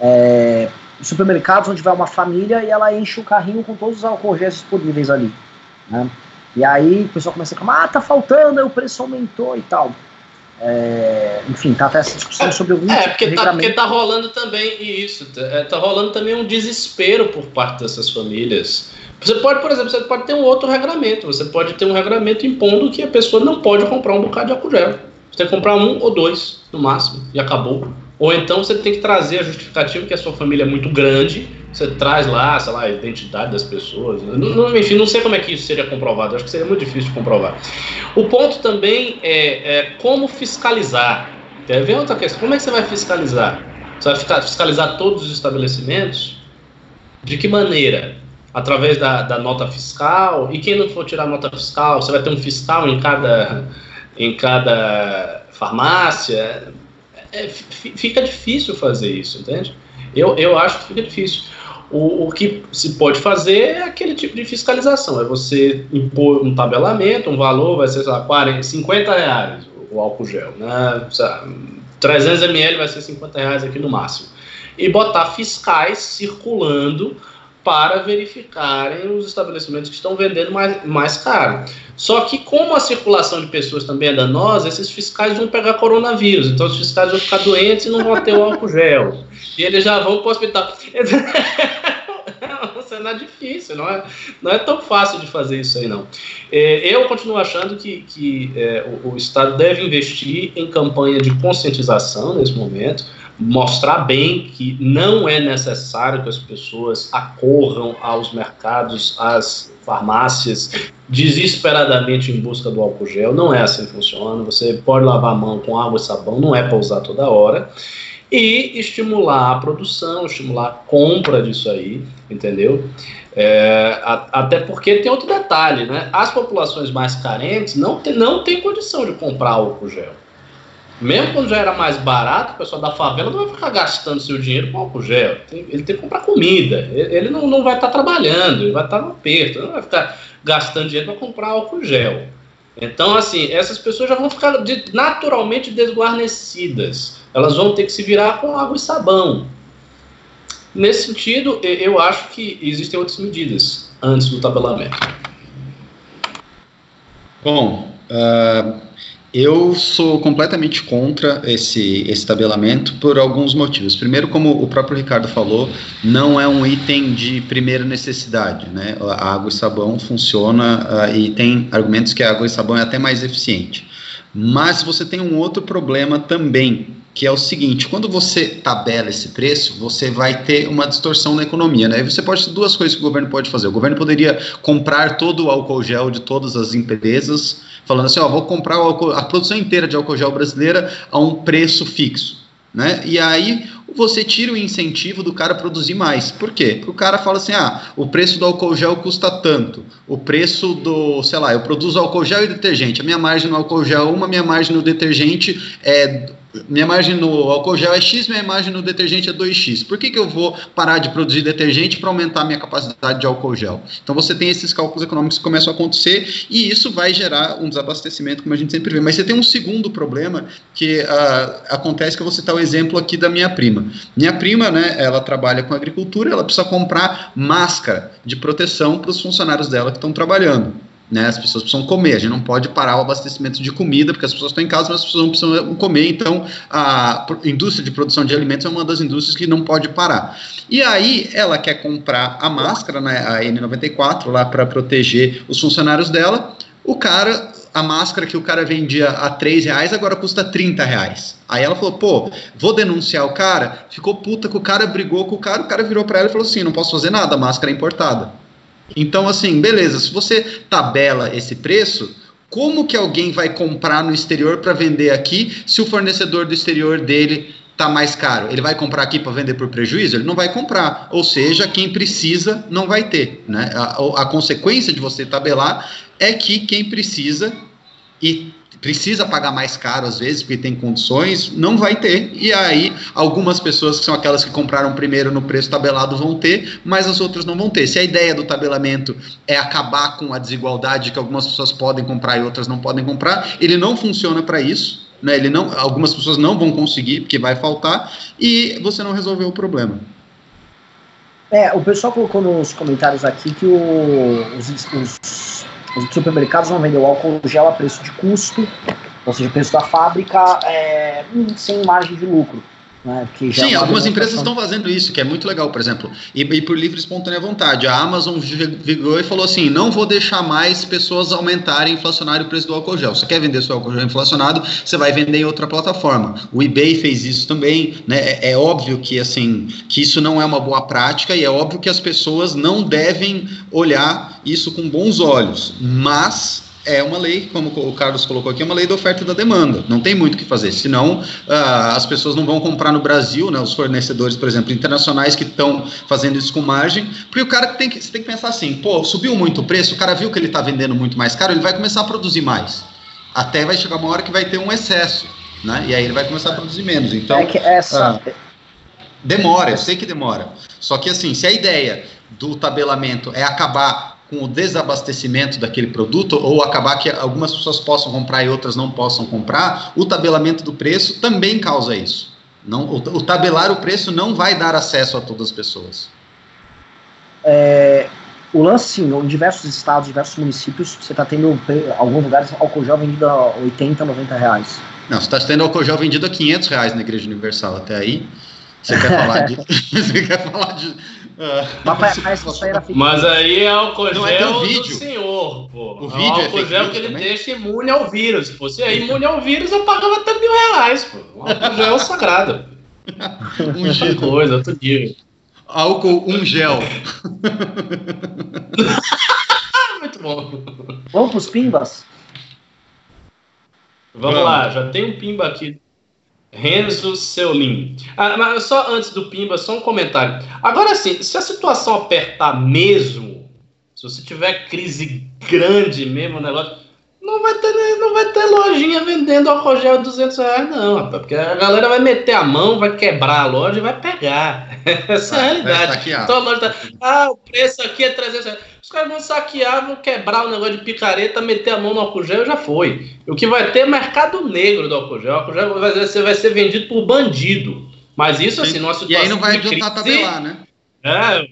É, supermercados onde vai uma família e ela enche o carrinho com todos os álcool disponíveis ali. Né? E aí o pessoal começa a falar, ah, tá faltando, aí o preço aumentou e tal. É, enfim, tá até essa discussão sobre o É, porque tá, porque tá rolando também isso, tá, é, tá rolando também um desespero por parte dessas famílias. Você pode, por exemplo, você pode ter um outro regramento, você pode ter um regramento impondo que a pessoa não pode comprar um bocado de álcool gel. Você tem que comprar um ou dois, no máximo, e acabou. Ou então você tem que trazer a justificativa que a sua família é muito grande, você traz lá, sei lá, a identidade das pessoas. Não, enfim, não sei como é que isso seria comprovado, acho que seria muito difícil de comprovar. O ponto também é, é como fiscalizar. Quer ver outra questão? Como é que você vai fiscalizar? Você vai fiscalizar todos os estabelecimentos? De que maneira? Através da, da nota fiscal? E quem não for tirar nota fiscal, você vai ter um fiscal em cada, em cada farmácia? É, fica difícil fazer isso, entende? Eu, eu acho que fica difícil. O, o, que se pode fazer é aquele tipo de fiscalização, é você impor um tabelamento, um valor, vai ser, sei lá, 40, 50 reais o, álcool gel, né? 300 ml vai ser 50 reais aqui no máximo. E botar fiscais circulando para verificarem os estabelecimentos que estão vendendo mais, mais caro. Só que, como a circulação de pessoas também é danosa, esses fiscais vão pegar coronavírus. Então, os fiscais vão ficar doentes e não vão ter o álcool gel. E eles já vão para o hospital. é um cenário difícil, não é, não é tão fácil de fazer isso aí, não. É, eu continuo achando que, que é, o, o Estado deve investir em campanha de conscientização nesse momento mostrar bem que não é necessário que as pessoas acorram aos mercados, às farmácias, desesperadamente em busca do álcool gel. Não é assim que funciona. Você pode lavar a mão com água e sabão, não é para usar toda hora. E estimular a produção, estimular a compra disso aí, entendeu? É, a, até porque tem outro detalhe, né? As populações mais carentes não tem, não tem condição de comprar álcool gel. Mesmo quando já era mais barato, o pessoal da favela não vai ficar gastando seu dinheiro com álcool gel. Ele tem que comprar comida. Ele não, não vai estar trabalhando, ele vai estar no aperto. Ele não vai ficar gastando dinheiro para comprar álcool gel. Então, assim, essas pessoas já vão ficar naturalmente desguarnecidas. Elas vão ter que se virar com água e sabão. Nesse sentido, eu acho que existem outras medidas antes do tabelamento. Bom, uh, Eu sou completamente contra esse, esse tabelamento por alguns motivos. Primeiro, como o próprio Ricardo falou, não é um item de primeira necessidade. Né? A água e sabão funciona uh, e tem argumentos que a água e sabão é até mais eficiente. Mas você tem um outro problema também, que é o seguinte: quando você tabela esse preço, você vai ter uma distorção na economia, né? E você pode duas coisas que o governo pode fazer. O governo poderia comprar todo o álcool gel de todas as empresas, falando assim: ó, vou comprar álcool, a produção inteira de álcool gel brasileira a um preço fixo, né? E aí você tira o incentivo do cara produzir mais. Por quê? Porque o cara fala assim: ah, o preço do álcool gel custa tanto. O preço do, sei lá, eu produzo álcool gel e detergente. A minha margem no álcool gel é uma, minha margem no detergente é minha margem no álcool gel é X, minha margem no detergente é 2X. Por que, que eu vou parar de produzir detergente para aumentar minha capacidade de álcool gel? Então você tem esses cálculos econômicos que começam a acontecer e isso vai gerar um desabastecimento, como a gente sempre vê. Mas você tem um segundo problema que uh, acontece, que eu vou citar o exemplo aqui da minha prima. Minha prima, né, ela trabalha com agricultura, ela precisa comprar máscara de proteção para os funcionários dela que estão trabalhando. Né, as pessoas precisam comer, a gente não pode parar o abastecimento de comida, porque as pessoas estão em casa, mas as pessoas não precisam comer, então a indústria de produção de alimentos é uma das indústrias que não pode parar. E aí ela quer comprar a máscara, né, a N94, lá para proteger os funcionários dela, o cara, a máscara que o cara vendia a 3 reais, agora custa 30 reais. Aí ela falou, pô, vou denunciar o cara, ficou puta que o cara brigou com o cara, o cara virou para ela e falou assim, não posso fazer nada, a máscara é importada. Então, assim, beleza, se você tabela esse preço, como que alguém vai comprar no exterior para vender aqui se o fornecedor do exterior dele está mais caro? Ele vai comprar aqui para vender por prejuízo? Ele não vai comprar. Ou seja, quem precisa não vai ter. Né? A, a consequência de você tabelar é que quem precisa e precisa pagar mais caro às vezes, porque tem condições, não vai ter. E aí, algumas pessoas que são aquelas que compraram primeiro no preço tabelado vão ter, mas as outras não vão ter. Se a ideia do tabelamento é acabar com a desigualdade que algumas pessoas podem comprar e outras não podem comprar, ele não funciona para isso. Né, ele não, algumas pessoas não vão conseguir, porque vai faltar, e você não resolveu o problema. É, o pessoal colocou nos comentários aqui que o, os, os os supermercados vão vender o álcool gel a preço de custo, ou seja, preço da fábrica, é, sem margem de lucro. Né, Sim, é algumas empresas estão fazendo isso, que é muito legal, por exemplo, e, e por livre e espontânea vontade. A Amazon vigou e falou assim: não vou deixar mais pessoas aumentarem inflacionário o preço do álcool gel. Você quer vender seu álcool gel inflacionado, você vai vender em outra plataforma. O eBay fez isso também. Né? É, é óbvio que assim que isso não é uma boa prática e é óbvio que as pessoas não devem olhar isso com bons olhos, mas é uma lei, como o Carlos colocou aqui, é uma lei da oferta e da demanda. Não tem muito o que fazer. Senão, uh, as pessoas não vão comprar no Brasil, né, os fornecedores, por exemplo, internacionais que estão fazendo isso com margem, porque o cara tem que, você tem que pensar assim, pô, subiu muito o preço, o cara viu que ele está vendendo muito mais caro, ele vai começar a produzir mais. Até vai chegar uma hora que vai ter um excesso, né? E aí ele vai começar a produzir menos. Então, é que essa... Uh, demora, eu sei que demora. Só que assim, se a ideia do tabelamento é acabar com o desabastecimento daquele produto ou acabar que algumas pessoas possam comprar e outras não possam comprar, o tabelamento do preço também causa isso. Não, o, o tabelar o preço não vai dar acesso a todas as pessoas. É, o lance, sim, em diversos estados, diversos municípios, você está tendo, alguns lugares, álcool gel vendido a 80, 90 reais. Não, você está tendo álcool gel vendido a 500 reais na Igreja Universal. Até aí, você quer falar de... você quer falar de mas aí é álcool gel é do vídeo. senhor, pô. O é vídeo é álcool gel que ele também? deixa imune ao vírus. Se fosse imune ao vírus, eu pagava até mil reais, pô. O álcool gel é sagrado. um gel. coisa, outro dia. Álcool um gel. Muito bom. Vamos pros pimbas? Vamos, Vamos lá, já tem um pimba aqui Renzo Seulin. Ah, mas só antes do Pimba, só um comentário. Agora sim, se a situação apertar mesmo, se você tiver crise grande mesmo, negócio, não vai ter, não vai ter lojinha vendendo álcool gel a 200 reais, não, rapaz, porque a galera vai meter a mão, vai quebrar a loja e vai pegar. Essa é a realidade. Então a loja tá, ah, o preço aqui é 300 reais. Os caras vão saquear, vão quebrar o negócio de picareta, meter a mão no álcool gel já foi. O que vai ter é mercado negro do álcool gel. O álcool gel vai ser, vai ser vendido por bandido. Mas isso, assim, numa situação. E aí não vai adiantar crise, tabelar, né? É.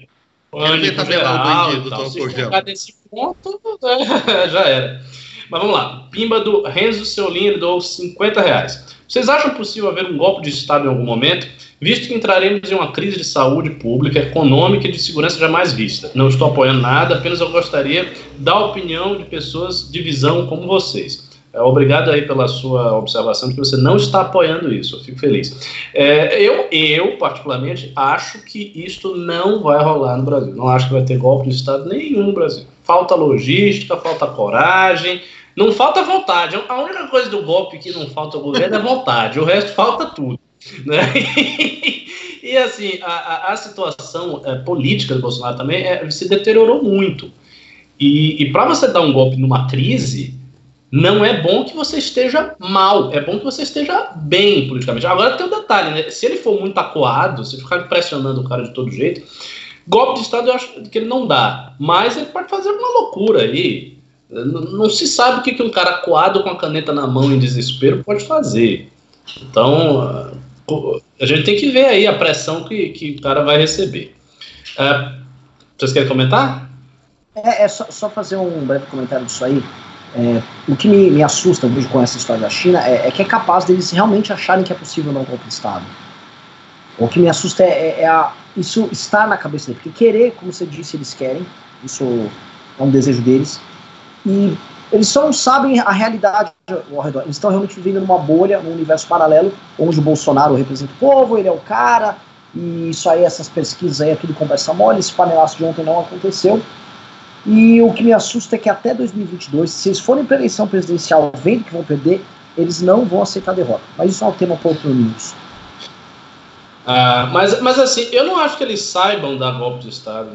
Pânico tabelar geral, o bandido do álcool gel. Se nesse ponto, já era. Mas vamos lá. Pimba do Renzo Seolini dou 50 reais. Vocês acham possível haver um golpe de Estado em algum momento, visto que entraremos em uma crise de saúde pública, econômica e de segurança jamais vista? Não estou apoiando nada, apenas eu gostaria da opinião de pessoas de visão como vocês. É, obrigado aí pela sua observação de que você não está apoiando isso, eu fico feliz. É, eu, eu, particularmente, acho que isto não vai rolar no Brasil. Não acho que vai ter golpe de Estado nenhum no Brasil. Falta logística, falta coragem, não falta vontade. A única coisa do golpe que não falta ao governo é vontade, o resto falta tudo. Né? e assim, a, a situação é, política do Bolsonaro também é, se deteriorou muito. E, e para você dar um golpe numa crise, não é bom que você esteja mal, é bom que você esteja bem politicamente. Agora tem um detalhe, né? Se ele for muito acuado, se ficar pressionando o cara de todo jeito, golpe de Estado eu acho que ele não dá. Mas ele pode fazer uma loucura aí. Não, se sabe o que, que um cara acuado com a caneta na mão em desespero pode fazer. Então, a gente tem que ver aí a pressão que, que o cara vai receber. Uh, vocês querem comentar? É, é só, só fazer um breve comentário disso aí. É, o que me, me assusta hoje com essa história da China é, é, que é capaz deles realmente acharem que é possível não Estado. O que me assusta é, é, é a, isso estar na cabeça deles. Porque querer, como você disse, eles querem. Isso é um desejo deles. E eles só não sabem a realidade ao redor. Eles estão realmente vivendo numa bolha, num universo paralelo, onde o Bolsonaro representa o povo, ele é o cara, e isso aí, essas pesquisas aí, é tudo conversa mole, esse panelaço de ontem não aconteceu. E o que me assusta é que até 2022, se eles forem para eleição presidencial vendo que vão perder, eles não vão aceitar a derrota. Mas isso é um tema para outro news. Ah, mas, mas assim, eu não acho que eles saibam dar golpe de Estado.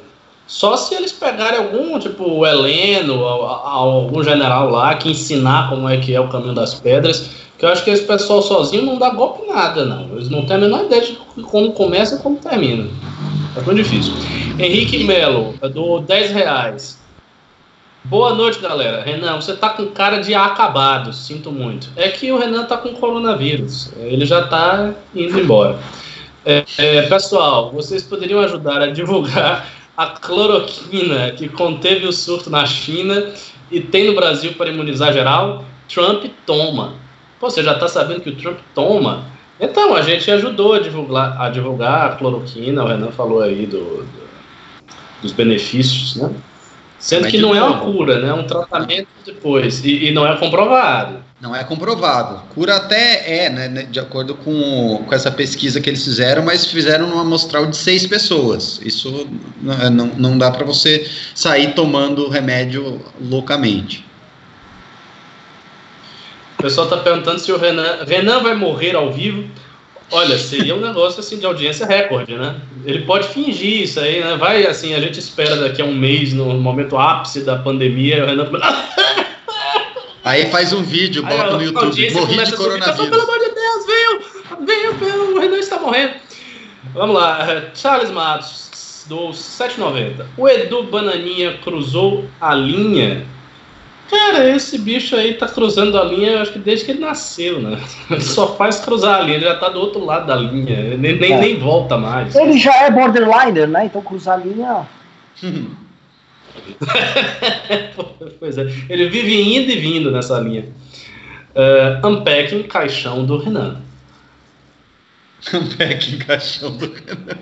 Só se eles pegarem algum, tipo, o Heleno, algum general lá, que ensinar como é que é o caminho das pedras, que eu acho que esse pessoal sozinho não dá golpe nada, não. Eles não têm a menor ideia de como começa e como termina. É muito difícil. Henrique Melo, do 10 reais. Boa noite, galera. Renan, você tá com cara de acabado, sinto muito. É que o Renan tá com coronavírus, ele já tá indo embora. É, é, pessoal, vocês poderiam ajudar a divulgar a cloroquina que conteve o surto na China e tem no Brasil para imunizar geral? Trump toma. Pô, você já tá sabendo que o Trump toma? Então, a gente ajudou a divulgar a, divulgar a cloroquina, o Renan falou aí do, do dos benefícios, né? Sendo que não é uma cura, né? É um tratamento depois. E, e, não é comprovado. Não é comprovado. Cura até é, né? De acordo com, com essa pesquisa que eles fizeram, mas fizeram numa amostral de seis pessoas. Isso não, não dá para você sair tomando remédio loucamente. O pessoal está perguntando se o Renan, Renan vai morrer ao vivo. Olha, seria um negócio assim de audiência recorde, né? Ele pode fingir isso aí, né? Vai assim, a gente espera daqui a um mês, no momento ápice da pandemia, o Renan. Aí faz um vídeo, bota aí, no YouTube. Morri de coronavírus. Pelo amor de Deus, venham! Venham, o Renan está morrendo. Vamos lá, Charles Matos, do 790. O Edu Bananinha cruzou a linha Cara, esse bicho aí tá cruzando a linha, acho que desde que ele nasceu, né? Ele só faz cruzar a linha, ele já tá do outro lado da linha, nem, nem, é. nem volta mais. Ele já é borderliner, né? Então cruzar a linha. pois é, ele vive indo e vindo nessa linha. Uh, unpacking caixão do Renan. Unpacking caixão do Renan.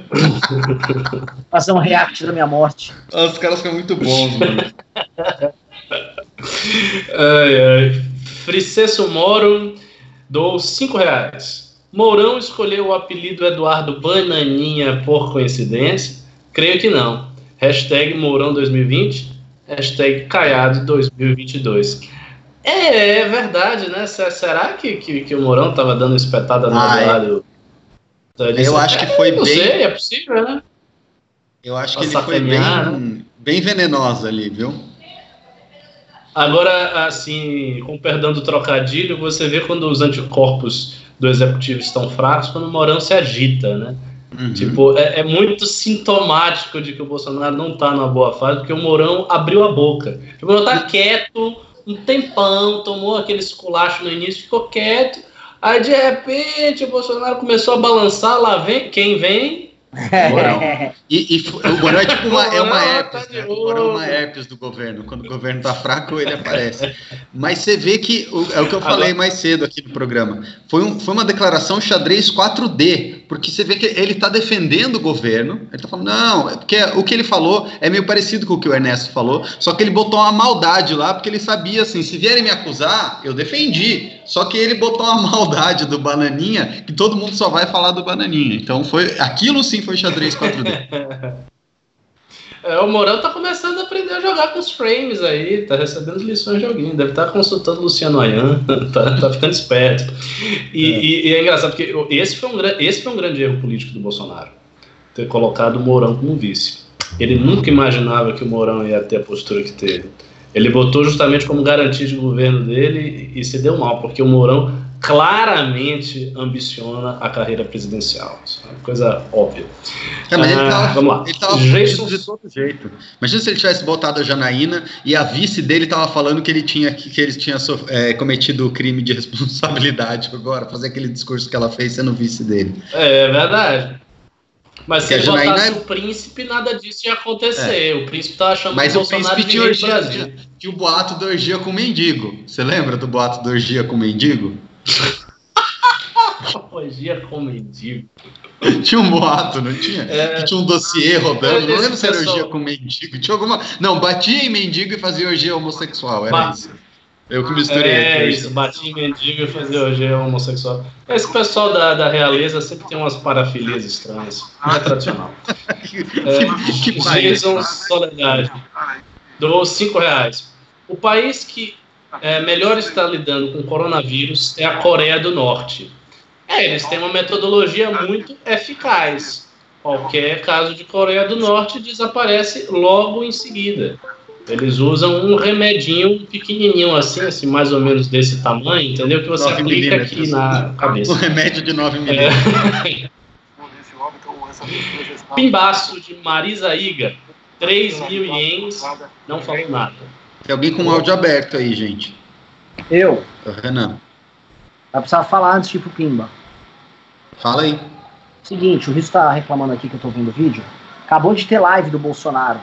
Fazer um react da minha morte. Os caras são muito bons, mano. ai, ai. Fricesso Moro dou 5 reais. Mourão escolheu o apelido Eduardo Bananinha por coincidência? Creio que não. Hashtag Mourão 2020, hashtag Caiado 2022. É, é verdade, né? Será que, que, que o Mourão tava dando espetada no Eduardo? Eu acho que foi é, bem. Não sei, é possível, né? Eu acho que ele foi bem, né? bem venenoso ali, viu? Agora, assim, com perdão do trocadilho, você vê quando os anticorpos do executivo estão fracos, quando o Morão se agita, né? Uhum. Tipo, é, é, muito sintomático de que o Bolsonaro não tá numa boa fase, porque o Mourão abriu a boca. O Mourão tá quieto um tempão, tomou aquele esculacho no início, ficou quieto. Aí, de repente, o Bolsonaro começou a balançar, lá vem, quem vem? É. E, e, o Morão é tipo uma, é uma herpes, né? O Morão é uma herpes do governo. Quando o governo tá fraco, ele aparece. Mas você vê que, é o que eu falei mais cedo aqui no programa, foi, um, foi uma declaração xadrez 4D, porque você vê que ele tá defendendo o governo, ele tá falando, não, é porque o que ele falou é meio parecido com o que o Ernesto falou, só que ele botou uma maldade lá, porque ele sabia assim, se vierem me acusar, eu defendi. Só que ele botou uma maldade do Bananinha, que todo mundo só vai falar do Bananinha. Então foi aquilo sim foi xadrez 4D. É, o Morão tá começando a aprender a jogar com os frames aí, tá recebendo lições de alguém, deve estar tá consultando o Luciano Ayan, tá, tá, ficando esperto. E é. E, e é, engraçado, porque esse foi, um, esse foi um grande erro político do Bolsonaro, ter colocado o Mourão como vice. Ele nunca imaginava que o Mourão ia ter a postura que teve. Ele botou justamente como garantia de governo dele e, e se deu mal, porque o Mourão claramente ambiciona a carreira presidencial. Isso é uma coisa óbvia. É, mas ah, ele tava, vamos lá. Ele tava Jason... de todo jeito. Imagina se ele tivesse botado a Janaína e a vice dele estava falando que ele tinha, que ele tinha é, cometido o crime de responsabilidade agora, fazer aquele discurso que ela fez sendo vice dele. É, verdade. Mas se ele botasse é... o príncipe, nada disso ia acontecer. É. O príncipe tá achando Mas que o Bolsonaro príncipe tinha, orgia, tinha o boato da orgia com o mendigo. Você lembra do boato da orgia com o mendigo? orgia com mendigo. Tinha um boato, não tinha? É... Tinha um dossiê rodando. Não lembro se era orgia com mendigo. Tinha alguma. Não, batia em mendigo e fazia orgia homossexual. Era isso. Eu que misturei. É isso, batia em mendigo e fazia orgia homossexual. Esse pessoal da, da realeza sempre tem umas parafilias estranhas. Não é tradicional. que, é, que, que Jason Soledade. Doou 5 reais. O país que é, melhor está lidando com o coronavírus é a Coreia do Norte. É, eles têm uma metodologia muito eficaz. Qualquer caso de Coreia do Norte desaparece logo em seguida. Eles usam um remedinho pequenininho assim, assim, mais ou menos desse tamanho, entendeu? Que você aplica aqui na cabeça. Um remédio de 9 milímetros. É. Pimbaço de Marisa Iga, 3 mil ienes, não falou nada. Tem alguém com o áudio aberto aí, gente. Eu. É o Renan. Vai precisar falar antes de ir pro Pimba. Fala aí. Seguinte, o Risto tá reclamando aqui que eu tô vendo o vídeo. Acabou de ter live do Bolsonaro.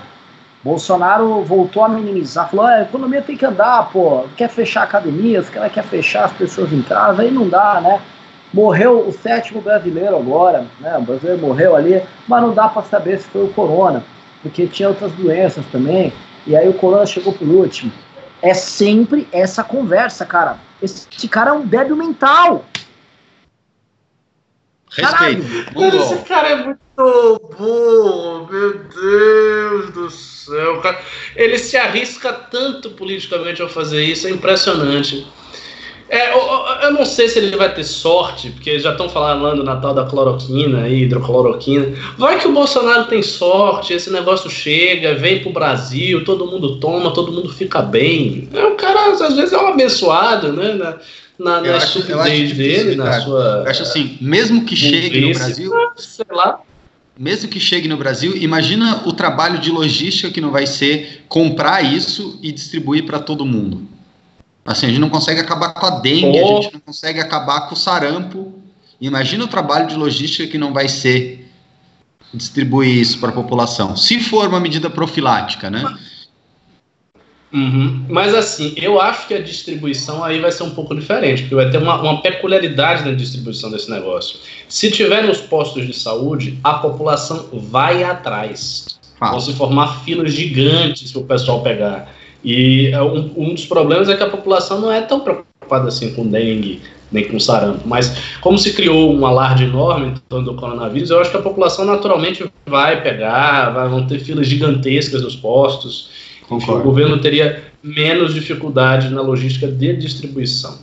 Bolsonaro voltou a minimizar, falou: a economia tem que andar, pô, quer fechar a academia, caras querem fechar as pessoas em casa, aí não dá, né? Morreu o sétimo brasileiro agora, né? O brasileiro morreu ali, mas não dá para saber se foi o corona, porque tinha outras doenças também, e aí o corona chegou por último. É sempre essa conversa, cara. Esse cara é um débil mental. Respeito. Cara, esse cara é muito bom, meu Deus do céu. Cara. Ele se arrisca tanto politicamente ao fazer isso, é impressionante. É, eu, eu, não sei se ele vai ter sorte, porque já estão falando na tal da cloroquina e hidrocloroquina. Vai que o Bolsonaro tem sorte, esse negócio chega, vem pro Brasil, todo mundo toma, todo mundo fica bem. É, o cara, às vezes, é um abençoado, né? Na, na, na acho, estupidez dele, na sua. Eu acho assim, mesmo que chegue no Brasil. Sei lá. Mesmo que chegue no Brasil, imagina o trabalho de logística que não vai ser comprar isso e distribuir para todo mundo. Assim, a gente não consegue acabar com a dengue, oh. a gente não consegue acabar com o sarampo. Imagina o trabalho de logística que não vai ser distribuir isso para a população. Se for uma medida profilática, né? Uhum. Mas assim, eu acho que a distribuição aí vai ser um pouco diferente, porque vai ter uma, uma peculiaridade na distribuição desse negócio. Se tiver nos postos de saúde, a população vai atrás. Ah. Vão se formar filas gigantes para o pessoal pegar. E é um, um, dos problemas é que a população não é tão preocupada assim com dengue, nem com sarampo. Mas como se criou um alarde enorme em torno do coronavírus, eu acho que a população naturalmente vai pegar, vai, vão ter filas gigantescas nos postos. Concordo. o governo teria menos dificuldade na logística de distribuição.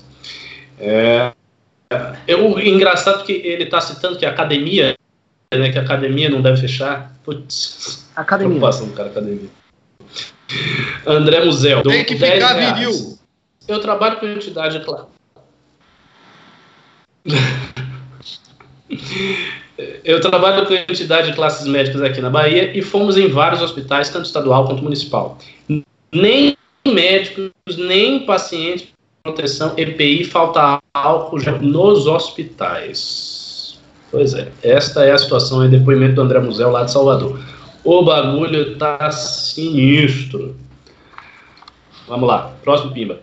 É, eu, engraçado que ele está citando que a academia, né, que a academia não deve fechar. Putz, academia. Preocupação cara, academia. André Musel. Tem que ficar viril. Eu trabalho com entidade, claro. Eu trabalho com entidade de classes médicas aqui na Bahia e fomos em vários hospitais, tanto estadual quanto municipal. Nem médicos, nem pacientes de proteção EPI falta álcool nos hospitais. Pois é, esta é a situação, é depoimento do André Musel lá de Salvador. O bagulho tá sinistro. Vamos lá, próximo Pimba.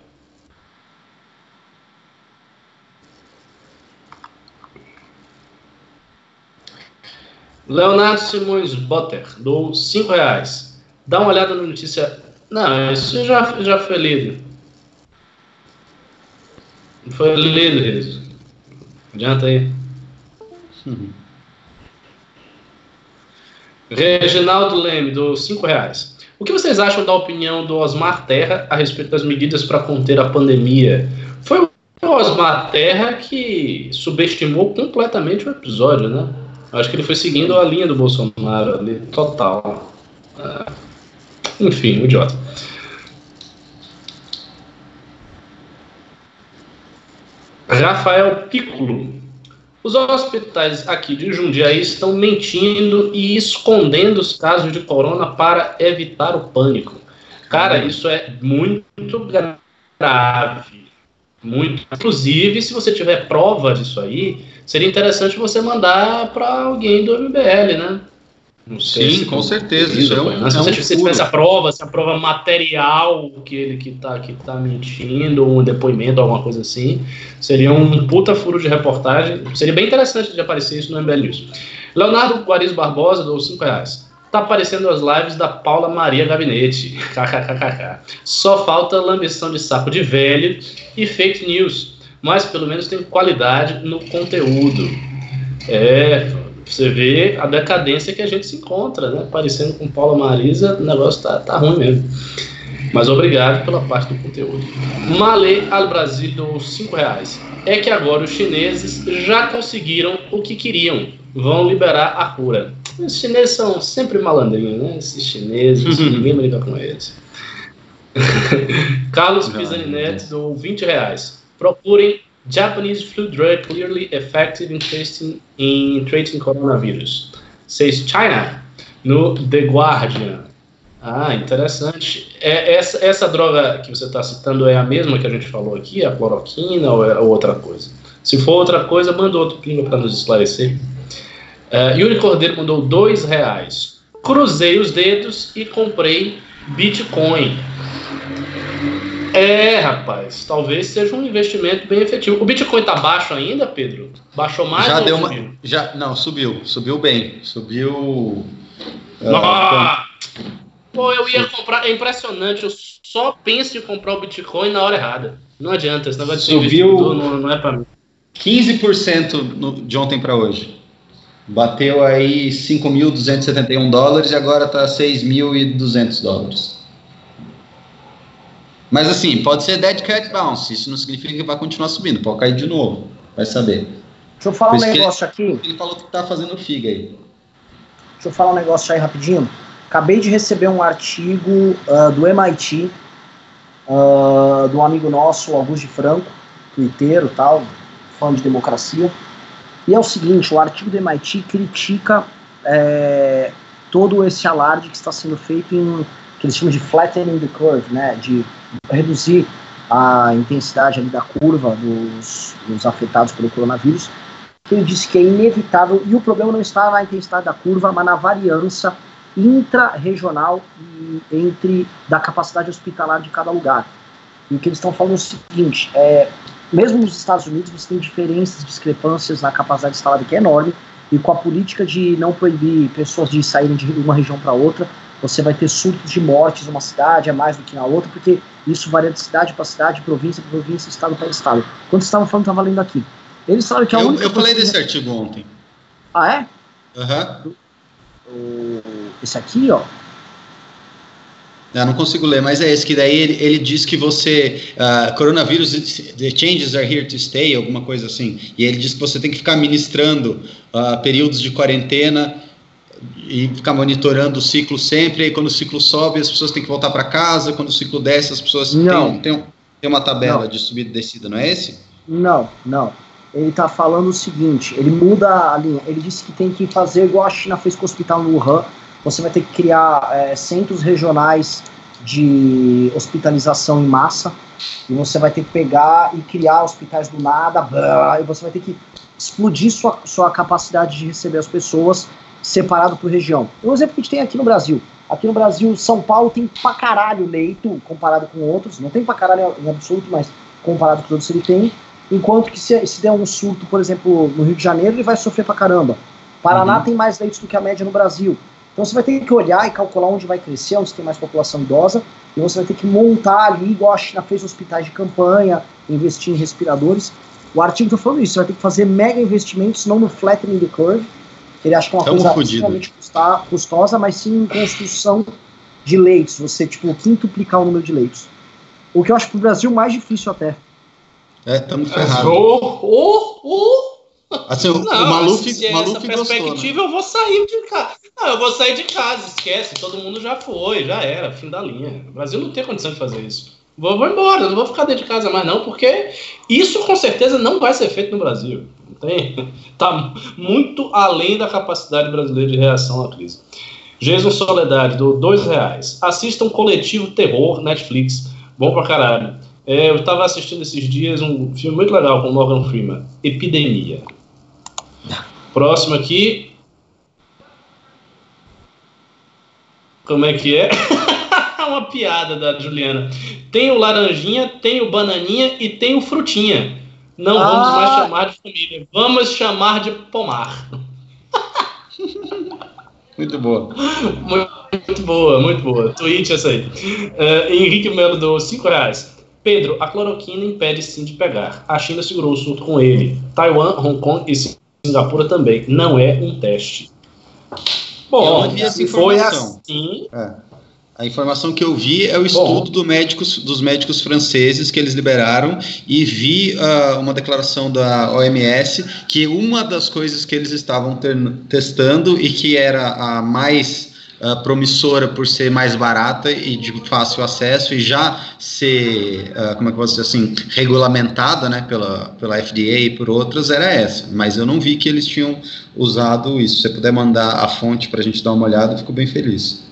Leonardo Simões Botter, dou 5 reais. Dá uma olhada na notícia. Não, isso já, já foi lido. Foi lido isso. Adianta aí. Uhum. Reginaldo Leme, do 5 reais. O que vocês acham da opinião do Osmar Terra a respeito das medidas para conter a pandemia? Foi o Osmar Terra que subestimou completamente o episódio, né? Acho que ele foi seguindo a linha do Bolsonaro ali, total. Ah, enfim, um idiota. Rafael Piccolo. Os hospitais aqui de Jundiaí estão mentindo e escondendo os casos de corona para evitar o pânico. Cara, isso é muito grave. Muito. Inclusive, se você tiver prova disso aí, seria interessante você mandar para alguém do MBL, né? Não sei Sim, se com certeza. Isso é um, é se você, você tivesse a prova, se a prova material que ele que tá, que tá mentindo, um depoimento, alguma coisa assim, seria um puta furo de reportagem. Seria bem interessante de aparecer isso no MBL News. Leonardo Guariz Barbosa deu 5 reais. Tá aparecendo as lives da Paula Maria Gabinete. KKKKK. Só falta lambição de saco de velho e fake news mas pelo menos tem qualidade no conteúdo. É, você vê a decadência que a gente se encontra, né? Parecendo com Paula Marisa, o negócio tá, tá ruim mesmo. Mas obrigado pela parte do conteúdo. Malê al Brasil deu 5 reais. É que agora os chineses já conseguiram o que queriam. Vão liberar a cura. Os chineses são sempre malandrinhos, né? Esses chineses, ninguém brinca com eles. Carlos Pisani Neto deu 20 reais. Procurem Japanese flu drug clearly effective in treating, in treating coronavirus. Says China, no The Guardian. Ah, interessante. É, essa, essa droga que você está citando é a mesma que a gente falou aqui, a cloroquina ou é outra coisa? Se for outra coisa, manda outro pingo para nos esclarecer. Uh, Yuri Cordeiro mandou dois reais. Cruzei os dedos e comprei Bitcoin. É, rapaz, talvez seja um investimento bem efetivo. O Bitcoin tá baixo ainda, Pedro? Baixou mais já deu subiu? Uma, já, não, subiu, subiu bem. Subiu. Uh, ah, pô, eu ia comprar. É impressionante, eu só penso em comprar o Bitcoin na hora errada. Não adianta, esse negócio subiu de não, não é para mim. 15% no, de ontem para hoje. Bateu aí 5.271 dólares e agora está 6.200 dólares. Mas assim, pode ser dead cat bounce, isso não significa que vai continuar subindo, pode cair de novo, vai saber. Deixa eu falar um negócio ele, aqui. Ele falou que tá fazendo figa aí. Deixa eu falar um negócio aí rapidinho. Acabei de receber um artigo uh, do MIT, uh, ah, do amigo nosso, Augusto de Franco, twitteiro tal, fã de democracia. E é o seguinte, o artigo do MIT critica é, todo esse alarde que está sendo feito em que eles chamam de flattening the curve, né, de reduzir a intensidade da curva dos, dos afetados pelo coronavírus, ele disse que é inevitável, e o problema não está na intensidade da curva, mas na variância intra-regional entre da capacidade hospitalar de cada lugar. E o que eles estão falando é o seguinte, é, mesmo nos Estados Unidos você tem diferenças, discrepâncias na capacidade instalada que é enorme, e com a política de não proibir pessoas de saírem de uma região para outra, você vai ter surtos de mortes numa cidade, é mais do que na outra, porque isso varia de cidade para cidade, província para província, estado para estado. Quando você estava falando, estava lendo aqui. Eles sabem que a eu, única. Eu falei desse artigo ontem. Ah, é? Aham. Uhum. Esse aqui, ó. Eu não consigo ler, mas é esse que daí ele, ele diz que você uh, coronavírus the changes are here to stay, alguma coisa assim. E ele diz que você tem que ficar ministrando uh, períodos de quarentena e ficar monitorando o ciclo sempre. E quando o ciclo sobe, as pessoas têm que voltar para casa. Quando o ciclo desce, as pessoas não. têm, têm, têm uma tabela não. de subida e descida, não é esse? Não, não. Ele está falando o seguinte: ele muda a linha. Ele disse que tem que fazer igual a China fez com o hospital no Wuhan. Você vai ter que criar é, centros regionais de hospitalização em massa, e você vai ter que pegar e criar hospitais do nada, blá, e você vai ter que explodir sua, sua capacidade de receber as pessoas separado por região. Um exemplo que a gente tem aqui no Brasil. Aqui no Brasil, São Paulo tem pra caralho leito comparado com outros, não tem pra caralho em absoluto, mas comparado com outros ele tem. Enquanto que se, se der um surto, por exemplo, no Rio de Janeiro, ele vai sofrer pra caramba. Paraná uhum. tem mais leitos do que a média no Brasil. Então você vai ter que olhar e calcular onde vai crescer, onde tem mais população idosa, e você vai ter que montar ali, igual a China fez hospitais de campanha, investir em respiradores. O artigo está falando isso, você vai ter que fazer mega investimentos, não no flattening the curve, ele acha que é uma Tão coisa extremamente custosa, mas sim em construção de leitos, você, tipo, quintuplicar o número de leitos. O que eu acho para o Brasil mais difícil até. É, estamos ferrados. Oh, oh, oh. Assim, não, o Maluf, se Maluf essa perspectiva, gostou, né? eu vou sair de casa. Não, eu vou sair de casa, esquece. Todo mundo já foi, já era, fim da linha. O Brasil não tem condição de fazer isso. Vou, vou embora, não vou ficar dentro de casa mais não, porque isso com certeza não vai ser feito no Brasil. Tem, tá muito além da capacidade brasileira de reação à crise. Jesus Soledade, do dois reais. Assista um coletivo terror Netflix. Bom pra caralho. É, eu tava assistindo esses dias um filme muito legal com Morgan Freeman, Epidemia. Próximo aqui. Como é que é? Uma piada da Juliana. Tem o laranjinha, tem o bananinha e tem o frutinha. Não ah. vamos mais chamar de família. Vamos chamar de pomar. Muito boa. Muito, boa, muito boa. Tweet essa aí. Uh, Henrique Melo do 5 reais. Pedro, a cloroquina impede sim de pegar. A China segurou o surto com ele. Taiwan, Hong Kong e Singapura também. Não é um teste. Bom, se foi assim. É. A informação que eu vi é o estudo do médicos, dos médicos franceses que eles liberaram e vi uh, uma declaração da OMS que uma das coisas que eles estavam ter, testando e que era a mais uh, promissora por ser mais barata e de fácil acesso e já ser, uh, como é que eu dizer assim, regulamentada né, pela, pela FDA e por outras, era essa. Mas eu não vi que eles tinham usado isso. Se você puder mandar a fonte para a gente dar uma olhada, eu fico bem feliz.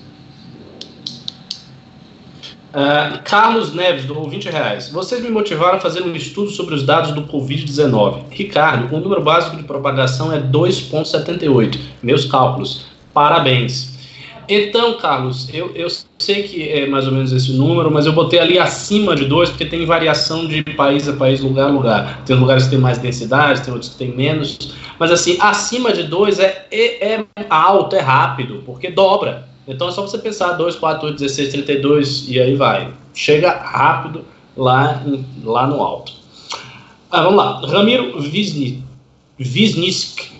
Uh, Carlos Neves, do 20 reais. Vocês me motivaram a fazer um estudo sobre os dados do Covid-19. Ricardo, o número básico de propagação é 2,78. Meus cálculos. Parabéns. Então, Carlos, eu, eu sei que é mais ou menos esse número, mas eu botei ali acima de 2, porque tem variação de país a país, lugar a lugar. Tem lugares que tem mais densidade, tem outros que tem menos. Mas assim, acima de 2 é, é, é alto, é rápido, porque dobra. Então é só você pensar 2, 4, 8, 16, 32 e aí vai. Chega rápido lá, lá no alto. Ah, vamos lá. Ramiro Visni, Visnisk,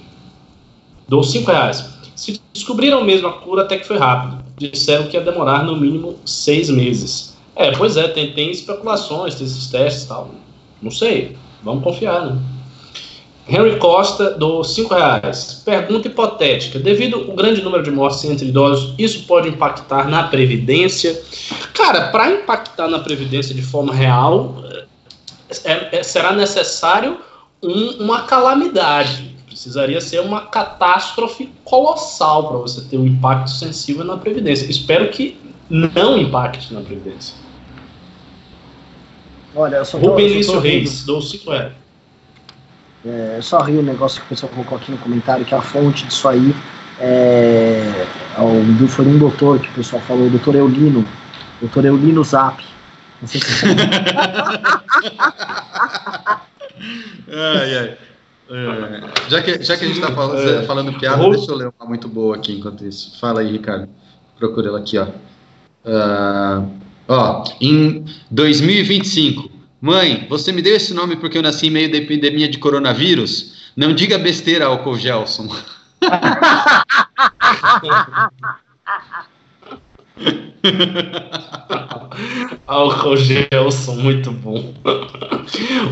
dou 5 reais. Se descobriram mesmo a cura, até que foi rápido. Disseram que ia demorar no mínimo seis meses. É, pois é, tem, tem especulações, tem esses testes e tal. Não sei. Vamos confiar, né? Henry Costa, do 5 reais. Pergunta hipotética. Devido ao grande número de mortes entre idosos, isso pode impactar na Previdência? Cara, para impactar na Previdência de forma real, é, é, será necessário um, uma calamidade. Precisaria ser uma catástrofe colossal para você ter um impacto sensível na Previdência. Espero que não impacte na Previdência. Olha, eu só tô, Rubem Reis, do 5 reais. É, só ri o negócio que o pessoal colocou aqui no comentário, que a fonte disso aí é, é o, foi um doutor que o pessoal falou, o doutor Eulino, doutor Eulino Zap. Não sei se ai, ai. É, já, que, já que a gente está falando, é, falando piada, deixa eu ler uma muito boa aqui enquanto isso. Fala aí, Ricardo. Procura ela aqui, ó. Uh, ó, em 2025, Mãe, você me deu esse nome porque eu nasci em meio da epidemia de coronavírus? Não diga besteira, álcool Gelson. Álcool Gelson, muito bom.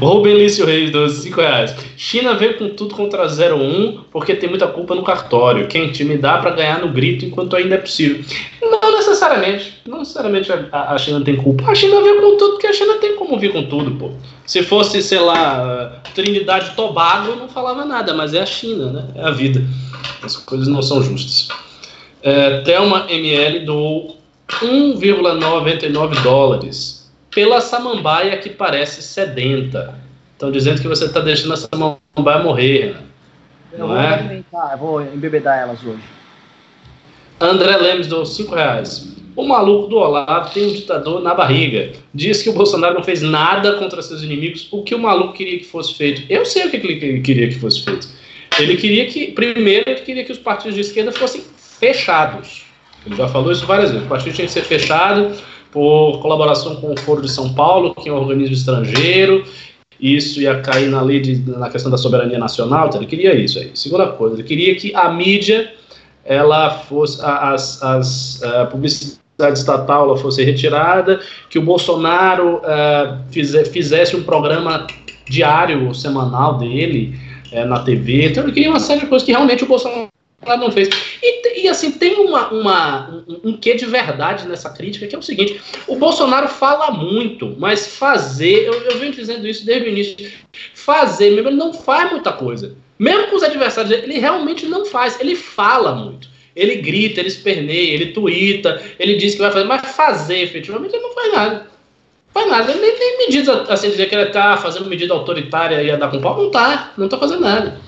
Rubelício Reis, 12, 5 reais. China veio com tudo contra 01 porque tem muita culpa no cartório. Quem intimidar para ganhar no grito enquanto ainda é possível. Não necessariamente. Não necessariamente a, a, China tem culpa. A China veio com tudo porque a China tem como vir com tudo, pô. Se fosse, sei lá, Trinidade Tobago, não falava nada, mas é a China, né? É a vida. As coisas não são justas. É, Thelma ML do 1,99 dólares pela samambaia que parece sedenta. Estão dizendo que você está deixando a samambaia morrer. Eu não vou é? alimentar, eu vou embebedar elas hoje. André Lemes deu 5 reais. O maluco do Olavo tem um ditador na barriga. Diz que o Bolsonaro não fez nada contra seus inimigos. O que o maluco queria que fosse feito? Eu sei o que ele queria que fosse feito. Ele queria que, primeiro, ele queria que os partidos de esquerda fossem fechados. Ele já falou isso várias vezes. O partido tinha que ser fechado por colaboração com o Foro de São Paulo, que é um organismo estrangeiro. Isso ia cair na lei de, na questão da soberania nacional. Então ele queria isso aí. Segunda coisa, ele queria que a mídia ela fosse as, as a publicidade estatal ela fosse retirada, que o Bolsonaro uh, fizesse um programa diário, semanal dele uh, na TV. Então ele queria uma série de coisas que realmente o Bolsonaro não fez. E, e assim, tem uma, uma, um, um quê de verdade nessa crítica, que é o seguinte: o Bolsonaro fala muito, mas fazer, eu, eu venho dizendo isso desde o início, fazer mesmo, ele não faz muita coisa. Mesmo com os adversários, ele realmente não faz, ele fala muito. Ele grita, ele esperneia, ele tuita, ele diz que vai fazer, mas fazer efetivamente ele não faz nada. Faz nada. Ele nem tem medida, assim, dizer que ele está fazendo medida autoritária e ia dar com pau. Não está, não está fazendo nada.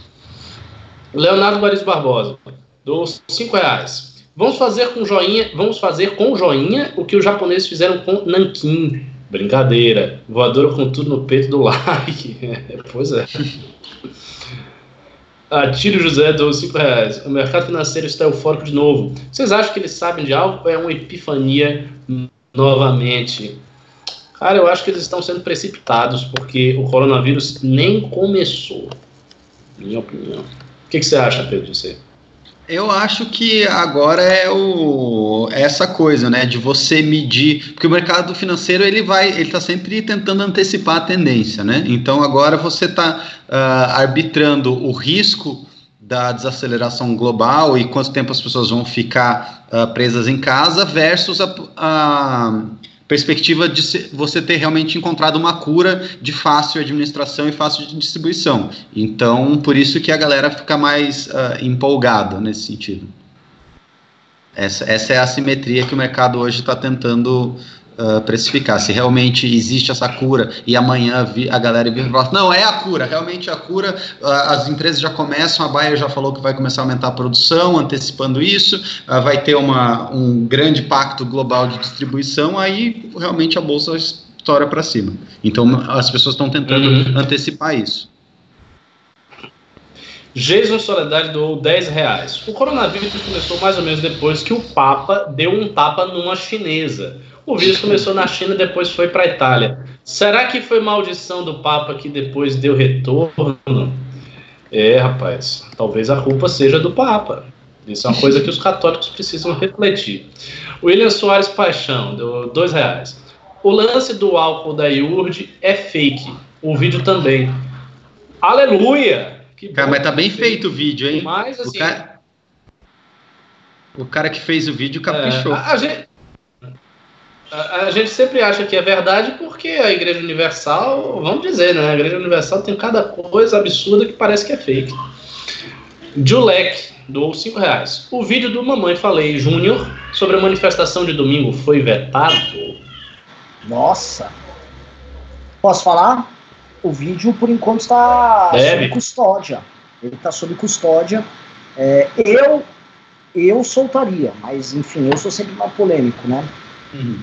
Leonardo Guariz Barbosa, dos 5 reais. Vamos fazer com joinha, vamos fazer com joinha o que os japoneses fizeram com Nankin. Brincadeira. Voadora com tudo no peito do like. pois é. Atílio José dos 5 reais. O mercado financeiro está eufórico de novo. Vocês acham que eles sabem de algo ou é uma epifania novamente? Cara, eu acho que eles estão sendo precipitados porque o coronavírus nem começou. Minha opinião. O que, que você acha, Pedro, disso Eu acho que agora é o essa coisa, né, de você medir, porque o mercado financeiro ele vai, ele está sempre tentando antecipar a tendência, né? Então agora você está uh, ah, arbitrando o risco da desaceleração global e quanto tempo as pessoas vão ficar uh, presas em casa versus a, a perspectiva de você ter realmente encontrado uma cura de fácil administração e fácil de distribuição. Então, por isso que a galera fica mais uh, empolgada nesse sentido. Essa, essa é a simetria que o mercado hoje está tentando uh, precificar. Se realmente existe essa cura e amanhã vi, a galera vir e falar, não, é a cura, realmente é a cura, uh, as empresas já começam, a Bayer já falou que vai começar a aumentar a produção, antecipando isso, uh, vai ter uma, um grande pacto global de distribuição, aí realmente a bolsa estoura para cima. Então as pessoas estão tentando uhum. antecipar isso. Jason Soledade doou 10 reais. O coronavírus começou mais ou menos depois que o Papa deu um tapa numa chinesa. O vírus começou na China e depois foi para a Itália. Será que foi maldição do Papa que depois deu retorno? É, rapaz, talvez a culpa seja do Papa. Isso é uma coisa que os católicos precisam refletir. William Soares Paixão, deu dois reais. O lance do álcool da IURD é fake. O vídeo também. Aleluia! Que cara, mas tá bem feito o vídeo, hein? Mas, assim, o, cara... o cara que fez o vídeo caprichou. É, a, gente, a, a, gente sempre acha que é verdade porque a Igreja Universal, vamos dizer, né? A Igreja Universal tem cada coisa absurda que parece que é fake. Julek doou 5 reais. O vídeo do Mamãe Falei Júnior sobre a manifestação de domingo foi vetado? Nossa! Posso falar? O vídeo, por enquanto, está sob custódia. Ele está sob custódia. É, eu, eu soltaria, mas enfim, eu sou sempre mais polêmico, né? Uhum.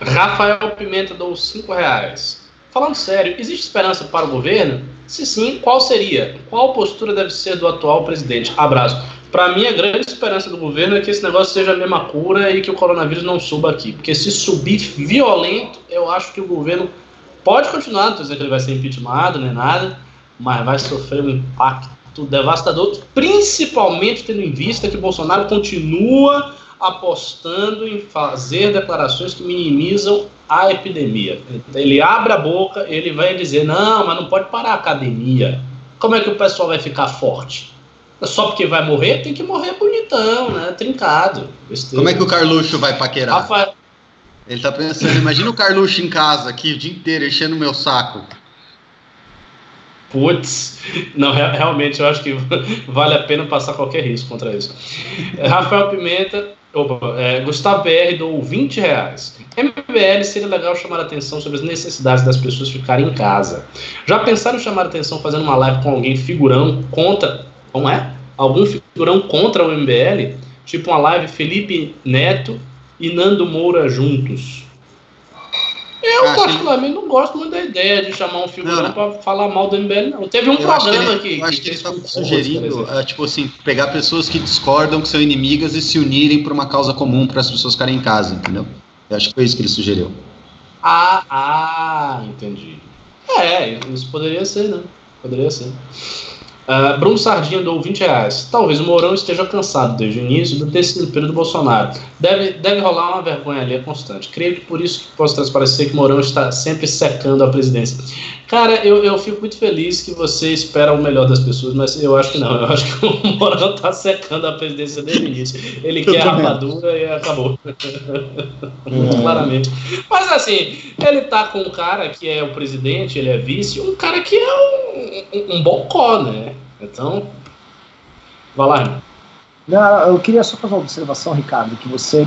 Rafael Pimenta dou 5 reais. Falando sério, existe esperança para o governo? Se sim, qual seria? Qual postura deve ser do atual presidente? Abraço. Para mim, a grande esperança do governo é que esse negócio seja a mesma cura e que o coronavírus não suba aqui. Porque se subir violento, eu acho que o governo pode continuar, não que ele vai ser impeachmentado nem nada, mas vai sofrer um impacto devastador, principalmente tendo em vista que Bolsonaro continua apostando em fazer declarações que minimizam a epidemia. Ele abre a boca, ele vai dizer: não, mas não pode parar a academia. Como é que o pessoal vai ficar forte? Só porque vai morrer, tem que morrer bonitão, né? Trincado. Besteira. Como é que o Carluxo vai paquerar? Rafael... Ele tá pensando, imagina o Carluxo em casa aqui o dia inteiro enchendo o meu saco. Putz, não, realmente eu acho que vale a pena passar qualquer risco contra isso. Rafael Pimenta, opa, é, Gustavo BR dou 20 reais. MBL seria legal chamar a atenção sobre as necessidades das pessoas ficarem em casa. Já pensaram em chamar a atenção fazendo uma live com alguém figurão contra. Como é? Algum figurão contra o MBL? Tipo uma live Felipe Neto e Nando Moura juntos. Eu, ah, particularmente, não gosto muito da ideia de chamar um figurão para falar mal do MBL, não. Teve um eu programa aqui. Eu acho que, ele está sugerindo, é, tipo assim, pegar pessoas que discordam, que são inimigas e se unirem para uma causa comum para as pessoas ficarem em casa, entendeu? Eu acho que foi isso que ele sugeriu. Ah, ah, entendi. É, isso poderia ser, né? Poderia ser. Uh, Bruno Sardinha dou 20 reais. Talvez o Mourão esteja cansado desde o início do desempenho do Bolsonaro. Deve, deve rolar uma vergonha ali, é constante. Creio que por isso que posso transparecer que o Mourão está sempre secando a presidência. Cara, eu, eu fico muito feliz que você espera o melhor das pessoas, mas eu acho que não. Eu acho que o Mourão está secando a presidência desde o início. Ele quer a rapadura e acabou. Hum. Claramente. Mas assim, ele tá com um cara que é o presidente, ele é vice, um cara que é um, um, um bocó, né? Então, vai lá. Não, eu queria só fazer uma observação, Ricardo, que você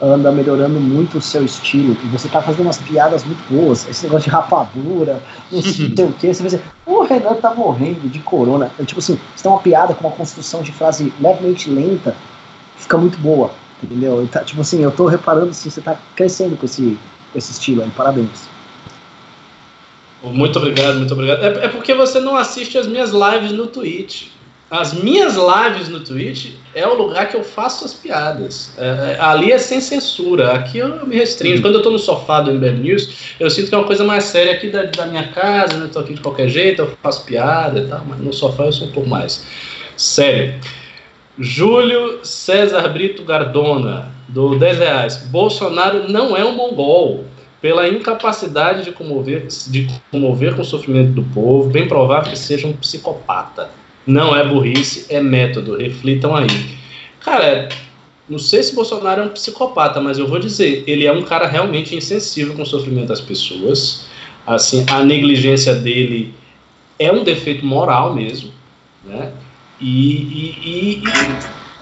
anda melhorando muito o seu estilo, e você tá fazendo umas piadas muito boas, esse negócio de rapadura, não sei o que, você vai dizer, o Renan tá morrendo de corona. Eu, tipo assim, você tem uma piada com uma construção de frase levemente lenta, fica muito boa, entendeu? Tá, tipo assim, eu tô reparando assim, você tá crescendo com esse, com esse estilo aí, parabéns. Muito obrigado, muito obrigado. É, é, porque você não assiste as minhas lives no Twitch. As minhas lives no Twitch é o lugar que eu faço as piadas. É, é ali é sem censura. Aqui eu me restringo. Quando eu tô no sofá do Ember News, eu sinto que é uma coisa mais séria aqui da, da minha casa, né? Tô aqui de qualquer jeito, eu faço piada e tal, mas no sofá eu sou um pouco mais sério. Júlio César Brito Gardona, do 10 reais. Bolsonaro não é um mongol pela incapacidade de comover, de comover com o sofrimento do povo, bem provável que seja um psicopata. Não é burrice, é método. Reflitam aí. Cara, não sei se Bolsonaro é um psicopata, mas eu vou dizer, ele é um cara realmente insensível com o sofrimento das pessoas. Assim, a negligência dele é um defeito moral mesmo, né? E, e, e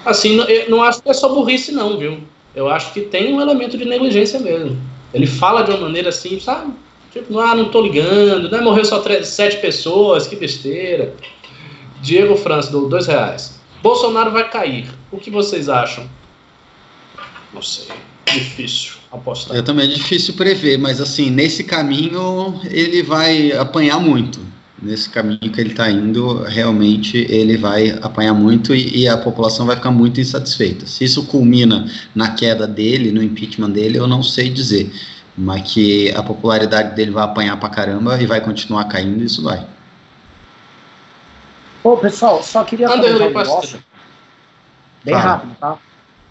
assim, não, não acho que é só burrice não, viu? Eu acho que tem um elemento de negligência mesmo. Ele fala de uma maneira assim, sabe? Tipo, ah, não tô ligando, né? Morreu só sete pessoas, que besteira. Diego França, do dois reais. Bolsonaro vai cair. O que vocês acham? Não sei. Difícil apostar. Eu também é difícil prever, mas assim, nesse caminho ele vai apanhar muito. Nesse caminho que ele está indo, realmente ele vai apanhar muito e, e, a população vai ficar muito insatisfeita. Se isso culmina na queda dele, no impeachment dele, eu não sei dizer. Mas que a popularidade dele vai apanhar pra caramba e vai continuar caindo, isso vai. Ô, pessoal, só queria falar um negócio. Bem rápido, tá?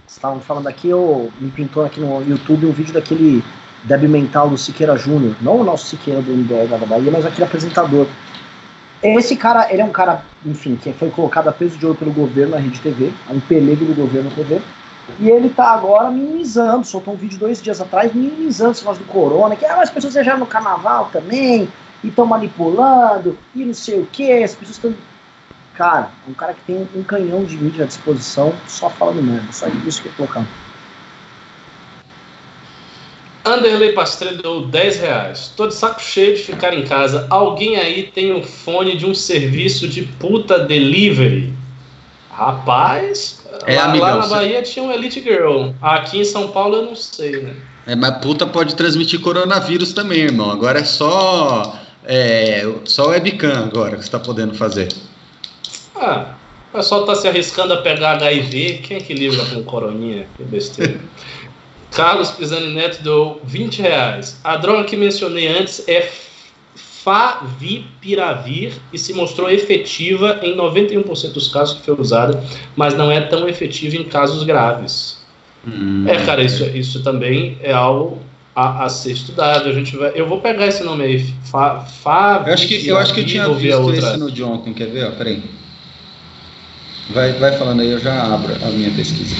Estavam falando aqui, eu me pintou aqui no YouTube um vídeo daquele débil mental do Siqueira Júnior. Não o nosso Siqueira do MBL da Bahia, mas aquele apresentador. Esse cara, ele é um cara, enfim, que foi colocado a peso de ouro pelo governo na Rede TV, é um pelego do governo na TV. E ele tá agora minimizando, soltou um vídeo dois dias atrás, minimizando esse negócio do corona, que ah, as pessoas viajaram no carnaval também, e estão manipulando, e não sei o que, as pessoas estão Cara, um cara que tem um canhão de mídia à disposição só falando merda. Só isso que eu tô colocando. Anderley Pastrello deu 10 reais. Tô de saco cheio de ficar em casa. Alguém aí tem o um fone de um serviço de puta delivery? Rapaz, é, lá, amigão, lá na Bahia tinha um Elite Girl. Aqui em São Paulo eu não sei, né? É, mas puta pode transmitir coronavírus também, irmão. Agora é só, é, só webcam agora que você tá podendo fazer. Ah, o pessoal tá se arriscando a pegar HIV. Quem é que livra com coroninha? Que besteira. Carlos Pisani Neto deu 20 reais. A droga que mencionei antes é Favipiravir e se mostrou efetiva em 91% dos casos que foi usada, mas não é tão efetiva em casos graves. Hum, é, cara, isso, isso também é algo a, a, ser estudado. A gente vai, eu vou pegar esse nome aí. Fa, fa eu acho que eu acho que eu tinha visto esse no Jonathan, quer ver? Ó, peraí. Vai, vai falando aí, eu já abro a minha pesquisa.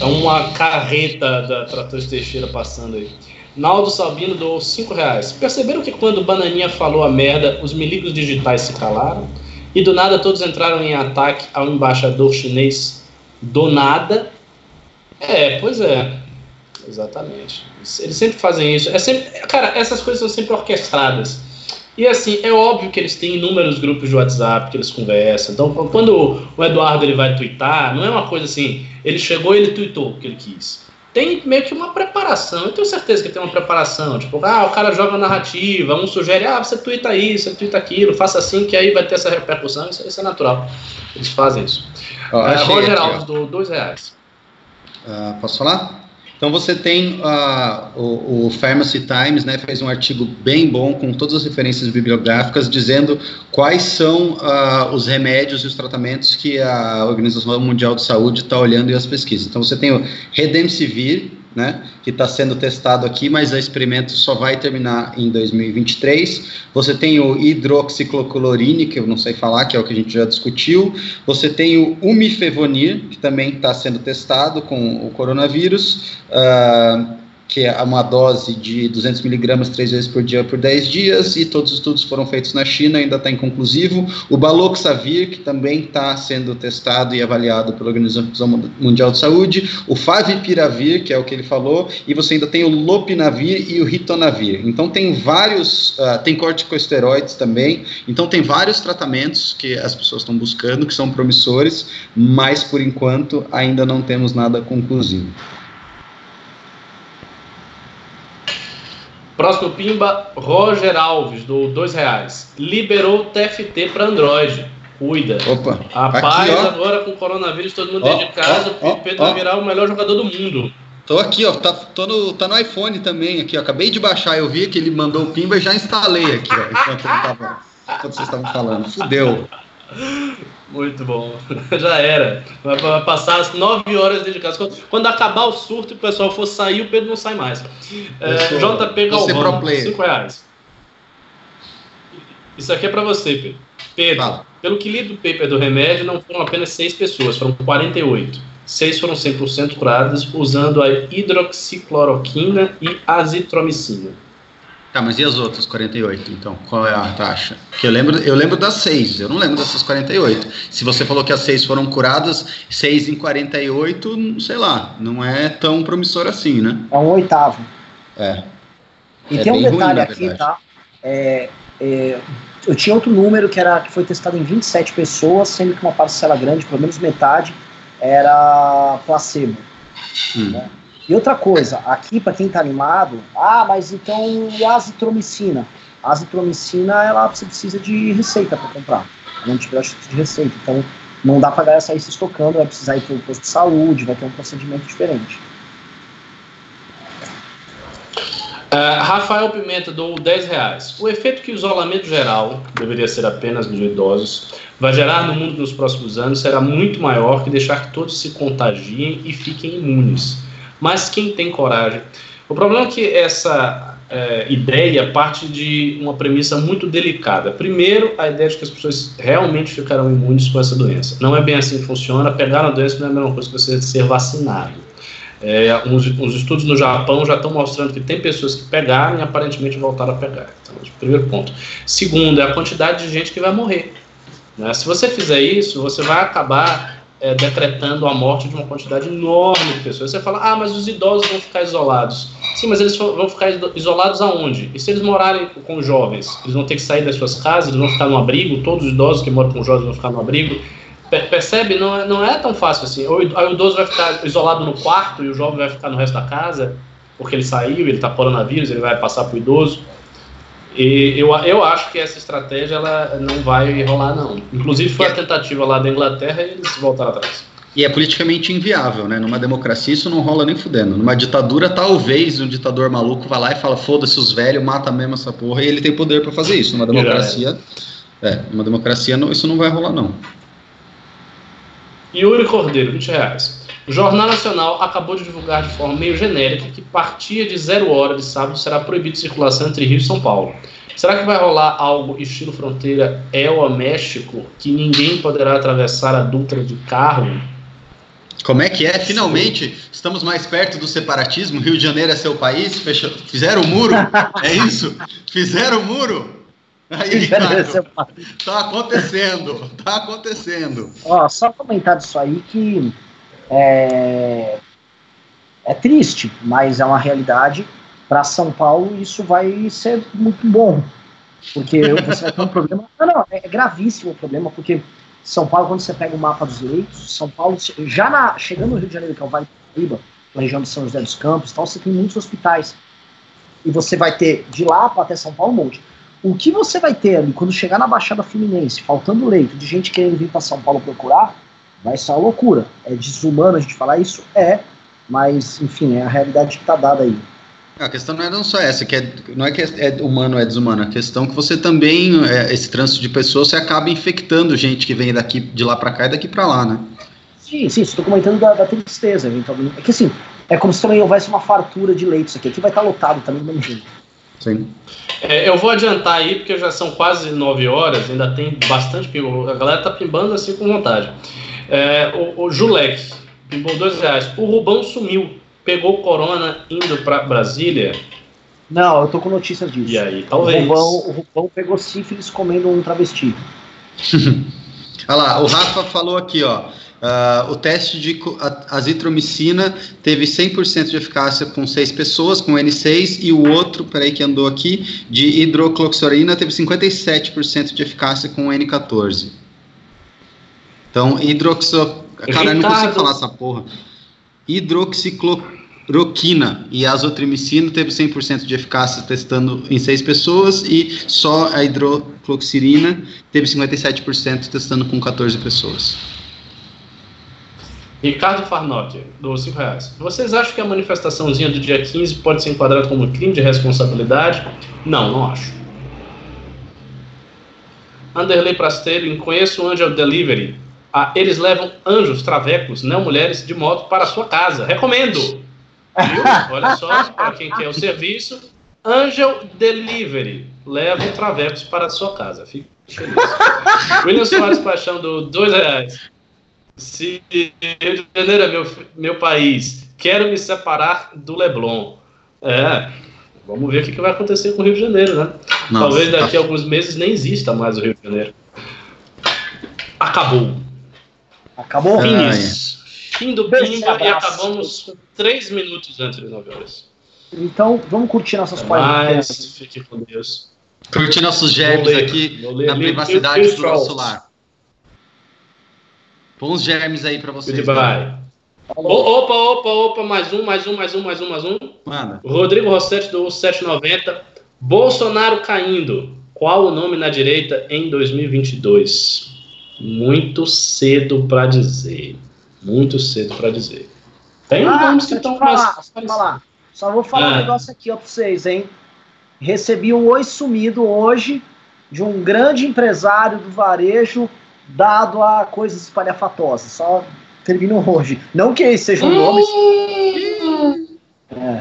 É uma carreta da Tratores Teixeira passando aí. Naldo Sabino doou 5 reais. Perceberam que quando Bananinha falou a merda, os milicos digitais se calaram? E do nada todos entraram em ataque ao embaixador chinês do nada? É, pois é. Exatamente. Eles sempre fazem isso. É sempre, cara, essas coisas são sempre orquestradas. E assim, é óbvio que eles têm inúmeros grupos de WhatsApp que eles conversam. Então, quando o Eduardo ele vai twittar, não é uma coisa assim, ele chegou e ele tweetou o que ele quis. Tem meio que uma preparação. Eu tenho certeza que tem uma preparação. Tipo, ah, o cara joga narrativa, um sugere, ah, você twitta isso, você twitta aquilo, faça assim que aí vai ter essa repercussão. Isso, isso é natural. Eles fazem isso. Oh, uh, Roger Alves, do dois reais. Uh, posso falar? Então você tem uh, o, o, Pharmacy Times, né, fez um artigo bem bom com todas as referências bibliográficas dizendo quais são uh, os remédios e os tratamentos que a Organização Mundial de Saúde está olhando e as pesquisas. Então você tem o Redemsivir, né, que está sendo testado aqui, mas o experimento só vai terminar em 2023. Você tem o hidroxicloroquine, que eu não sei falar, que é o que a gente já discutiu. Você tem o umifevonir, que também está sendo testado com o coronavírus. Uh, que é uma dose de 200 miligramas três vezes por dia por 10 dias, e todos os estudos foram feitos na China, ainda está inconclusivo. O Baloxavir, que também está sendo testado e avaliado pela Organização Mundial de Saúde. O Favipiravir, que é o que ele falou, e você ainda tem o Lopinavir e o Ritonavir. Então tem vários, uh, tem corticosteroides também, então tem vários tratamentos que as pessoas estão buscando, que são promissores, mas por enquanto ainda não temos nada conclusivo. Próximo Pimba, Roger Alves, do dois reais. Liberou o TFT para Android. Cuida. Opa. Rapaz, aqui, agora com o coronavírus, todo mundo ó, dentro de casa, ó, o Pedro vai virar o melhor jogador do mundo. Tô aqui, ó. Tá, tô no, tá no iPhone também aqui, ó. Acabei de baixar, eu vi que ele mandou o Pimba e já instalei aqui, ó. Enquanto, tava, enquanto vocês estavam falando. Fudeu. Muito bom. Já era. Vai passar as nove horas dentro de casa. Quando, acabar o surto e o pessoal for sair, o Pedro não sai mais. É, JP Galvão, cinco reais. Isso aqui é para você, Pedro. Pedro, Fala. pelo que li do paper do remédio, não foram apenas seis pessoas, foram 48. Seis foram 100% curadas usando a hidroxicloroquina e azitromicina. Tá, mas e as outras 48, então? Qual é a taxa? Porque eu lembro, eu lembro das 6, eu não lembro dessas 48. Se você falou que as 6 foram curadas, 6 em 48, sei lá, não é tão promissor assim, né? É um oitavo. É. E é tem um detalhe ruim, aqui, tá? É, é, eu tinha outro número que, era, que foi testado em 27 pessoas, sendo que uma parcela grande, pelo menos metade, era placebo. Hum. Né? E outra coisa, aqui para quem está animado, ah, mas então e a azitromicina? A azitromicina, ela você precisa de receita para comprar, não tiver de receita. Então não dá para sair se estocando, vai precisar ir para o posto de saúde, vai ter um procedimento diferente. Uh, Rafael Pimenta do 10 reais. O efeito que o isolamento geral, deveria ser apenas dos idosos, vai gerar no mundo nos próximos anos será muito maior que deixar que todos se contagiem e fiquem imunes mas quem tem coragem. O problema é que essa é, ideia parte de uma premissa muito delicada. Primeiro, a ideia de que as pessoas realmente ficarão imunes com essa doença. Não é bem assim que funciona. Pegar a doença não é a mesma coisa que você ser vacinado. É, uns, uns, estudos no Japão já estão mostrando que tem pessoas que pegaram e aparentemente voltaram a pegar. Então, primeiro ponto. Segundo, é a quantidade de gente que vai morrer. Né? Se você fizer isso, você vai acabar é, decretando a morte de uma quantidade enorme de pessoas. Você fala, ah, mas os idosos vão ficar isolados. Sim, mas eles vão ficar isolados aonde? E se eles morarem com jovens? Eles vão ter que sair das suas casas, eles vão ficar no abrigo, todos os idosos que moram com jovens vão ficar no abrigo. Percebe? Não é, não é tão fácil assim. O idoso vai ficar isolado no quarto e o jovem vai ficar no resto da casa, porque ele saiu, ele está coronavírus, ele vai passar para o idoso. E eu, eu acho que essa estratégia ela não vai rolar, não. Inclusive foi a tentativa lá da Inglaterra e eles voltaram atrás. E é politicamente inviável, né? Numa democracia isso não rola nem fudendo. Numa ditadura, talvez um ditador maluco vá lá e fala: foda-se os velhos, mata mesmo essa porra, e ele tem poder para fazer isso. Numa democracia. É, numa democracia não, isso não vai rolar, não. Yuri Cordeiro, 20 reais. O Jornal Nacional acabou de divulgar de forma meio genérica que partir de zero hora de sábado será proibido circulação entre Rio e São Paulo. Será que vai rolar algo estilo fronteira El a México, que ninguém poderá atravessar a Dutra de carro? Como é que é? Finalmente estamos mais perto do separatismo. Rio de Janeiro é seu país. Fechou. Fizeram o muro? É isso? Fizeram o muro? Aí, Ricardo, tá acontecendo, tá acontecendo. Ó, só comentar disso aí que é, é triste, mas é uma realidade. Para São Paulo, isso vai ser muito bom, porque você vai ter um problema. Não, não, é gravíssimo o problema, porque São Paulo, quando você pega o mapa dos leitos, São Paulo, já na, chegando no Rio de Janeiro, que é o Vale do Paraíba, na região de São José dos Campos, então você tem muitos hospitais. E você vai ter de lá até São Paulo um monte. O que você vai ter ali quando chegar na Baixada Fluminense, faltando leito, de gente querendo vir para São Paulo procurar, vai ser uma loucura. É desumano a gente falar isso? É, mas enfim, é a realidade que está dada aí. A questão não é não só essa, que é, não é que é humano ou é desumano, a questão é que você também, é, esse trânsito de pessoas, você acaba infectando gente que vem daqui de lá para cá e daqui para lá, né? Sim, sim, estou comentando da, da, tristeza, eventualmente. É que assim, é como se também houvesse uma fartura de leitos aqui. Aqui vai estar tá lotado também do mesmo jeito. Sim. É, eu vou adiantar aí, porque já são quase nove horas, ainda tem bastante pimbo. A galera tá pimbando assim com vontade. É, o, o Julek pimbou dois reais. O Rubão sumiu. Pegou corona indo para Brasília. Não, eu tô com notícia disso. E aí, talvez. O Rubão, o Rubão pegou sífilis comendo um travesti. Olha lá, o Rafa falou aqui, ó. Uh, o teste de azitromicina teve 100% de eficácia com seis pessoas, com N6, e o outro, peraí que andou aqui, de hidrocloxorina teve 57% de eficácia com N14. Então, hidroxo... Cara, eu não consigo falar essa porra. Hidroxicloroquina e azotrimicina teve 100% de eficácia testando em seis pessoas e só a hidrocloxirina teve 57% testando com 14 pessoas. Ricardo Farnock, do 5 reais. Vocês acham que a manifestaçãozinha do dia 15 pode ser enquadrada como crime de responsabilidade? Não, não acho. Anderley Prasteiro, conheço o Angel Delivery. Ah, eles levam anjos, travecos, não mulheres, de moto para a sua casa. Recomendo! Viu? Olha só, para quem quer o serviço, Angel Delivery. Levam travecos para a sua casa. Fique feliz. William Soares Paixão, do 2 reais. Se Rio de Janeiro é meu, meu país, quero me separar do Leblon. É, vamos ver o que, que vai acontecer com o Rio de Janeiro, né? Nossa, Talvez daqui a alguns meses nem exista mais o Rio de Janeiro. Acabou. Acabou? Finis. Fim do Pimba e acabamos três minutos antes das 9 horas. Então, vamos curtir nossas páginas. Fique com Deus. Curtir nossos germes aqui na privacidade do nosso lar. Bons germes aí para vocês. Goodbye. Opa, opa, opa, mais um, mais um, mais um, mais um, mais um. Manda. Rodrigo Rossetti do 790. Bolsonaro caindo. Qual o nome na direita em 2022? Muito cedo para dizer. Muito cedo para dizer. Tem ah, nomes que estão mais... falar. Só vou falar ah. um negócio aqui ó, para vocês, hein? Recebi um oi sumido hoje de um grande empresário do varejo dado a coisas espalhafatosas. Só termino hoje. Não que sejam nomes. Hum, é.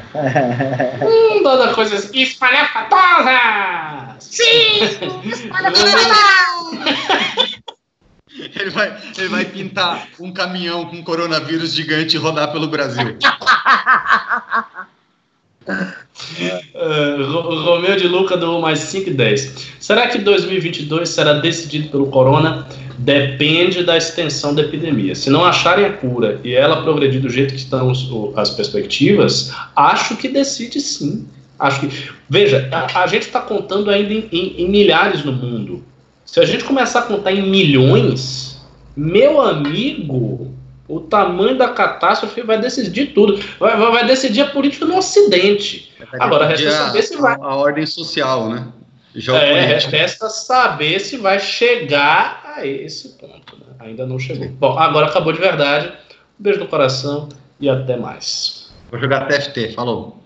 hum, dado a coisas espalhafatosas! Sim! Espalhafatosas! Ele, vai, ele vai pintar um caminhão com coronavírus gigante e rodar pelo Brasil. Uh, Romeu de Luca do mais 5 e 10. Será que 2022 será decidido pelo corona? Depende da extensão da epidemia. Se não acharem a cura e ela progredir do jeito que estão as perspectivas, acho que decide sim. Acho que. Veja, a, a gente está contando ainda em, em, em milhares no mundo. Se a gente começar a contar em milhões, meu amigo, o tamanho da catástrofe vai decidir tudo. Vai, vai decidir a política no Ocidente. Agora, resta saber se vai. A ordem social, né? É, resta saber se vai chegar a esse ponto. Né? Ainda não chegou. Bom, agora acabou de verdade. Um beijo no coração e até mais. Vou jogar TFT. Falou.